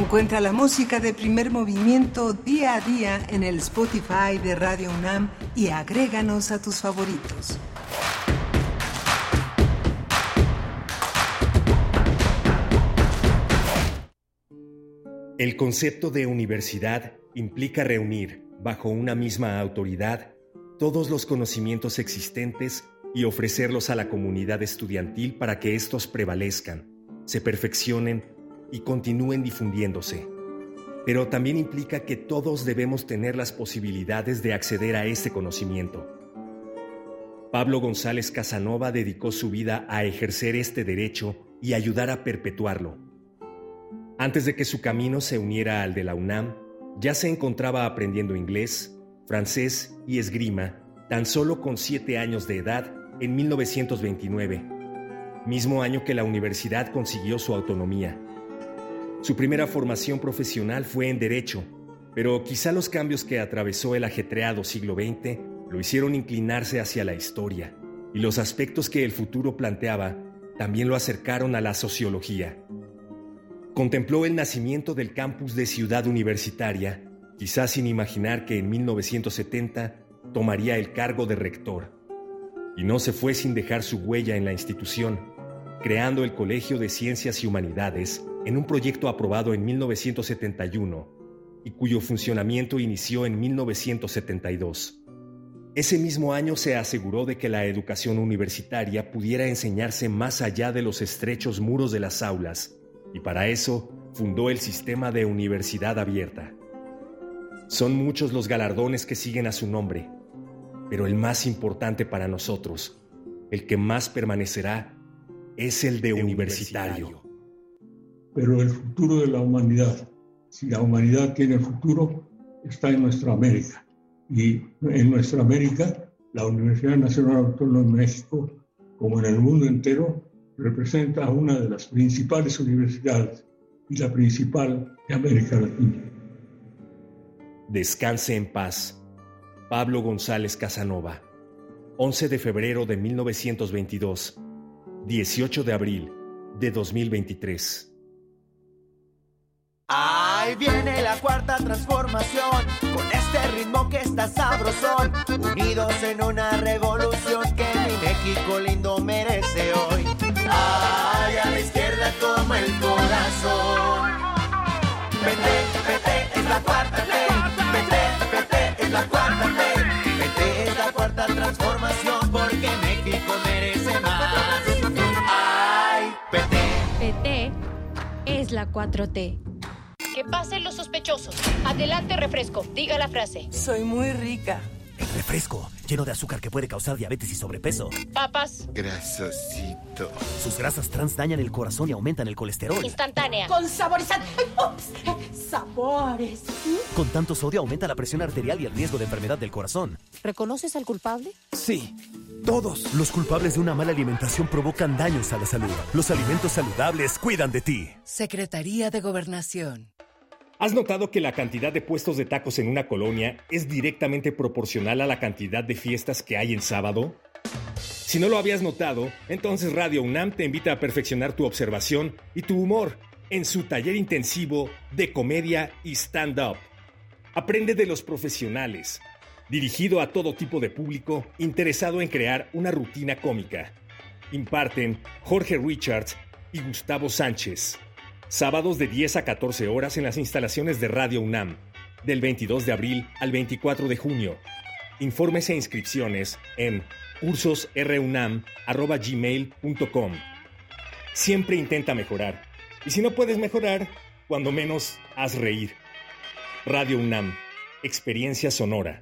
Encuentra la música de primer movimiento día a día en el Spotify de Radio UNAM y agréganos a tus favoritos. El concepto de universidad implica reunir, bajo una misma autoridad, todos los conocimientos existentes y ofrecerlos a la comunidad estudiantil para que estos prevalezcan, se perfeccionen y continúen difundiéndose. pero también implica que todos debemos tener las posibilidades de acceder a ese conocimiento. Pablo González Casanova dedicó su vida a ejercer este derecho y ayudar a perpetuarlo. Antes de que su camino se uniera al de la UNAM, ya se encontraba aprendiendo inglés, francés y esgrima tan solo con siete años de edad en 1929, mismo año que la universidad consiguió su autonomía. Su primera formación profesional fue en Derecho, pero quizá los cambios que atravesó el ajetreado siglo XX lo hicieron inclinarse hacia la historia, y los aspectos que el futuro planteaba también lo acercaron a la sociología. Contempló el nacimiento del campus de Ciudad Universitaria, quizás sin imaginar que en 1970 tomaría el cargo de rector. Y no se fue sin dejar su huella en la institución, creando el Colegio de Ciencias y Humanidades en un proyecto aprobado en 1971 y cuyo funcionamiento inició en 1972. Ese mismo año se aseguró de que la educación universitaria pudiera enseñarse más allá de los estrechos muros de las aulas, y para eso fundó el sistema de universidad abierta. Son muchos los galardones que siguen a su nombre, pero el más importante para nosotros, el que más permanecerá, es el de, universitario. Pero el futuro de la humanidad, si la humanidad tiene futuro, está en nuestra América. Y en nuestra América, la Universidad Nacional Autónoma de México, como en el mundo entero, representa una de las principales universidades y la principal de América Latina. Descanse en paz. Pablo González Casanova. 11 de febrero de 1922. 18 de abril de 2023. Ahí viene la cuarta transformación, con este ritmo que está sabrosón, unidos en una revolución que mi México lindo merece hoy. Ay, a la izquierda toma el corazón. PT, PT es la cuarta T, PT, PT es la cuarta T, PT es la cuarta transformación porque México merece más. Es la 4T. Que pasen los sospechosos. Adelante, refresco. Diga la frase. Soy muy rica. El refresco, lleno de azúcar que puede causar diabetes y sobrepeso. Papas. Grasosito. Sus grasas trans dañan el corazón y aumentan el colesterol. Instantánea. Con saborizante. Ups. Sabores. Con tanto sodio aumenta la presión arterial y el riesgo de enfermedad del corazón. ¿Reconoces al culpable? Sí. Todos. Los culpables de una mala alimentación provocan daños a la salud. Los alimentos saludables cuidan de ti. Secretaría de Gobernación. ¿Has notado que la cantidad de puestos de tacos en una colonia es directamente proporcional a la cantidad de fiestas que hay en sábado? Si no lo habías notado, entonces Radio UNAM te invita a perfeccionar tu observación y tu humor en su taller intensivo de comedia y stand-up. Aprende de los profesionales, dirigido a todo tipo de público interesado en crear una rutina cómica. Imparten Jorge Richards y Gustavo Sánchez. Sábados de 10 a 14 horas en las instalaciones de Radio UNAM, del 22 de abril al 24 de junio. Informes e inscripciones en cursosrunam.gmail.com. Siempre intenta mejorar. Y si no puedes mejorar, cuando menos haz reír. Radio UNAM, experiencia sonora.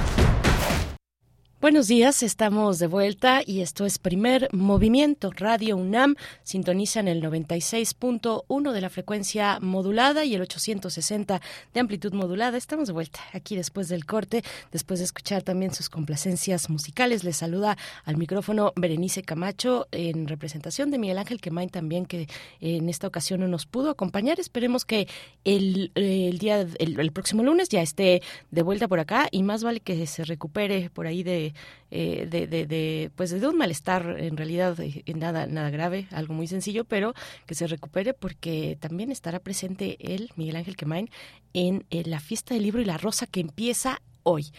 Buenos días, estamos de vuelta y esto es Primer Movimiento Radio UNAM. Sintonizan el 96.1 de la frecuencia modulada y el 860 de amplitud modulada. Estamos de vuelta aquí después del corte, después de escuchar también sus complacencias musicales. Les saluda al micrófono Berenice Camacho en representación de Miguel Ángel Quemain también que en esta ocasión no nos pudo acompañar. Esperemos que el, día, el, el próximo lunes ya esté de vuelta por acá y más vale que se recupere por ahí de eh, de, de, de, pues de un malestar en realidad eh, nada nada grave algo muy sencillo pero que se recupere porque también estará presente él Miguel Ángel Quemain en, en la fiesta del libro y la rosa que empieza hoy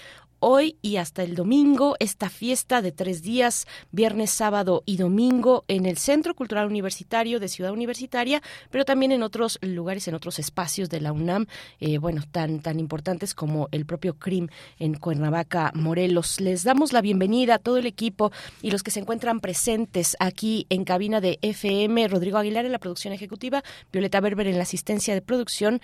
hoy y hasta el domingo esta fiesta de tres días, viernes, sábado y domingo en el Centro Cultural Universitario de Ciudad Universitaria, pero también en otros lugares, en otros espacios de la UNAM, eh, bueno, tan, tan importantes como el propio CRIM en Cuernavaca, Morelos. Les damos la bienvenida a todo el equipo y los que se encuentran presentes aquí en cabina de FM, Rodrigo Aguilar en la producción ejecutiva, Violeta Berber en la asistencia de producción,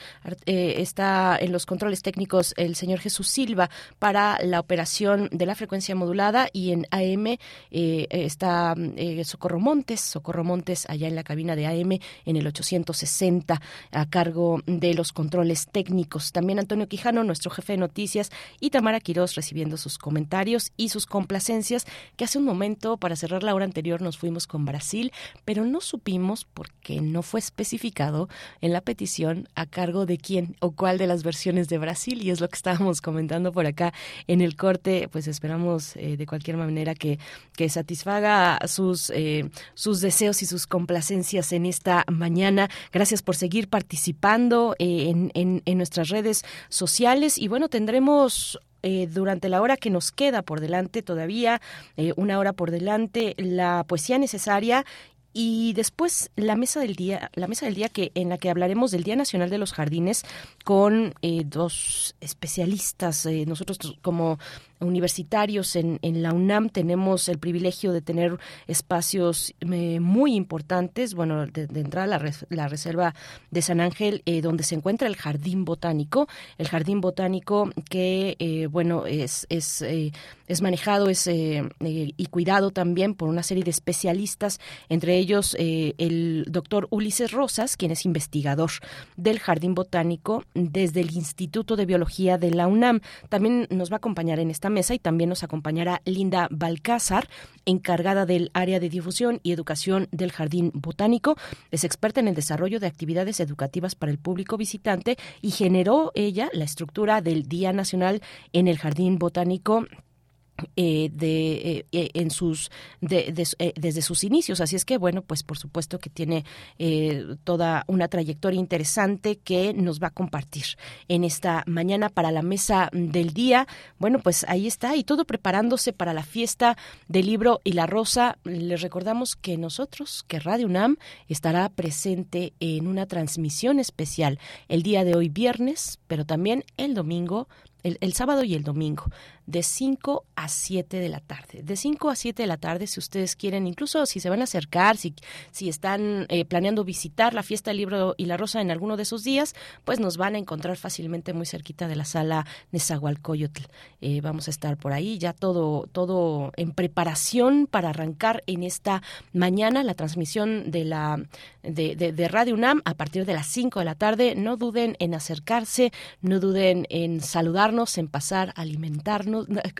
eh, está en los controles técnicos el señor Jesús Silva para la operación de la frecuencia modulada y en AM eh, está eh, Socorro Montes, Socorro Montes allá en la cabina de AM en el 860 a cargo de los controles técnicos. También Antonio Quijano, nuestro jefe de noticias, y Tamara Quirós recibiendo sus comentarios y sus complacencias, que hace un momento, para cerrar la hora anterior, nos fuimos con Brasil, pero no supimos, porque no fue especificado en la petición a cargo de quién o cuál de las versiones de Brasil, y es lo que estábamos comentando por acá en el corte, pues esperamos eh, de cualquier manera que, que satisfaga sus, eh, sus deseos y sus complacencias en esta mañana. Gracias por seguir participando eh, en, en, en nuestras redes sociales y bueno, tendremos durante la hora que nos queda por delante todavía, una hora por delante, la poesía necesaria y después la mesa del día, la mesa del día que en la que hablaremos del Día Nacional de los Jardines con eh, dos especialistas. Eh, nosotros como universitarios en, en, la UNAM tenemos el privilegio de tener espacios eh, muy importantes. Bueno, de, de entrada la, la, reserva de San Ángel, eh, donde se encuentra el jardín botánico, el jardín botánico que, eh, bueno, es, es, es manejado es, y cuidado también por una serie de especialistas, entre ellos el doctor Ulises Rosas, quien es investigador del jardín botánico desde el Instituto de Biología de la UNAM. También nos va a acompañar en esta mesa y también nos acompañará Linda Balcázar, encargada del área de difusión y educación del Jardín Botánico. Es experta en el desarrollo de actividades educativas para el público visitante y generó ella la estructura del Día Nacional en el Jardín Botánico eh, de eh, eh, en sus de, eh, desde sus inicios. Así es que bueno pues por supuesto que tiene toda una trayectoria interesante que nos va a compartir en esta mañana para la mesa del día. Bueno pues ahí está y todo preparándose para la fiesta del libro y la rosa. Les recordamos que nosotros que Radio UNAM estará presente en una transmisión especial el día de hoy viernes pero también el domingo el, sábado y el domingo, de 5 a 7 de la tarde. De 5 a 7 de la tarde, si ustedes quieren, incluso si se van a acercar, si, si están eh, planeando visitar la fiesta del libro y la rosa en alguno de esos días, pues nos van a encontrar fácilmente muy cerquita de la sala Nezahualcóyotl. Eh, vamos a estar por ahí, ya todo, todo en preparación para arrancar en esta mañana la transmisión de la de, de, de Radio UNAM a partir de las 5 de la tarde. No duden en acercarse, no duden en saludarnos, en pasar a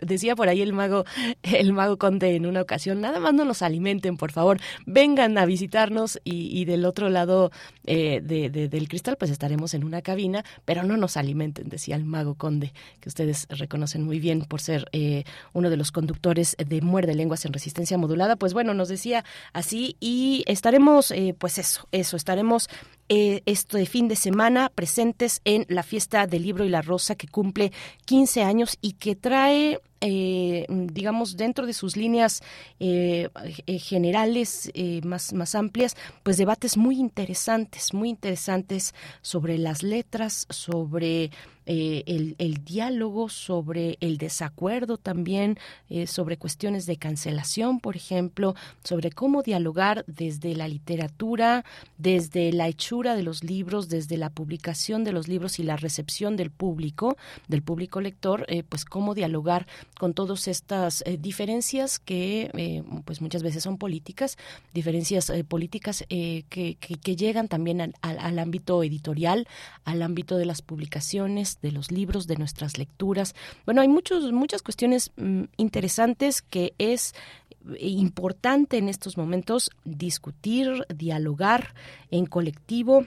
Decía por ahí el mago, el mago Conde en una ocasión, nada más no nos alimenten, por favor, vengan a visitarnos y, y del otro lado eh, de, del cristal pues estaremos en una cabina, pero no nos alimenten, decía el mago Conde, que ustedes reconocen muy bien por ser eh, uno de los conductores de Muerde Lenguas en Resistencia Modulada. Pues bueno, nos decía así y estaremos, eh, pues eso, eso, estaremos eh, este fin de semana presentes en la fiesta del libro y la rosa que cumple 15 años y que trae eh, digamos, dentro de sus líneas eh, generales eh, más, más amplias, pues debates muy interesantes, muy interesantes sobre las letras, sobre eh, el, diálogo, sobre el desacuerdo también, eh, sobre cuestiones de cancelación, por ejemplo, sobre cómo dialogar desde la literatura, desde la hechura de los libros, desde la publicación de los libros y la recepción del público, del público lector, eh, pues cómo dialogar con todas estas eh, diferencias que eh, pues muchas veces son políticas, diferencias eh, políticas que, que, llegan también al, al, al, ámbito editorial, al ámbito de las publicaciones, de los libros, de nuestras lecturas. Bueno, hay muchos, muchas cuestiones mm, interesantes que es importante en estos momentos discutir, dialogar en colectivo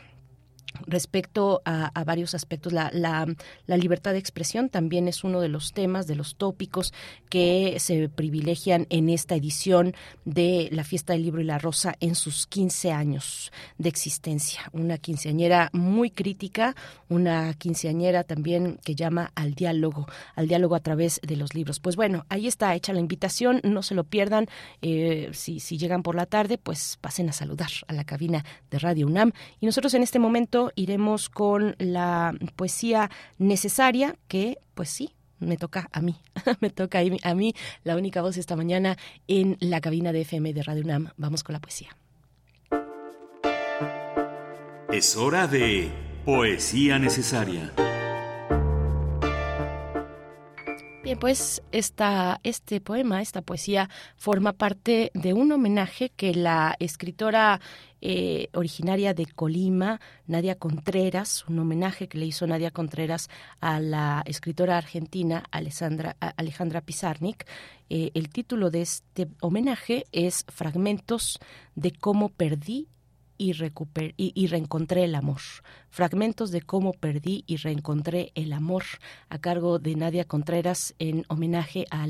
respecto a, varios aspectos. La, la, libertad de expresión también es uno de los temas, de los tópicos que se privilegian en esta edición de la Fiesta del Libro y la Rosa en sus 15 años de existencia. Una quinceañera muy crítica, una quinceañera también que llama al diálogo, al diálogo a través de los libros. Pues bueno, ahí está hecha la invitación, no se lo pierdan. Eh, si, si llegan por la tarde, pues pasen a saludar a la cabina de Radio UNAM. Y nosotros en este momento iremos con la poesía necesaria que, pues sí, me toca a mí, me toca a mí, la única voz esta mañana en la cabina de FM de Radio UNAM. Vamos con la poesía. Es hora de poesía necesaria. Bien, pues esta, este poema, esta poesía, forma parte de un homenaje que la escritora eh, originaria de Colima, Nadia Contreras, un homenaje que le hizo Nadia Contreras a la escritora argentina Alejandra Pizarnik. Eh, el título de este homenaje es Fragmentos de cómo perdí y, y, reencontré el amor. Fragmentos de cómo perdí y reencontré el amor a cargo de Nadia Contreras en homenaje a,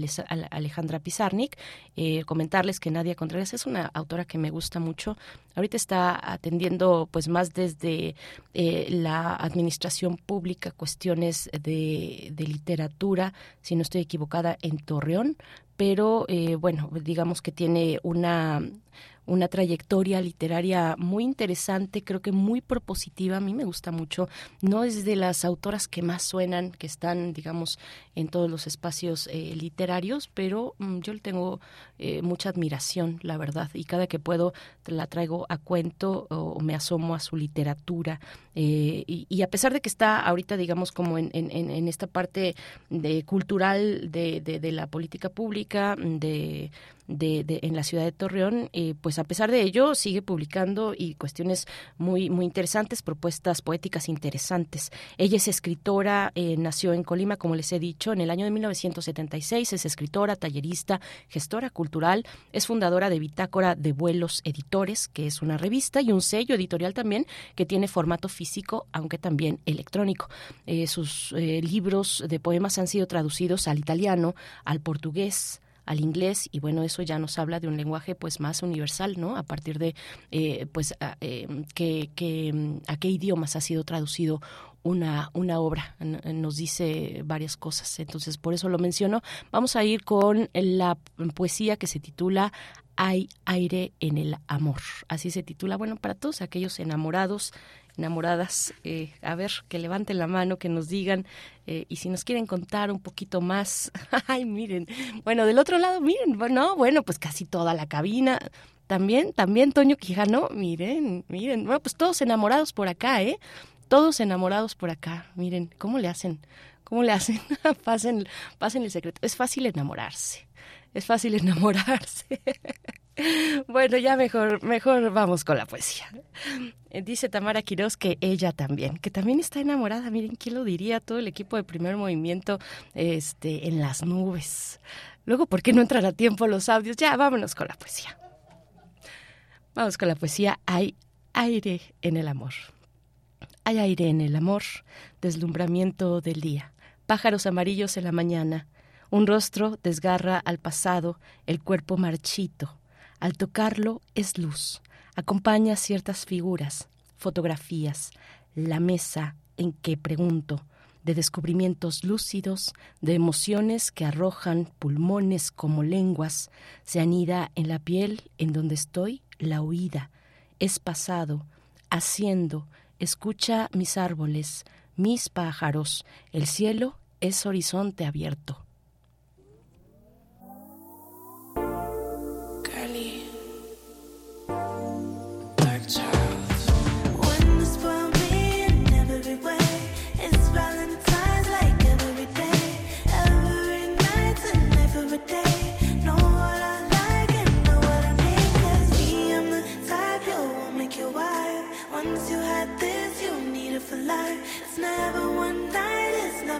Alejandra Pizarnik. Eh, comentarles que Nadia Contreras es una autora que me gusta mucho. Ahorita está atendiendo pues más desde eh, la administración pública cuestiones de, de literatura, si no estoy equivocada, en Torreón, pero eh, bueno, digamos que tiene una una trayectoria literaria muy interesante, creo que muy propositiva, a mí me gusta mucho, no es de las autoras que más suenan, que están, digamos, en todos los espacios eh, literarios, pero mm, yo le tengo eh, mucha admiración, la verdad, y cada que puedo la traigo a cuento o, me asomo a su literatura, eh, y, a pesar de que está ahorita, digamos, como en, en, esta parte de cultural de, de la política pública, de de, en la ciudad de Torreón, eh, pues a pesar de ello sigue publicando y cuestiones muy muy interesantes, propuestas poéticas interesantes. Ella es escritora, eh, nació en Colima, como les he dicho, en el año de 1976, es escritora, tallerista, gestora cultural, es fundadora de Bitácora de Vuelos Editores, que es una revista y un sello editorial también que tiene formato físico, aunque también electrónico. Eh, sus libros de poemas han sido traducidos al italiano, al portugués, al inglés y bueno eso ya nos habla de un lenguaje pues más universal no a partir de eh, pues a, eh, que, a qué idiomas ha sido traducido una, una obra, nos dice varias cosas, entonces por eso lo menciono. Vamos a ir con la poesía que se titula Hay aire en el amor. Así se titula, bueno, para todos aquellos enamorados enamoradas, eh, a ver, que levanten la mano, que nos digan, eh, y si nos quieren contar un poquito más, ay, miren, bueno, del otro lado, miren, bueno, bueno, pues casi toda la cabina, también, también Toño Quijano, miren, miren, bueno, pues todos enamorados por acá, ¿eh? Todos enamorados por acá, miren, ¿cómo le hacen? ¿Cómo le hacen? pasen, pasen el secreto. Es fácil enamorarse. Es fácil enamorarse. Bueno, ya mejor, mejor vamos con la poesía. Eh, dice Tamara Quiroz que ella también, que también está enamorada. Miren, ¿quién lo diría? Todo el equipo de primer movimiento este, en las nubes. Luego, ¿por qué no entran a tiempo los audios? Ya, vámonos con la poesía. Vamos con la poesía. Hay aire en el amor. Hay aire en el amor, deslumbramiento del día, pájaros amarillos en la mañana, un rostro desgarra al pasado, el cuerpo marchito, al tocarlo es luz, acompaña ciertas figuras, fotografías, la mesa en que pregunto, de descubrimientos lúcidos, de emociones que arrojan pulmones como lenguas, se anida en la piel en donde estoy la huida, es pasado, haciendo, escucha mis árboles, mis pájaros, el cielo es horizonte abierto.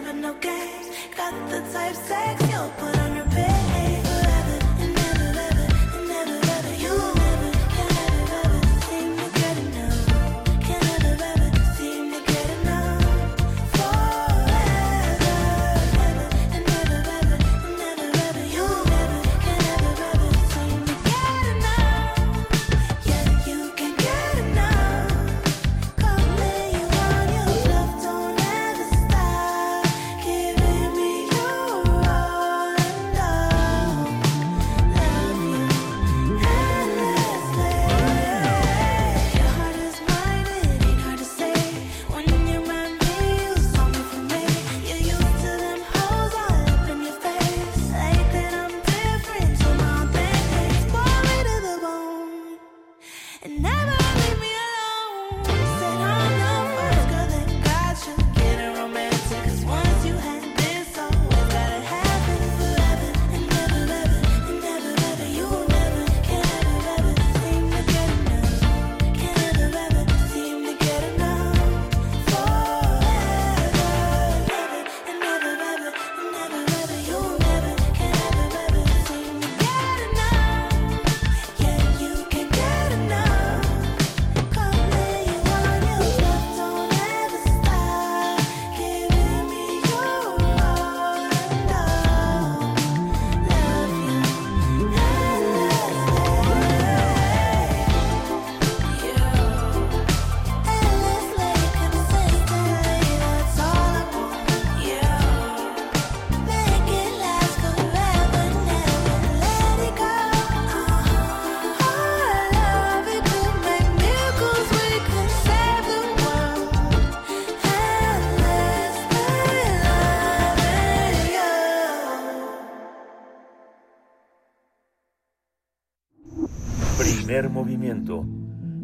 never no games. Got the type sex you'll put on your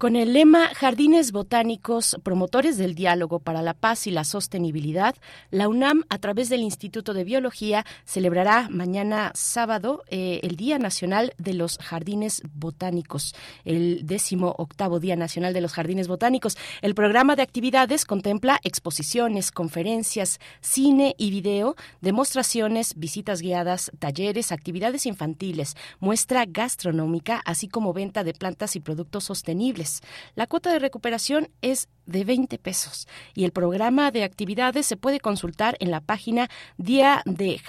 Con el lema Jardines Botánicos, promotores del diálogo para la paz y la sostenibilidad, la UNAM, a través del Instituto de Biología, celebrará mañana sábado eh, el Día Nacional de los Jardines Botánicos, el décimo octavo Día Nacional de los Jardines Botánicos. El programa de actividades contempla exposiciones, conferencias, cine y video, demostraciones, visitas guiadas, talleres, actividades infantiles, muestra gastronómica, así como venta de plantas y productos sostenibles. La cuota de recuperación es de 20 pesos y el programa de actividades se puede consultar en la página día de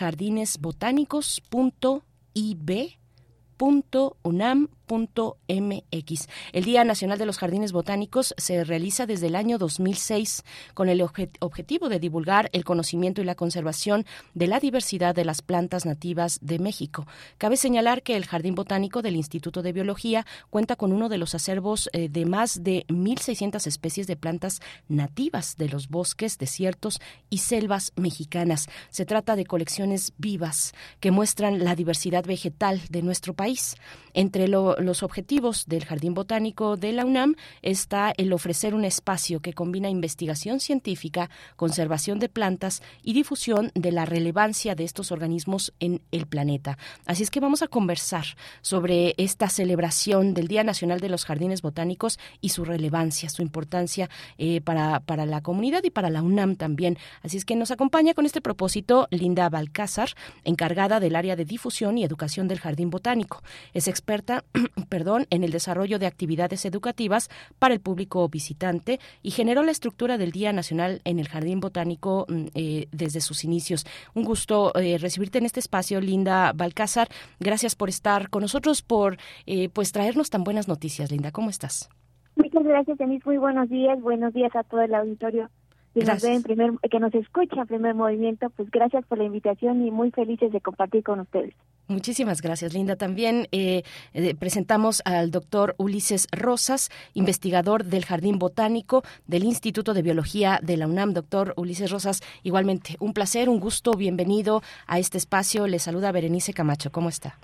El Día Nacional de los Jardines Botánicos se realiza desde el año 2006 con el objetivo de divulgar el conocimiento y la conservación de la diversidad de las plantas nativas de México. Cabe señalar que el Jardín Botánico del Instituto de Biología cuenta con uno de los acervos eh, de más de 1.600 especies de plantas nativas de los bosques, desiertos y selvas mexicanas. Se trata de colecciones vivas que muestran la diversidad vegetal de nuestro país. Entre los objetivos del Jardín Botánico de la UNAM está el ofrecer un espacio que combina investigación científica, conservación de plantas y difusión de la relevancia de estos organismos en el planeta. Así es que vamos a conversar sobre esta celebración del Día Nacional de los Jardines Botánicos y su relevancia, su importancia eh, para, para la comunidad y para la UNAM también. Así es que nos acompaña con este propósito Linda Balcázar, encargada del área de difusión y educación del Jardín Botánico. Es experta perdón, en el desarrollo de actividades educativas para el público visitante y generó la estructura del Día Nacional en el Jardín Botánico mm, eh, desde sus inicios. Un gusto eh, recibirte en este espacio, Linda Balcázar. Gracias por estar con nosotros, por eh, pues traernos tan buenas noticias, Linda. ¿Cómo estás? Muchas gracias, Denise. Muy buenos días. Buenos días a todo el auditorio que nos, en primer, que nos escucha en primer movimiento, pues gracias por la invitación y muy felices de compartir con ustedes. Muchísimas gracias, Linda. También eh, eh, presentamos al doctor Ulises Rosas, investigador del Jardín Botánico del Instituto de Biología de la UNAM. Doctor Ulises Rosas, igualmente un placer, un gusto, bienvenido a este espacio. Le saluda Berenice Camacho. ¿Cómo está?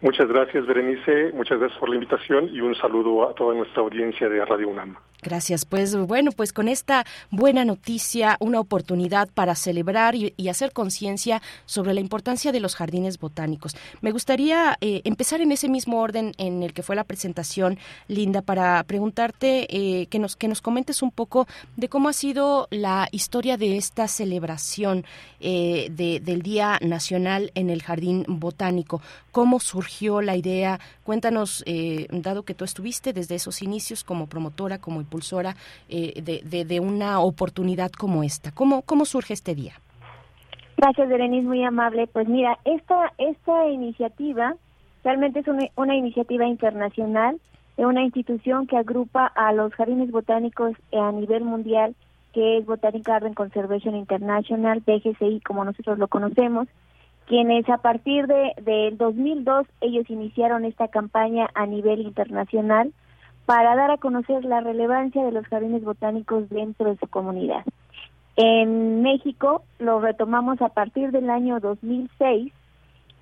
Muchas gracias, Berenice. Muchas gracias por la invitación y un saludo a toda nuestra audiencia de Radio UNAM. Gracias. Pues bueno, pues con esta buena noticia, una oportunidad para celebrar y, hacer conciencia sobre la importancia de los jardines botánicos. Me gustaría eh, empezar en ese mismo orden en el que fue la presentación, Linda, para preguntarte eh, que nos que nos comentes un poco de cómo ha sido la historia de esta celebración eh, del Día Nacional en el Jardín Botánico. ¿Cómo surgió la idea? Cuéntanos, dado que tú estuviste desde esos inicios como promotora, como impulsora eh, de, de, una oportunidad como esta. ¿Cómo, ¿Cómo surge este día? Gracias, Berenice, muy amable. Pues mira, esta, esta iniciativa realmente es una, una iniciativa internacional de una institución que agrupa a los jardines botánicos a nivel mundial, que es Botanic Garden Conservation International, BGCI, como nosotros lo conocemos, quienes a partir de del 2002 ellos iniciaron esta campaña a nivel internacional para dar a conocer la relevancia de los jardines botánicos dentro de su comunidad. En México lo retomamos a partir del año 2006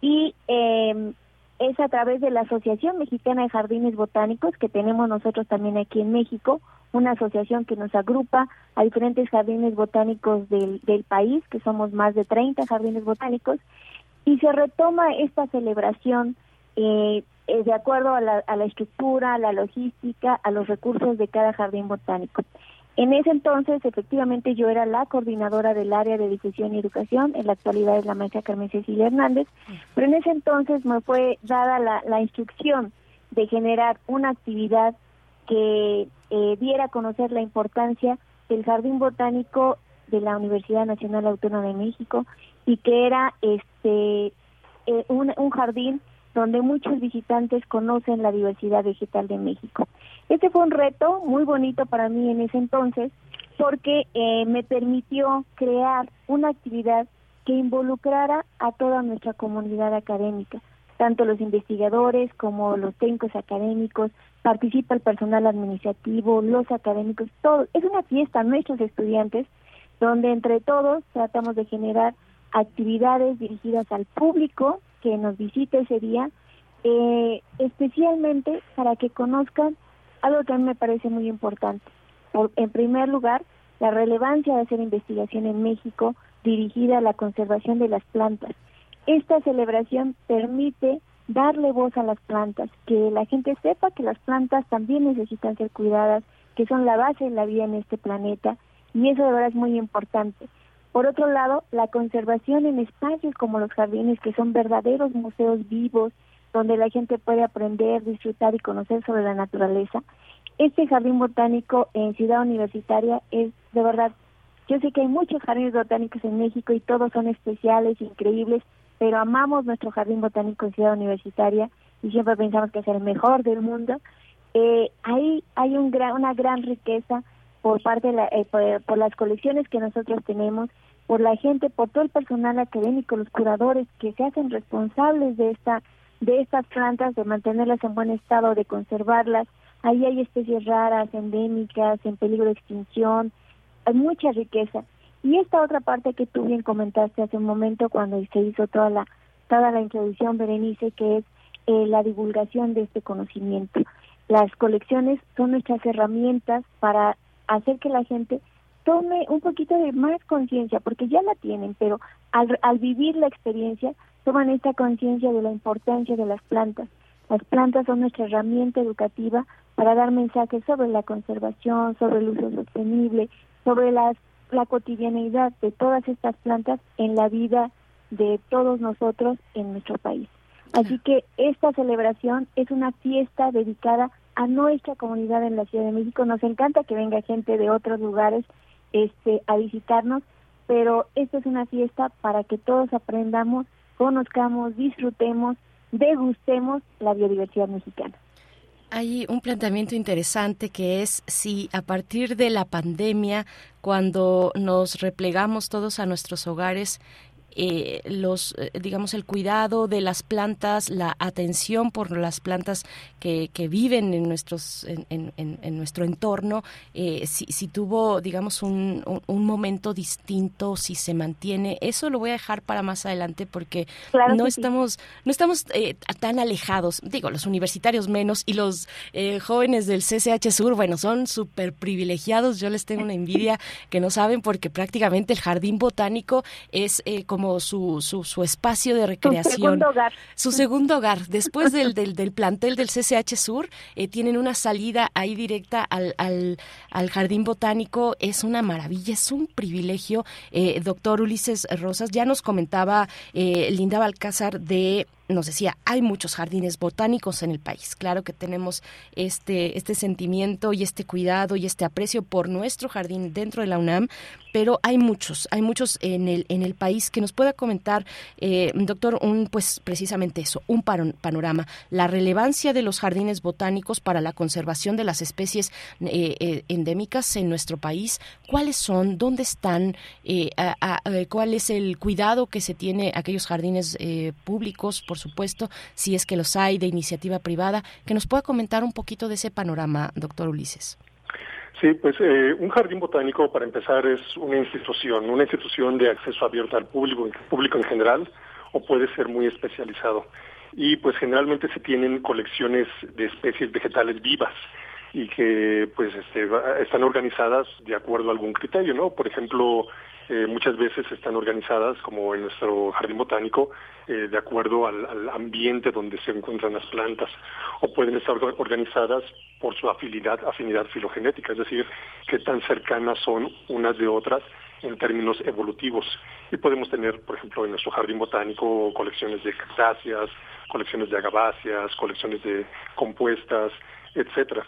y eh, es a través de la Asociación Mexicana de Jardines Botánicos que tenemos nosotros también aquí en México, una asociación que nos agrupa a diferentes jardines botánicos del, del país, que somos más de 30 jardines botánicos, y se retoma esta celebración eh, eh, de acuerdo a la, a la estructura, a la logística, a los recursos de cada jardín botánico. En ese entonces, efectivamente, yo era la coordinadora del área de difusión y educación, en la actualidad es la maestra Carmen Cecilia Hernández, pero en ese entonces me fue dada la, la instrucción de generar una actividad que eh, diera a conocer la importancia del Jardín Botánico de la Universidad Nacional Autónoma de México y que era este eh, un, un jardín donde muchos visitantes conocen la diversidad vegetal de México. Este fue un reto muy bonito para mí en ese entonces porque eh, me permitió crear una actividad que involucrara a toda nuestra comunidad académica, tanto los investigadores como los técnicos académicos, participa el personal administrativo, los académicos, todo. Es una fiesta, nuestros estudiantes, donde entre todos tratamos de generar actividades dirigidas al público que nos visite ese día, eh, especialmente para que conozcan algo que a mí me parece muy importante. Por, en primer lugar, la relevancia de hacer investigación en México dirigida a la conservación de las plantas. Esta celebración permite darle voz a las plantas, que la gente sepa que las plantas también necesitan ser cuidadas, que son la base de la vida en este planeta, y eso de verdad es muy importante. Por otro lado, la conservación en espacios como los jardines, que son verdaderos museos vivos, donde la gente puede aprender, disfrutar y conocer sobre la naturaleza. Este jardín botánico en Ciudad Universitaria es de verdad, yo sé que hay muchos jardines botánicos en México y todos son especiales, increíbles, pero amamos nuestro jardín botánico en Ciudad Universitaria y siempre pensamos que es el mejor del mundo. Eh, ahí hay un gran, una gran riqueza por parte de la, eh, por, las colecciones que nosotros tenemos, por la gente, por todo el personal académico, los curadores que se hacen responsables de esta de estas plantas, de mantenerlas en buen estado, de conservarlas. Ahí hay especies raras, endémicas, en peligro de extinción, hay mucha riqueza. Y esta otra parte que tú bien comentaste hace un momento cuando se hizo toda la toda la introducción, Berenice, que es eh, la divulgación de este conocimiento. Las colecciones son nuestras herramientas para hacer que la gente tome un poquito de más conciencia, porque ya la tienen, pero al, al vivir la experiencia toman esta conciencia de la importancia de las plantas. Las plantas son nuestra herramienta educativa para dar mensajes sobre la conservación, sobre el uso sostenible, sobre las, la cotidianeidad de todas estas plantas en la vida de todos nosotros en nuestro país. Así que esta celebración es una fiesta dedicada a nuestra comunidad en la Ciudad de México. Nos encanta que venga gente de otros lugares este, a visitarnos, pero esta es una fiesta para que todos aprendamos, conozcamos, disfrutemos, degustemos la biodiversidad mexicana. Hay un planteamiento interesante que es si a partir de la pandemia, cuando nos replegamos todos a nuestros hogares, eh, los eh, digamos el cuidado de las plantas la atención por las plantas que, que viven en nuestros en, en, en nuestro entorno eh, si, si, tuvo digamos un, un, un, momento distinto si se mantiene eso lo voy a dejar para más adelante porque claro no estamos sí. no estamos eh, tan alejados digo los universitarios menos y los eh, jóvenes del CCH Sur bueno son súper privilegiados yo les tengo una envidia que no saben porque prácticamente el jardín botánico es como como su, su, su, espacio de recreación. Su segundo hogar. Su segundo hogar. Después del, del, del plantel del CCH Sur, eh, tienen una salida ahí directa al, al, al, Jardín Botánico. Es una maravilla, es un privilegio. Eh, doctor Ulises Rosas, ya nos comentaba eh, Linda Balcázar de nos decía, hay muchos jardines botánicos en el país. Claro que tenemos este, este sentimiento y este cuidado y este aprecio por nuestro jardín dentro de la UNAM, pero hay muchos, hay muchos en el, en el país que nos pueda comentar, eh, doctor, un, pues precisamente eso, un panorama, la relevancia de los jardines botánicos para la conservación de las especies eh, eh, endémicas en nuestro país, cuáles son, dónde están, cuál es el cuidado que se tiene aquellos jardines públicos, supuesto, si es que los hay de iniciativa privada, que nos pueda comentar un poquito de ese panorama, doctor Ulises. Sí, pues eh, un jardín botánico, para empezar, es una institución, una institución de acceso abierto al público, público en general, o puede ser muy especializado. Y pues generalmente se tienen colecciones de especies vegetales vivas y que pues este, están organizadas de acuerdo a algún criterio, ¿no? Por ejemplo, eh, muchas veces están organizadas, como en nuestro jardín botánico, eh, de acuerdo al, ambiente donde se encuentran las plantas, o pueden estar organizadas por su afinidad, afinidad filogenética, es decir, qué tan cercanas son unas de otras en términos evolutivos. Y podemos tener, por ejemplo, en nuestro jardín botánico colecciones de cactáceas, colecciones de agaváceas, colecciones de compuestas, etcétera.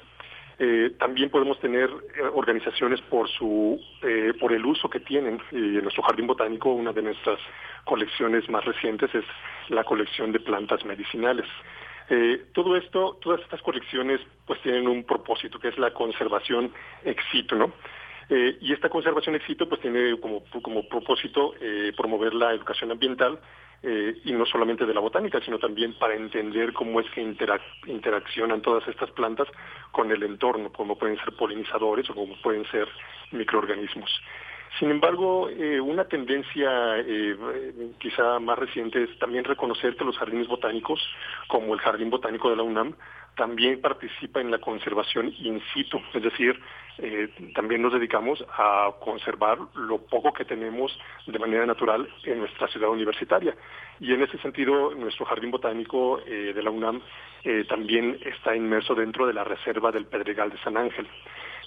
Eh, también podemos tener eh, organizaciones por su eh, por el uso que tienen y en nuestro jardín botánico una de nuestras colecciones más recientes es la colección de plantas medicinales. Todo esto todas estas colecciones pues tienen un propósito que es la conservación ex situ no y esta conservación ex situ pues tiene como como propósito promover la educación ambiental eh, y no solamente de la botánica, sino también para entender cómo es que interaccionan todas estas plantas con el entorno, como pueden ser polinizadores o como pueden ser microorganismos. Sin embargo, eh, una tendencia eh, quizá más reciente es también reconocer los jardines botánicos, como el Jardín Botánico de la UNAM, también participa en la conservación in situ, es decir, eh, también nos dedicamos a conservar lo poco que tenemos de manera natural en nuestra ciudad universitaria. Y en ese sentido, nuestro jardín botánico eh, de la UNAM eh, también está inmerso dentro de la reserva del Pedregal de San Ángel.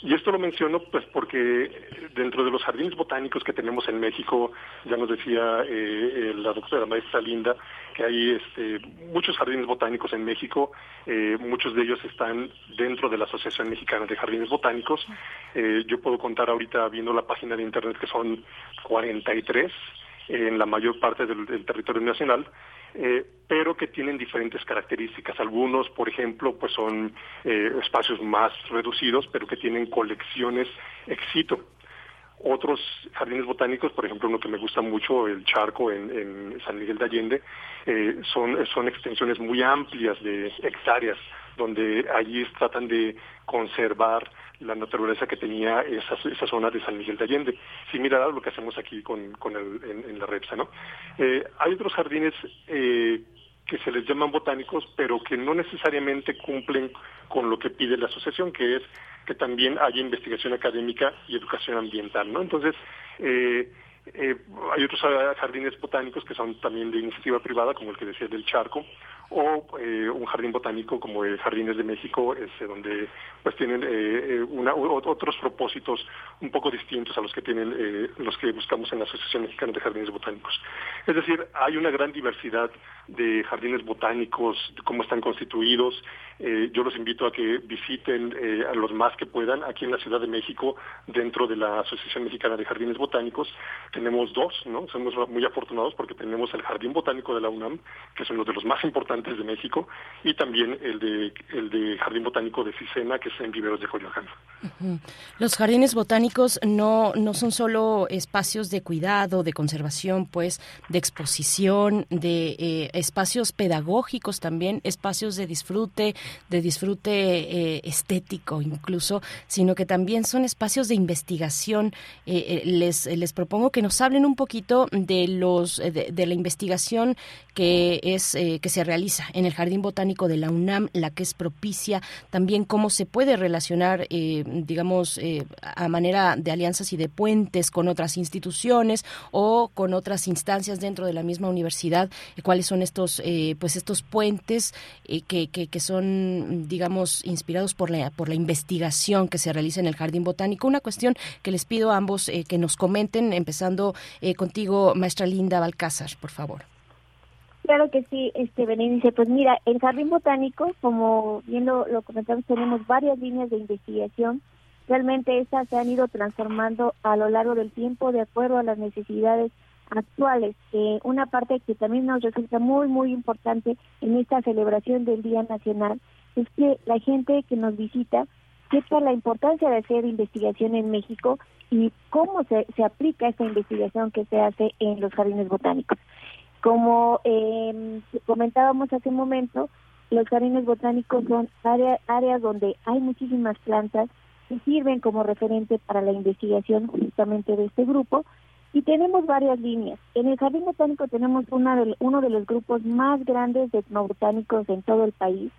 Y esto lo menciono pues porque dentro de los jardines botánicos que tenemos en México, ya nos decía eh, la doctora maestra Linda, que hay este, muchos jardines botánicos en México, eh, muchos de ellos están dentro de la Asociación Mexicana de Jardines Botánicos. Eh, yo puedo contar ahorita viendo la página de internet que son 43 en la mayor parte del territorio nacional eh, pero que tienen diferentes características. Algunos, por ejemplo, pues son eh, espacios más reducidos, pero que tienen colecciones éxito. Otros jardines botánicos, por ejemplo, uno que me gusta mucho, el Charco en, San Miguel de Allende, eh, son, son extensiones muy amplias de hectáreas, donde allí tratan de conservar la naturaleza que tenía esa, esa zona de San Miguel de Allende, similar a lo que hacemos aquí con, con el, en, la Repsa. ¿no? Eh, hay otros jardines eh, que se les llaman botánicos, pero que no necesariamente cumplen con lo que pide la asociación, que es que también haya investigación académica y educación ambiental. ¿no? Entonces, eh, eh, hay otros jardines botánicos que son también de iniciativa privada, como el que decía del Charco, o eh, un jardín botánico como el Jardines de México, donde pues tienen eh, otros propósitos un poco distintos a los que tienen los que buscamos en la Asociación Mexicana de Jardines Botánicos. Es decir, hay una gran diversidad de jardines botánicos, cómo están constituidos. yo los invito a que visiten a los más que puedan aquí en la Ciudad de México, dentro de la Asociación Mexicana de Jardines Botánicos. Tenemos dos, ¿no? Somos muy afortunados porque tenemos el Jardín Botánico de la UNAM, que es uno de los más importantes de México, y también el de, el de Jardín Botánico de Cisena, que es en Viveros de Coyoacán. Los jardines botánicos no, no son solo espacios de cuidado, de conservación, pues, de exposición, de eh, espacios pedagógicos también, espacios de disfrute, de disfrute eh, estético incluso, sino que también son espacios de investigación. Eh, les, les propongo que nos hablen un poquito de los de, de la investigación que es que se realiza en el Jardín Botánico de la UNAM, la que es propicia, también cómo se puede relacionar, eh, digamos, eh, a manera de alianzas y de puentes con otras instituciones o con otras instancias dentro de la misma universidad, eh, cuáles son estos, pues estos puentes que, que, son, digamos, inspirados por la, por la investigación que se realiza en el Jardín Botánico. Una cuestión que les pido a ambos que nos comenten, empezando contigo, maestra Linda Balcázar, por favor. Claro que sí, este Berenice. Pues mira, el Jardín Botánico, como bien lo, lo comentamos, tenemos varias líneas de investigación. Realmente estas se han ido transformando a lo largo del tiempo de acuerdo a las necesidades actuales. Eh, una parte que también nos resulta muy, muy importante en esta celebración del Día Nacional es que la gente que nos visita sepa la importancia de hacer investigación en México y cómo se, se aplica esta investigación que se hace en los jardines botánicos. Como eh, comentábamos hace un momento, los jardines botánicos son área, áreas donde hay muchísimas plantas que sirven como referente para la investigación justamente de este grupo y tenemos varias líneas. En el jardín botánico tenemos una de, uno de los grupos más grandes de etnobotánicos en todo el país.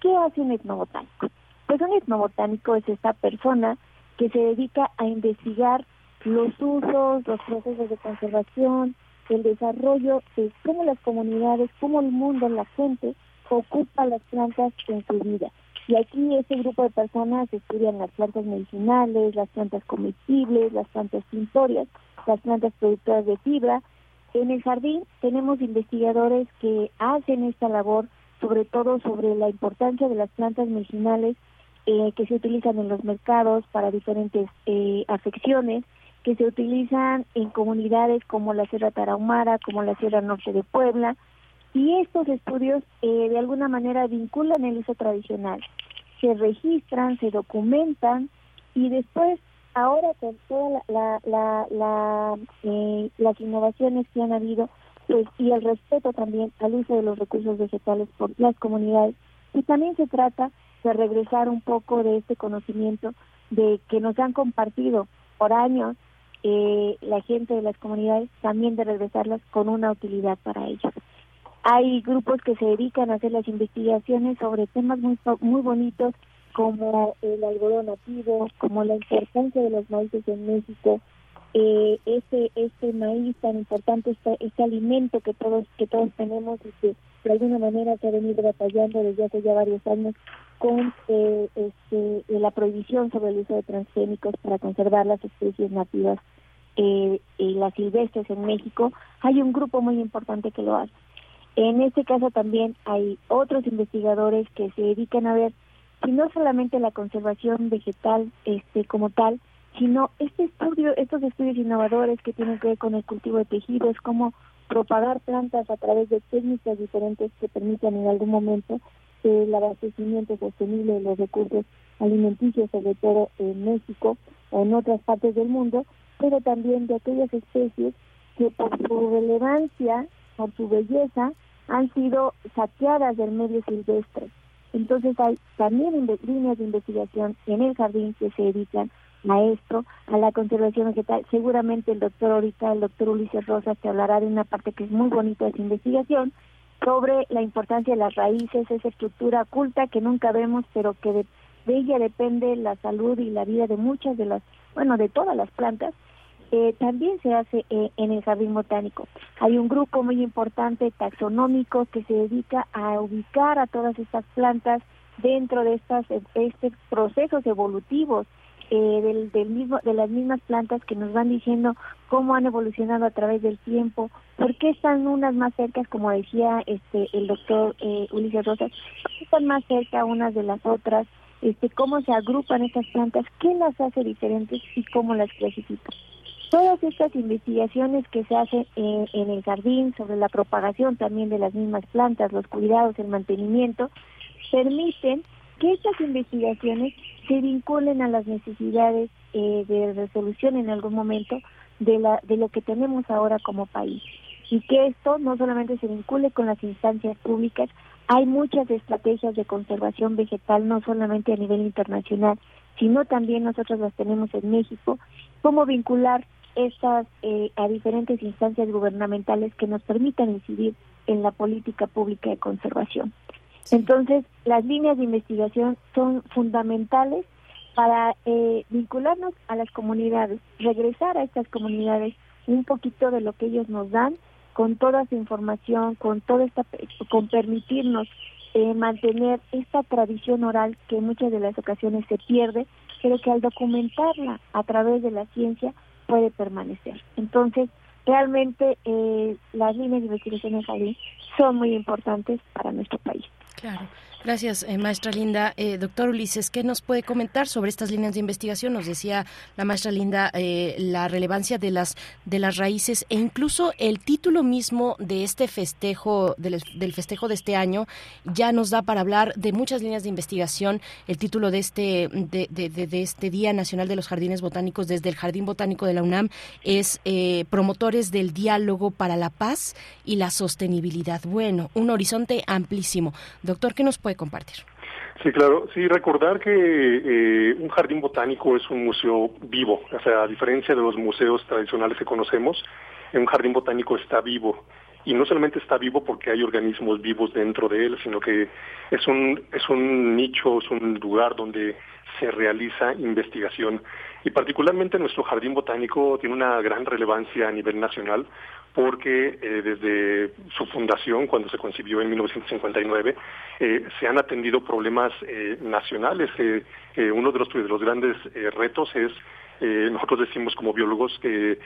¿Qué hace un etnobotánico? Pues un etnobotánico es esta persona que se dedica a investigar los usos, los procesos de conservación, el desarrollo de cómo las comunidades, cómo el mundo, la gente ocupa las plantas en su vida. Y aquí ese grupo de personas estudian las plantas medicinales, las plantas comestibles, las plantas pintorias, las plantas productoras de fibra. En el jardín tenemos investigadores que hacen esta labor, sobre todo sobre la importancia de las plantas medicinales eh, que se utilizan en los mercados para diferentes eh, afecciones, que se utilizan en comunidades como la Sierra Tarahumara, como la Sierra Norte de Puebla, y estos estudios eh, de alguna manera vinculan el uso tradicional, se registran, se documentan y después, ahora con todas la, eh, las innovaciones que han habido pues, y el respeto también al uso de los recursos vegetales por las comunidades, y también se trata de regresar un poco de este conocimiento de que nos han compartido por años eh, la gente de las comunidades, también de regresarlas con una utilidad para ellos. Hay grupos que se dedican a hacer las investigaciones sobre temas muy, muy bonitos como el algodón nativo, como la importancia de los maíces en México, eh, este este maíz tan importante, este, este alimento que todos que todos tenemos y de alguna manera se ha venido batallando desde hace ya varios años con eh, este, la prohibición sobre el uso de transgénicos para conservar las especies nativas eh, y las silvestres en México, hay un grupo muy importante que lo hace. En este caso también hay otros investigadores que se dedican a ver si no solamente la conservación vegetal este como tal, sino este estudio, estos estudios innovadores que tienen que ver con el cultivo de tejidos, cómo propagar plantas a través de técnicas diferentes que permitan en algún momento el abastecimiento sostenible de los recursos alimenticios, sobre todo en México o en otras partes del mundo, pero también de aquellas especies que por su relevancia, por su belleza, han sido saqueadas del medio silvestre. Entonces hay también líneas de investigación en el jardín que se dedican a esto, a la conservación vegetal. Seguramente el doctor ahorita, el doctor Ulises Rosas, te hablará de una parte que es muy bonita de esa investigación, sobre la importancia de las raíces, esa estructura oculta que nunca vemos, pero que de, ella depende la salud y la vida de muchas de las, bueno, de todas las plantas. Eh, también se hace eh, en el jardín botánico. Hay un grupo muy importante taxonómico que se dedica a ubicar a todas estas plantas dentro de estas estos procesos evolutivos eh, del, del mismo, de las mismas plantas que nos van diciendo cómo han evolucionado a través del tiempo, por qué están unas más cerca, como decía este el doctor eh, Ulises Rosas, están más cerca unas de las otras, este cómo se agrupan estas plantas, qué las hace diferentes y cómo las clasifica. Todas estas investigaciones que se hacen eh, en el jardín sobre la propagación también de las mismas plantas, los cuidados, el mantenimiento, permiten que estas investigaciones se vinculen a las necesidades eh, de resolución en algún momento de, la, de lo que tenemos ahora como país. Y que esto no solamente se vincule con las instancias públicas, hay muchas estrategias de conservación vegetal, no solamente a nivel internacional, sino también nosotros las tenemos en México, cómo vincular estas eh, a diferentes instancias gubernamentales que nos permitan incidir en la política pública de conservación. Entonces, las líneas de investigación son fundamentales para eh, vincularnos a las comunidades, regresar a estas comunidades un poquito de lo que ellos nos dan, con toda su información, con toda esta, con permitirnos eh, mantener esta tradición oral que muchas de las ocasiones se pierde, pero que al documentarla a través de la ciencia puede permanecer. Entonces, realmente eh, las líneas de investigación en jardín son muy importantes para nuestro país. Claro. Gracias, eh, maestra Linda. Eh, doctor Ulises, ¿qué nos puede comentar sobre estas líneas de investigación? Nos decía la maestra Linda eh, la relevancia de las de las raíces e incluso el título mismo de este festejo del, festejo de este año ya nos da para hablar de muchas líneas de investigación. El título de este de, de este Día Nacional de los Jardines Botánicos desde el Jardín Botánico de la UNAM es promotores del diálogo para la paz y la sostenibilidad. Bueno, un horizonte amplísimo. Doctor, ¿qué nos puede compartir. Sí, claro. Sí, recordar que eh, un jardín botánico es un museo vivo. O sea, a diferencia de los museos tradicionales que conocemos, un jardín botánico está vivo. Y no solamente está vivo porque hay organismos vivos dentro de él, sino que es un, es un nicho, es un lugar donde se realiza investigación. Y particularmente nuestro jardín botánico tiene una gran relevancia a nivel nacional porque eh, desde su fundación, cuando se concibió en 1959, eh, se han atendido problemas eh, nacionales. uno de los, de los grandes retos es nosotros decimos como biólogos que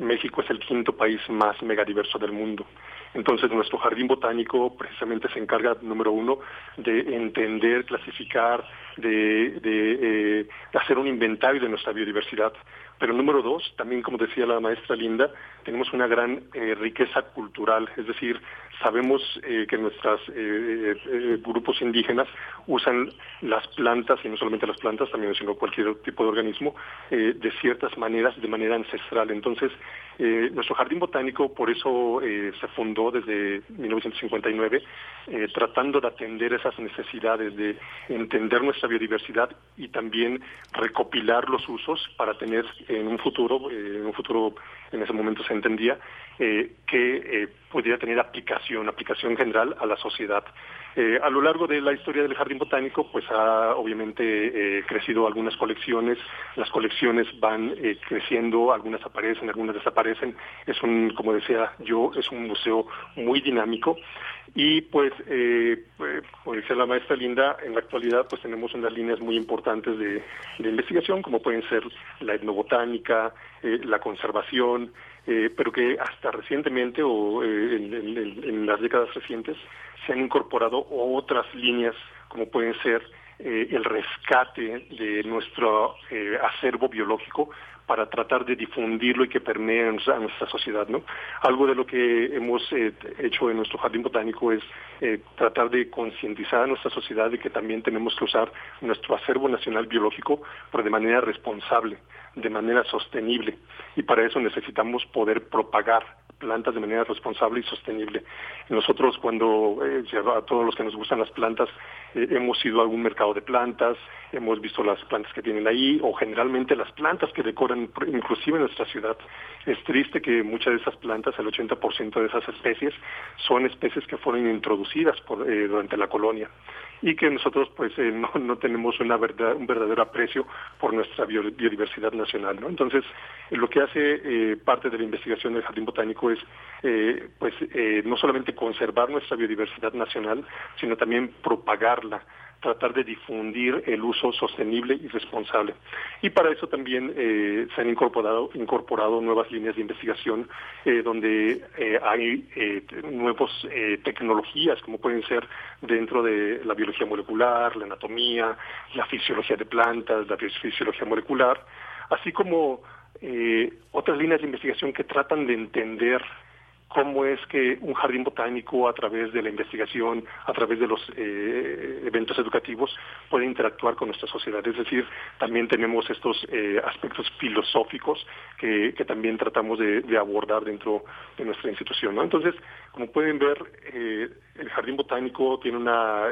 México es el quinto país más megadiverso del mundo. Entonces nuestro jardín botánico precisamente se encarga, número uno, de entender, clasificar, de hacer un inventario de nuestra biodiversidad. Pero número dos, también como decía la maestra Linda, tenemos una gran eh, riqueza cultural, es decir, sabemos eh, que nuestros eh, grupos indígenas usan las plantas, y no solamente las plantas, también sino cualquier tipo de organismo, de ciertas maneras, de manera ancestral. Entonces, nuestro jardín botánico por eso se fundó desde 1959, tratando de atender esas necesidades de entender nuestra biodiversidad y también recopilar los usos para tener en un futuro, en un futuro en ese momento se entendía, eh, que eh, pudiera tener aplicación, aplicación general a la sociedad. Eh, a lo largo de la historia del jardín botánico, pues ha obviamente crecido algunas colecciones, las colecciones van creciendo, algunas aparecen, algunas desaparecen. Es un, como decía yo, es un museo muy dinámico y pues, como decía la maestra Linda, en la actualidad pues tenemos unas líneas muy importantes de, de investigación, como pueden ser la etnobotánica, la conservación, eh, pero que hasta recientemente o eh, en, las décadas recientes se han incorporado otras líneas como pueden ser eh, el rescate de nuestro acervo biológico para tratar de difundirlo y que permee a nuestra, sociedad. ¿no? Algo de lo que hemos hecho en nuestro jardín botánico es tratar de concientizar a nuestra sociedad de que también tenemos que usar nuestro acervo nacional biológico, pero de manera responsable de manera sostenible y para eso necesitamos poder propagar plantas de manera responsable y sostenible. Nosotros cuando, eh, a todos los que nos gustan las plantas, eh, hemos ido a algún mercado de plantas, hemos visto las plantas que tienen ahí o generalmente las plantas que decoran inclusive nuestra ciudad. Es triste que muchas de esas plantas, el 80% de esas especies, son especies que fueron introducidas eh, durante la colonia y que nosotros pues no, tenemos una verdad, un verdadero aprecio por nuestra biodiversidad nacional. Entonces, lo que hace parte de la investigación del Jardín Botánico es eh, pues no solamente conservar nuestra biodiversidad nacional, sino también propagarla tratar de difundir el uso sostenible y responsable. Y para eso también eh, se han incorporado, incorporado nuevas líneas de investigación eh, donde eh, hay nuevas tecnologías, como pueden ser dentro de la biología molecular, la anatomía, la fisiología de plantas, la fisiología molecular, así como otras líneas de investigación que tratan de entender cómo es que un jardín botánico a través de la investigación, a través de los eh, eventos educativos, puede interactuar con nuestra sociedad. Es decir, también tenemos estos eh, aspectos filosóficos que, también tratamos de, abordar dentro de nuestra institución. Entonces, como pueden ver, eh, el jardín botánico tiene una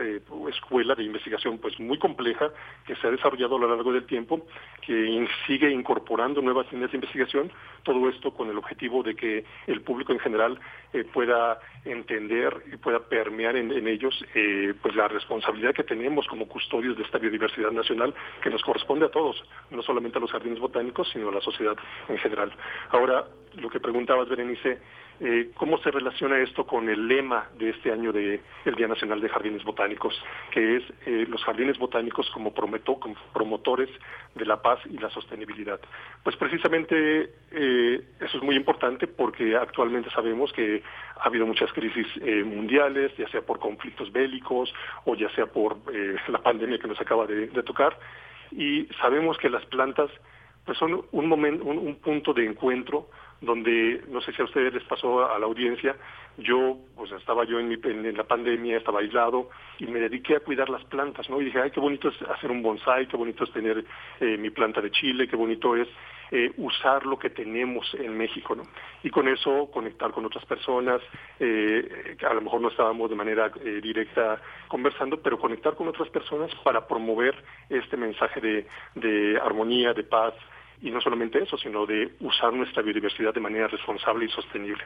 escuela de investigación pues muy compleja que se ha desarrollado a lo largo del tiempo, que sigue incorporando nuevas líneas de investigación, todo esto con el objetivo de que el público en general eh, pueda entender y pueda permear en, ellos eh, pues la responsabilidad que tenemos como custodios de esta biodiversidad nacional que nos corresponde a todos, no solamente a los jardines botánicos, sino a la sociedad en general. Ahora, lo que preguntabas, Berenice, eh, ¿cómo se relaciona esto con el lema de este año del Día Nacional de Jardines Botánicos, que es eh, los jardines botánicos como, prometo, como, promotores de la paz y la sostenibilidad? Pues precisamente eh, eso es muy importante porque actualmente sabemos que ha habido muchas crisis mundiales, ya sea por conflictos bélicos o ya sea por la pandemia que nos acaba de, tocar, y sabemos que las plantas pues son un, momento, un punto de encuentro donde no sé si a ustedes les pasó a la audiencia, yo pues estaba yo en, mi, en, la pandemia, estaba aislado y me dediqué a cuidar las plantas, ¿no? Y dije, ay, qué bonito es hacer un bonsai, qué bonito es tener eh, mi planta de chile, qué bonito es eh, usar lo que tenemos en México, ¿no? Y con eso conectar con otras personas, eh, a lo mejor no estábamos de manera eh, directa conversando, pero conectar con otras personas para promover este mensaje de, de armonía, de paz, y no solamente eso, sino de usar nuestra biodiversidad de manera responsable y sostenible.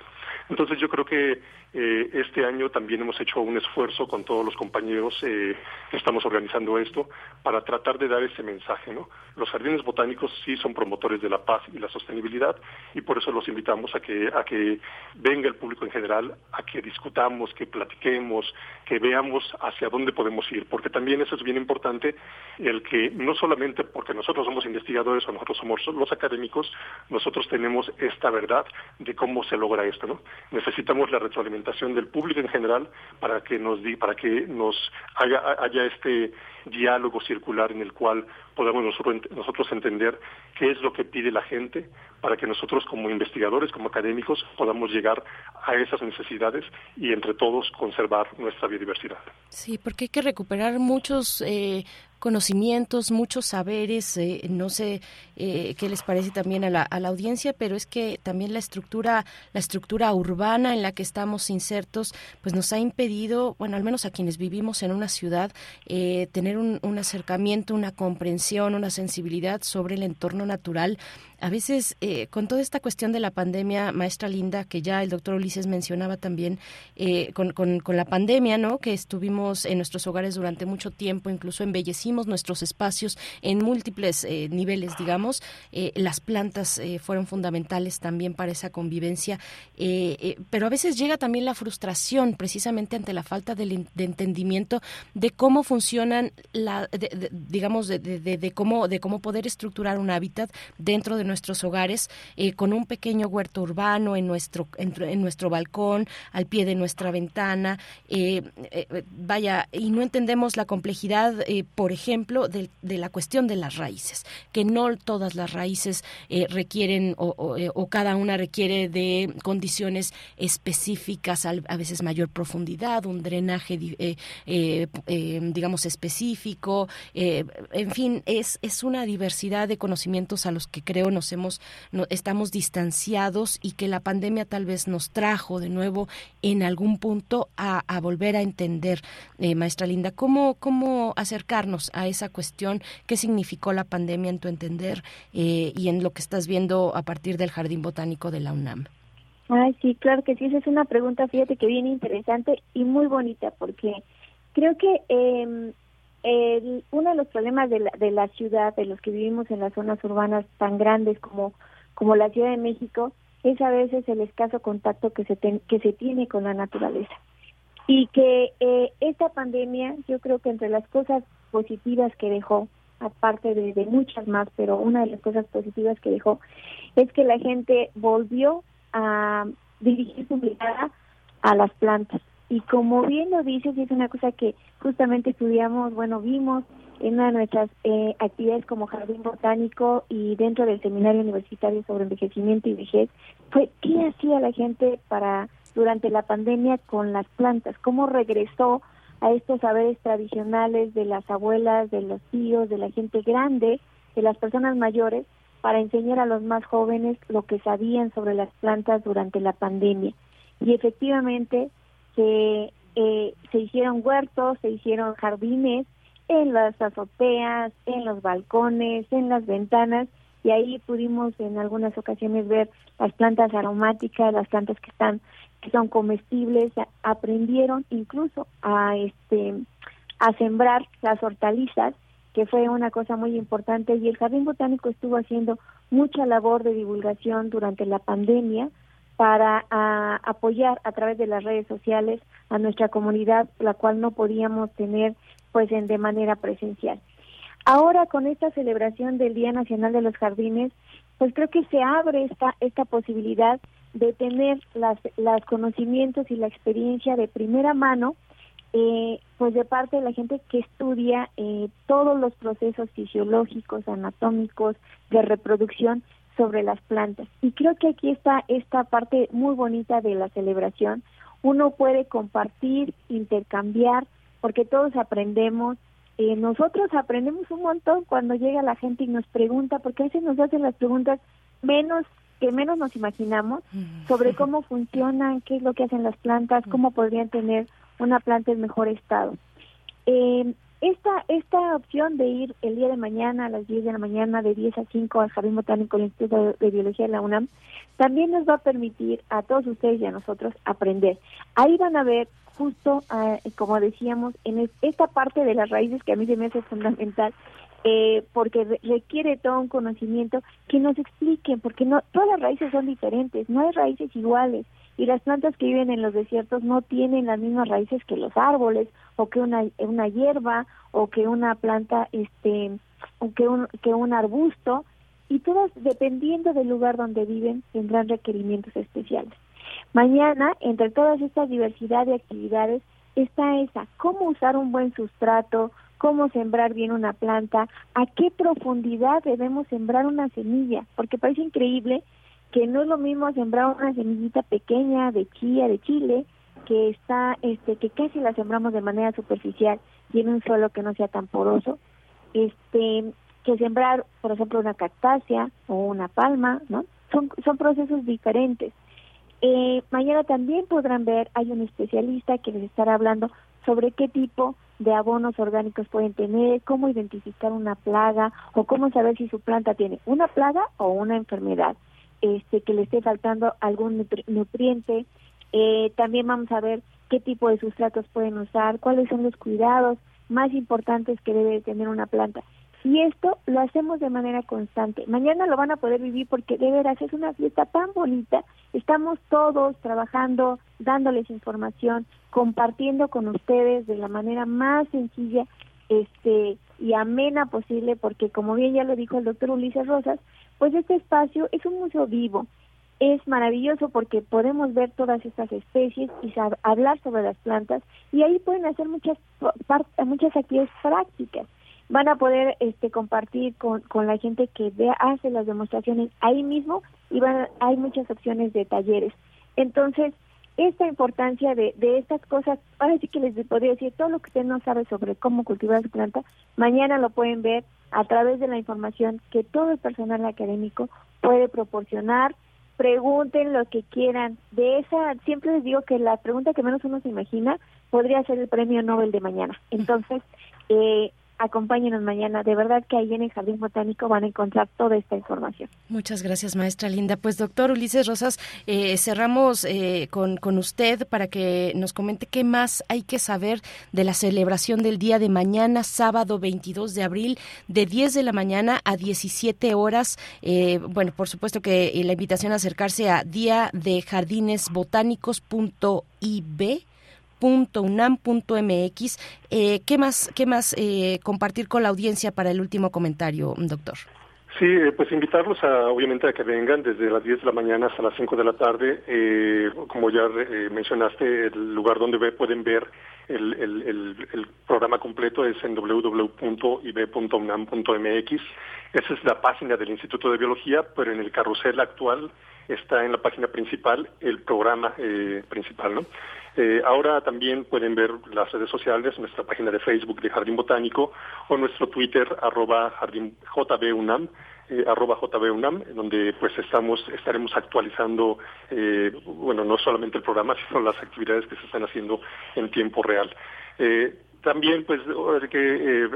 Entonces yo creo que eh, este año también hemos hecho un esfuerzo con todos los compañeros eh, que estamos organizando esto para tratar de dar ese mensaje. ¿no? Los jardines botánicos sí son promotores de la paz y la sostenibilidad y por eso los invitamos a que, a que venga el público en general, a que discutamos, que platiquemos, que veamos hacia dónde podemos ir, porque también eso es bien importante, el que no solamente porque nosotros somos investigadores o nosotros somos los académicos, nosotros tenemos esta verdad de cómo se logra esto, ¿no? Necesitamos la retroalimentación del público en general para que nos di, para que nos haya este diálogo circular en el cual podamos nosotros, nosotros entender qué es lo que pide la gente para que nosotros como investigadores, como académicos, podamos llegar a esas necesidades y entre todos conservar nuestra biodiversidad. Sí, porque hay que recuperar muchos eh, conocimientos, muchos saberes, eh, no sé eh, qué les parece también a la, a la, audiencia, pero es que también la estructura, la estructura urbana en la que estamos insertos, pues nos ha impedido, bueno, al menos a quienes vivimos en una ciudad, tener un, un acercamiento, una comprensión, una sensibilidad sobre el entorno natural a veces, eh, con toda esta cuestión de la pandemia, maestra Linda, que ya el doctor Ulises mencionaba también, eh, con, con, la pandemia, ¿no? Que estuvimos en nuestros hogares durante mucho tiempo, incluso embellecimos nuestros espacios en múltiples eh, niveles, digamos. las plantas fueron fundamentales también para esa convivencia, pero a veces llega también la frustración, precisamente ante la falta de, entendimiento de cómo funcionan, la, digamos, de, de, cómo, de cómo poder estructurar un hábitat dentro de nuestros hogares eh, con un pequeño huerto urbano en nuestro, en, nuestro balcón, al pie de nuestra ventana. Eh, eh, vaya, y no entendemos la complejidad, por ejemplo, de, la cuestión de las raíces, que no todas las raíces requieren o, cada una requiere de condiciones específicas, a veces mayor profundidad, un drenaje, digamos, específico. en fin, es, es una diversidad de conocimientos a los que creo nos hemos, no, estamos distanciados y que la pandemia tal vez nos trajo de nuevo en algún punto a, volver a entender, eh, maestra Linda, ¿cómo, cómo acercarnos a esa cuestión, qué significó la pandemia en tu entender eh, y en lo que estás viendo a partir del Jardín Botánico de la UNAM. Ay, sí, claro que sí, esa es una pregunta, fíjate que bien interesante y muy bonita, porque creo que eh, el, uno de los problemas de la, de la ciudad, de los que vivimos en las zonas urbanas tan grandes como, como la Ciudad de México, es a veces el escaso contacto que se, que se tiene con la naturaleza. Y que eh, esta pandemia, yo creo que entre las cosas positivas que dejó, aparte de, de muchas más, pero una de las cosas positivas que dejó, es que la gente volvió a dirigir su mirada a las plantas y como bien lo dices, es una cosa que justamente estudiamos, bueno, vimos en una de nuestras eh, actividades como Jardín Botánico y dentro del Seminario Universitario sobre Envejecimiento y Vejez, fue qué hacía la gente para durante la pandemia con las plantas, cómo regresó a estos saberes tradicionales de las abuelas, de los tíos, de la gente grande, de las personas mayores, para enseñar a los más jóvenes lo que sabían sobre las plantas durante la pandemia. Y efectivamente, se, eh, se hicieron huertos, se hicieron jardines en las azoteas, en los balcones, en las ventanas, y ahí pudimos en algunas ocasiones ver las plantas aromáticas, las plantas que están que son comestibles, aprendieron incluso a este a sembrar las hortalizas, que fue una cosa muy importante y el jardín botánico estuvo haciendo mucha labor de divulgación durante la pandemia para apoyar a través de las redes sociales a nuestra comunidad, la cual no podíamos tener pues en, de manera presencial. Ahora con esta celebración del Día Nacional de los Jardines, pues creo que se abre esta esta posibilidad de tener las, los conocimientos y la experiencia de primera mano, eh, pues de parte de la gente que estudia eh, todos los procesos fisiológicos, anatómicos, de reproducción sobre las plantas. Y creo que aquí está esta parte muy bonita de la celebración. Uno puede compartir, intercambiar, porque todos aprendemos. Eh, nosotros aprendemos un montón cuando llega la gente y nos pregunta, porque a veces nos hacen las preguntas menos que menos nos imaginamos sobre cómo funcionan, qué es lo que hacen las plantas, cómo podrían tener una planta en mejor estado. Eh, esta, esta opción de ir el día de mañana a las 10 de la mañana, de 10 a 5 al Jardín Botánico del Instituto de Biología de la UNAM, también nos va a permitir a todos ustedes y a nosotros aprender. Ahí van a ver justo, ah, como decíamos, en esta parte de las raíces que a mí se me hace fundamental, eh, porque requiere todo un conocimiento que nos expliquen, porque no todas las raíces son diferentes, no hay raíces iguales y las plantas que viven en los desiertos no tienen las mismas raíces que los árboles o que una una hierba o que una planta este o que un que un arbusto y todas dependiendo del lugar donde viven tendrán requerimientos especiales. Mañana, entre todas estas diversidad de actividades, está esa, cómo usar un buen sustrato, cómo sembrar bien una planta, a qué profundidad debemos sembrar una semilla, porque parece increíble que no es lo mismo sembrar una semillita pequeña de chía, de chile, que está, este, que casi la sembramos de manera superficial y en un suelo que no sea tan poroso, este, que sembrar, por ejemplo, una cactácea o una palma, ¿no? Son, son procesos diferentes. Eh, mañana también podrán ver, hay un especialista que les estará hablando sobre qué tipo de abonos orgánicos pueden tener, cómo identificar una plaga o cómo saber si su planta tiene una plaga o una enfermedad, este que le esté faltando algún nutriente. Eh, también vamos a ver qué tipo de sustratos pueden usar, cuáles son los cuidados más importantes que debe tener una planta. Y esto lo hacemos de manera constante. Mañana lo van a poder vivir porque de veras es una fiesta tan bonita. Estamos todos trabajando, dándoles información, compartiendo con ustedes de la manera más sencilla este y amena posible porque como bien ya lo dijo el doctor Ulises Rosas, pues este espacio es un museo vivo. Es maravilloso porque podemos ver todas estas especies y hablar sobre las plantas y ahí pueden hacer muchas muchas actividades prácticas van a poder este, compartir con, con la gente que ve, hace las demostraciones ahí mismo y van, hay muchas opciones de talleres. Entonces, esta importancia de, de estas cosas, ahora sí que les podría decir, todo lo que usted no sabe sobre cómo cultivar su planta, mañana lo pueden ver a través de la información que todo el personal académico puede proporcionar. Pregunten lo que quieran. De esa, siempre les digo que la pregunta que menos uno se imagina podría ser el premio Nobel de mañana. Entonces, eh, acompáñenos mañana. De verdad que ahí en el Jardín Botánico van a encontrar toda esta información. Muchas gracias, maestra Linda. Pues, doctor Ulises Rosas, eh, cerramos eh, con, con usted para que nos comente qué más hay que saber de la celebración del día de mañana, sábado 22 de abril, de 10 de la mañana a 17 horas. Eh, bueno, por supuesto que la invitación a acercarse a día de jardines botánicos.ib unam.mx. Eh, ¿Qué más, qué más eh, compartir con la audiencia para el último comentario, doctor? Sí, eh, pues invitarlos a, obviamente a que vengan desde las 10 de la mañana hasta las 5 de la tarde. Eh, como ya mencionaste, el lugar donde pueden ver el, programa completo es en www.ib.unam.mx. Esa es la página del Instituto de Biología, pero en el carrusel actual está en la página principal el programa principal, ¿no? Eh, ahora también pueden ver las redes sociales, nuestra página de Facebook de Jardín Botánico o nuestro Twitter arroba jardín, jbunam, eh, arroba jbunam, donde pues estamos, estaremos actualizando, eh, bueno, no solamente el programa, sino las actividades que se están haciendo en tiempo real. Eh, también pues que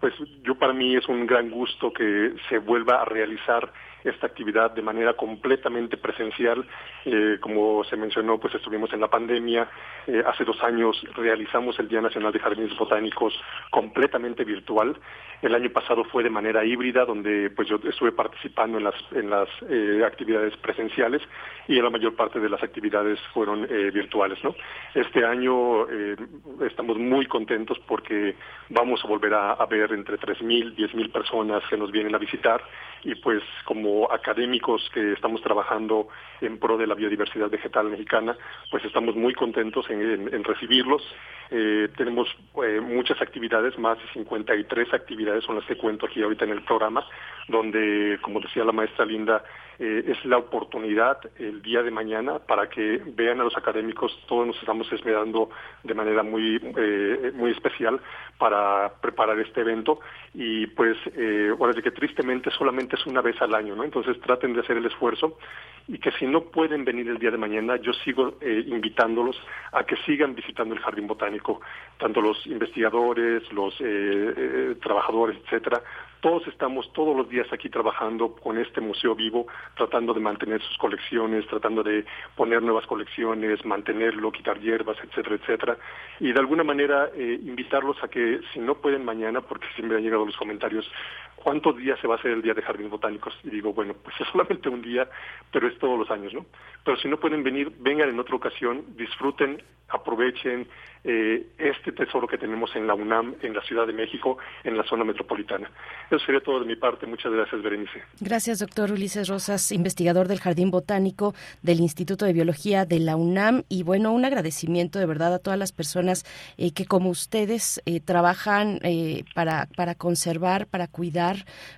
pues yo para mí es un gran gusto que se vuelva a realizar esta actividad de manera completamente presencial. Eh, como se mencionó, pues estuvimos en la pandemia. Eh, hace dos años realizamos el Día Nacional de Jardines Botánicos completamente virtual. El año pasado fue de manera híbrida, donde pues yo estuve participando en las, en las eh, actividades presenciales y la mayor parte de las actividades fueron virtuales. ¿no? Este año estamos muy contentos porque vamos a volver a, a ver entre 3.000, 10.000 personas que nos vienen a visitar y pues como académicos que estamos trabajando en pro de la biodiversidad vegetal mexicana, pues estamos muy contentos en, recibirlos. Eh, tenemos eh, muchas actividades, más de 53 actividades son las que cuento aquí ahorita en el programa, donde, como decía la maestra Linda, eh, es la oportunidad el día de mañana para que vean a los académicos, todos nos estamos esmerando de manera muy, eh, muy especial para preparar este evento. Y pues eh, ahora de que tristemente solamente es una vez al año, ¿no? Entonces traten de hacer el esfuerzo. Y que si no pueden venir el día de mañana, yo sigo eh, invitándolos a que sigan visitando el jardín botánico, tanto los investigadores, los trabajadores, etcétera, todos estamos todos los días aquí trabajando con este museo vivo, tratando de mantener sus colecciones, tratando de poner nuevas colecciones, mantenerlo, quitar hierbas, etcétera, etcétera. Y de alguna manera eh, invitarlos a que si no pueden mañana, porque siempre han llegado los comentarios, ¿cuántos días se va a hacer el Día de Jardines Botánicos? Y digo, bueno, pues es solamente un día, pero es todos los años, ¿no? Pero si no pueden venir, vengan en otra ocasión, disfruten, aprovechen eh, este tesoro que tenemos en la UNAM, en la Ciudad de México, en la zona metropolitana. Eso sería todo de mi parte. Muchas gracias, Berenice. Gracias, doctor Ulises Rosas, investigador del Jardín Botánico del Instituto de Biología de la UNAM. Y bueno, un agradecimiento de verdad a todas las personas eh, que como ustedes eh, trabajan para, para conservar, para cuidar,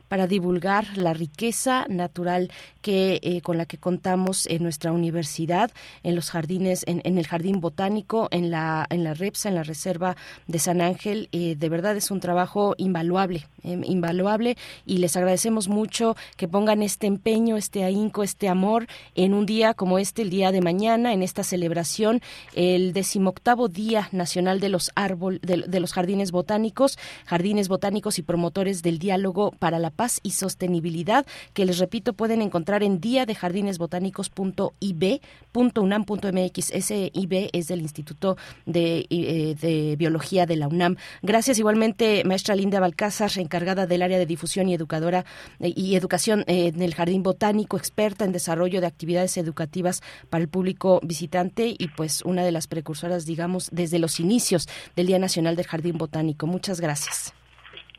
para divulgar la riqueza natural que con la que contamos en nuestra universidad, en los jardines, en, el jardín botánico, en la, en la REPSA, en la Reserva de San Ángel. Eh, de verdad es un trabajo invaluable, eh, invaluable y les agradecemos mucho que pongan este empeño, este ahínco, este amor en un día como este, el día de mañana, en esta celebración, el decimoctavo Día Nacional de los Árbol, de, los Jardines Botánicos, Jardines Botánicos y Promotores del Diálogo para la Paz y Sostenibilidad, que les repito pueden encontrar en día de jardinesbotánicos.ib.unam.mx. Ese IB es del Instituto de eh, de, Biología de la UNAM. Gracias igualmente, maestra Linda Balcázar, encargada del área de difusión y educadora eh, y educación eh, en el Jardín Botánico, experta en desarrollo de actividades educativas para el público visitante y pues una de las precursoras, digamos, desde los inicios del Día Nacional del Jardín Botánico. Muchas gracias.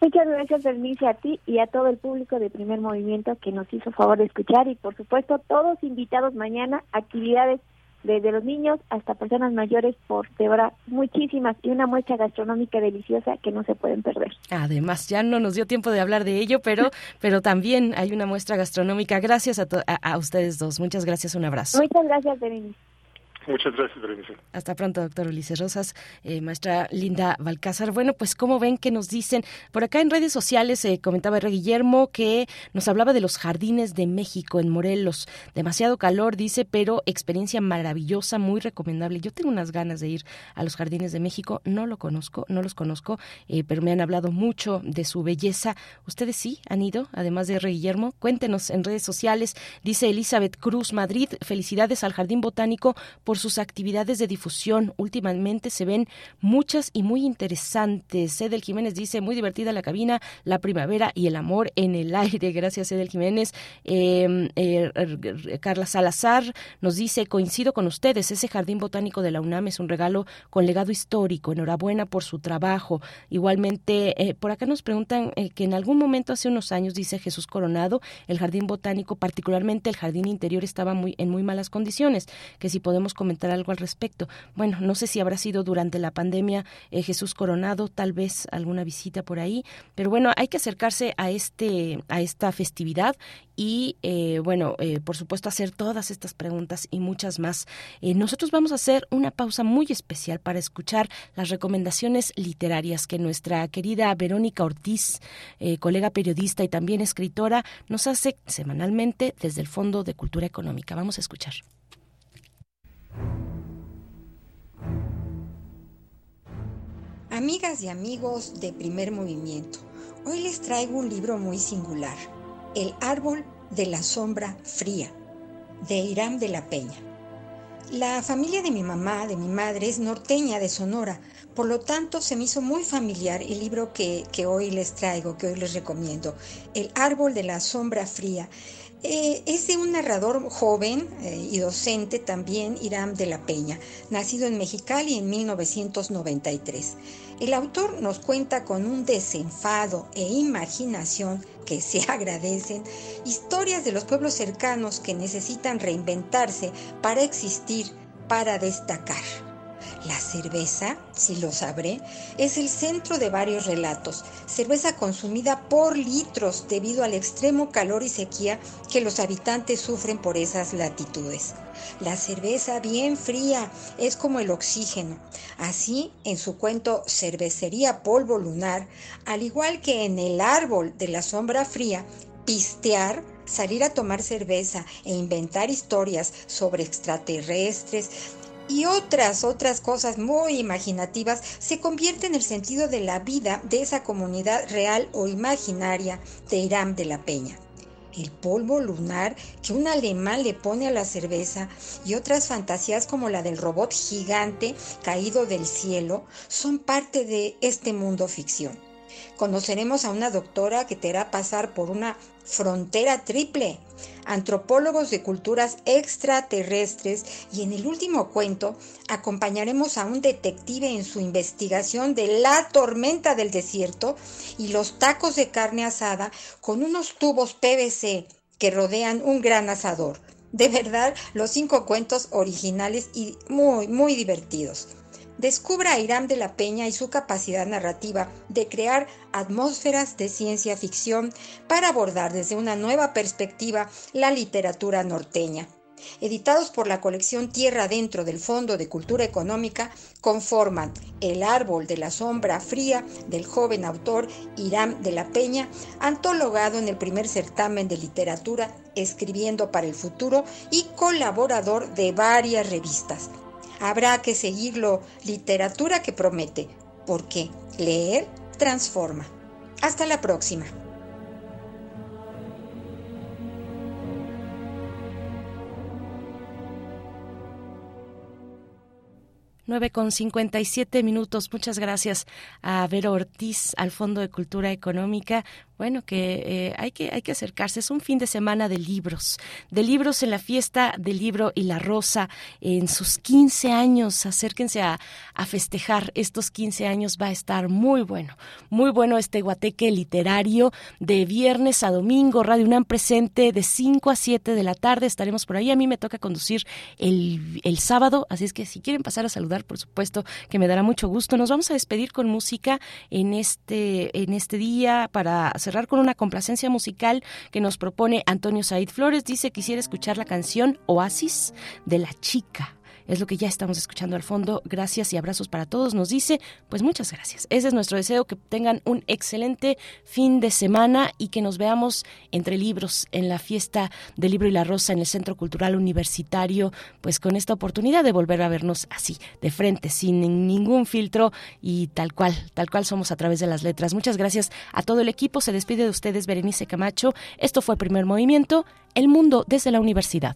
Muchas gracias, Bernice, a ti y a todo el público de Primer Movimiento que nos hizo favor de escuchar y, por supuesto, todos invitados mañana, actividades desde los niños hasta personas mayores por de verdad muchísimas y una muestra gastronómica deliciosa que no se pueden perder. Además, ya no nos dio tiempo de hablar de ello, pero pero también hay una muestra gastronómica. Gracias a, a, ustedes dos. Muchas gracias, un abrazo. Muchas gracias, Berenice. Muchas gracias, Berenice. Hasta pronto, doctor Ulises Rosas, eh, maestra Linda Balcázar. Bueno, pues como ven que nos dicen, por acá en redes sociales eh, comentaba R. Guillermo que nos hablaba de los jardines de México en Morelos. Demasiado calor, dice, pero experiencia maravillosa, muy recomendable. Yo tengo unas ganas de ir a los jardines de México, no lo conozco, no los conozco, eh, pero me han hablado mucho de su belleza. ¿Ustedes sí han ido, además de R. Guillermo? Cuéntenos en redes sociales. Dice Elizabeth Cruz Madrid, felicidades al Jardín Botánico por por sus actividades de difusión. Últimamente se ven muchas y muy interesantes. Edel Jiménez dice, muy divertida la cabina, la primavera y el amor en el aire. Gracias, Edel Jiménez. Em, eh, Carla Salazar nos dice, coincido con ustedes, ese jardín botánico de la UNAM es un regalo con legado histórico. Enhorabuena por su trabajo. Igualmente, eh, por acá nos preguntan eh, que en algún momento hace unos años, dice Jesús Coronado, el jardín botánico, particularmente el jardín interior, estaba muy, en muy malas condiciones, que si podemos comentar algo al respecto. Bueno, no sé si habrá sido durante la pandemia eh, Jesús Coronado, tal vez alguna visita por ahí, pero bueno, hay que acercarse a este a esta festividad y eh, bueno, eh, por supuesto hacer todas estas preguntas y muchas más. nosotros vamos a hacer una pausa muy especial para escuchar las recomendaciones literarias que nuestra querida Verónica Ortiz, colega periodista y también escritora, nos hace semanalmente desde el Fondo de Cultura Económica. Vamos a escuchar. Amigas y amigos de primer movimiento, hoy les traigo un libro muy singular, El árbol de la sombra fría, de Irán de la Peña. La familia de mi mamá, de mi madre, es norteña de Sonora, por lo tanto se me hizo muy familiar el libro que, que hoy les traigo, que hoy les recomiendo, El árbol de la sombra fría. Eh, es de un narrador joven eh, y docente también, Irán de la Peña, nacido en Mexicali en 1993. El autor nos cuenta con un desenfado e imaginación que se agradecen historias de los pueblos cercanos que necesitan reinventarse para existir, para destacar. La cerveza, si lo sabré, es el centro de varios relatos. Cerveza consumida por litros debido al extremo calor y sequía que los habitantes sufren por esas latitudes. La cerveza bien fría es como el oxígeno. Así, en su cuento Cervecería Polvo Lunar, al igual que en El Árbol de la Sombra Fría, pistear salir a tomar cerveza e inventar historias sobre extraterrestres, y otras, otras cosas muy imaginativas se convierte en el sentido de la vida de esa comunidad real o imaginaria de Irán de la Peña. El polvo lunar que un alemán le pone a la cerveza y otras fantasías como la del robot gigante caído del cielo son parte de este mundo ficción. Conoceremos a una doctora que te hará pasar por una frontera triple, antropólogos de culturas extraterrestres. Y en el último cuento acompañaremos a un detective en su investigación de la tormenta del desierto y los tacos de carne asada con unos tubos PVC que rodean un gran asador. De verdad, los cinco cuentos originales y muy, muy divertidos descubra a Irán de la Peña y su capacidad narrativa de crear atmósferas de ciencia ficción para abordar desde una nueva perspectiva la literatura norteña. Editados por la colección Tierra Dentro del Fondo de Cultura Económica, conforman El Árbol de la Sombra Fría del joven autor Irán de la Peña, antologado en el primer certamen de literatura Escribiendo para el Futuro y colaborador de varias revistas habrá que seguirlo literatura que promete, porque leer transforma. Hasta la próxima. 9 con 57 minutos. Muchas gracias a Vero Ortiz, al Fondo de Cultura Económica, bueno, que eh, hay que hay que acercarse. Es un fin de semana de libros, de libros en la fiesta del libro y la rosa en sus 15 años. Acérquense a, a festejar estos 15 años. Va a estar muy bueno, muy bueno este guateque literario de viernes a domingo. Radio UNAM presente de 5 a 7 de la tarde. Estaremos por ahí. A mí me toca conducir el, el sábado, así es que si quieren pasar a saludar, por supuesto, que me dará mucho gusto. Nos vamos a despedir con música en este en este día para cerrar con una complacencia musical que nos propone Antonio Said Flores. Dice, quisiera escuchar la canción Oasis de la chica es lo que ya estamos escuchando al fondo. Gracias y abrazos para todos. Nos dice, pues muchas gracias. Ese es nuestro deseo, que tengan un excelente fin de semana y que nos veamos entre libros en la fiesta del libro y la rosa en el Centro Cultural Universitario, pues con esta oportunidad de volver a vernos así, de frente, sin ningún filtro y tal cual, tal cual somos a través de las letras. Muchas gracias a todo el equipo. Se despide de ustedes Berenice Camacho. Esto fue Primer Movimiento, El Mundo desde la Universidad.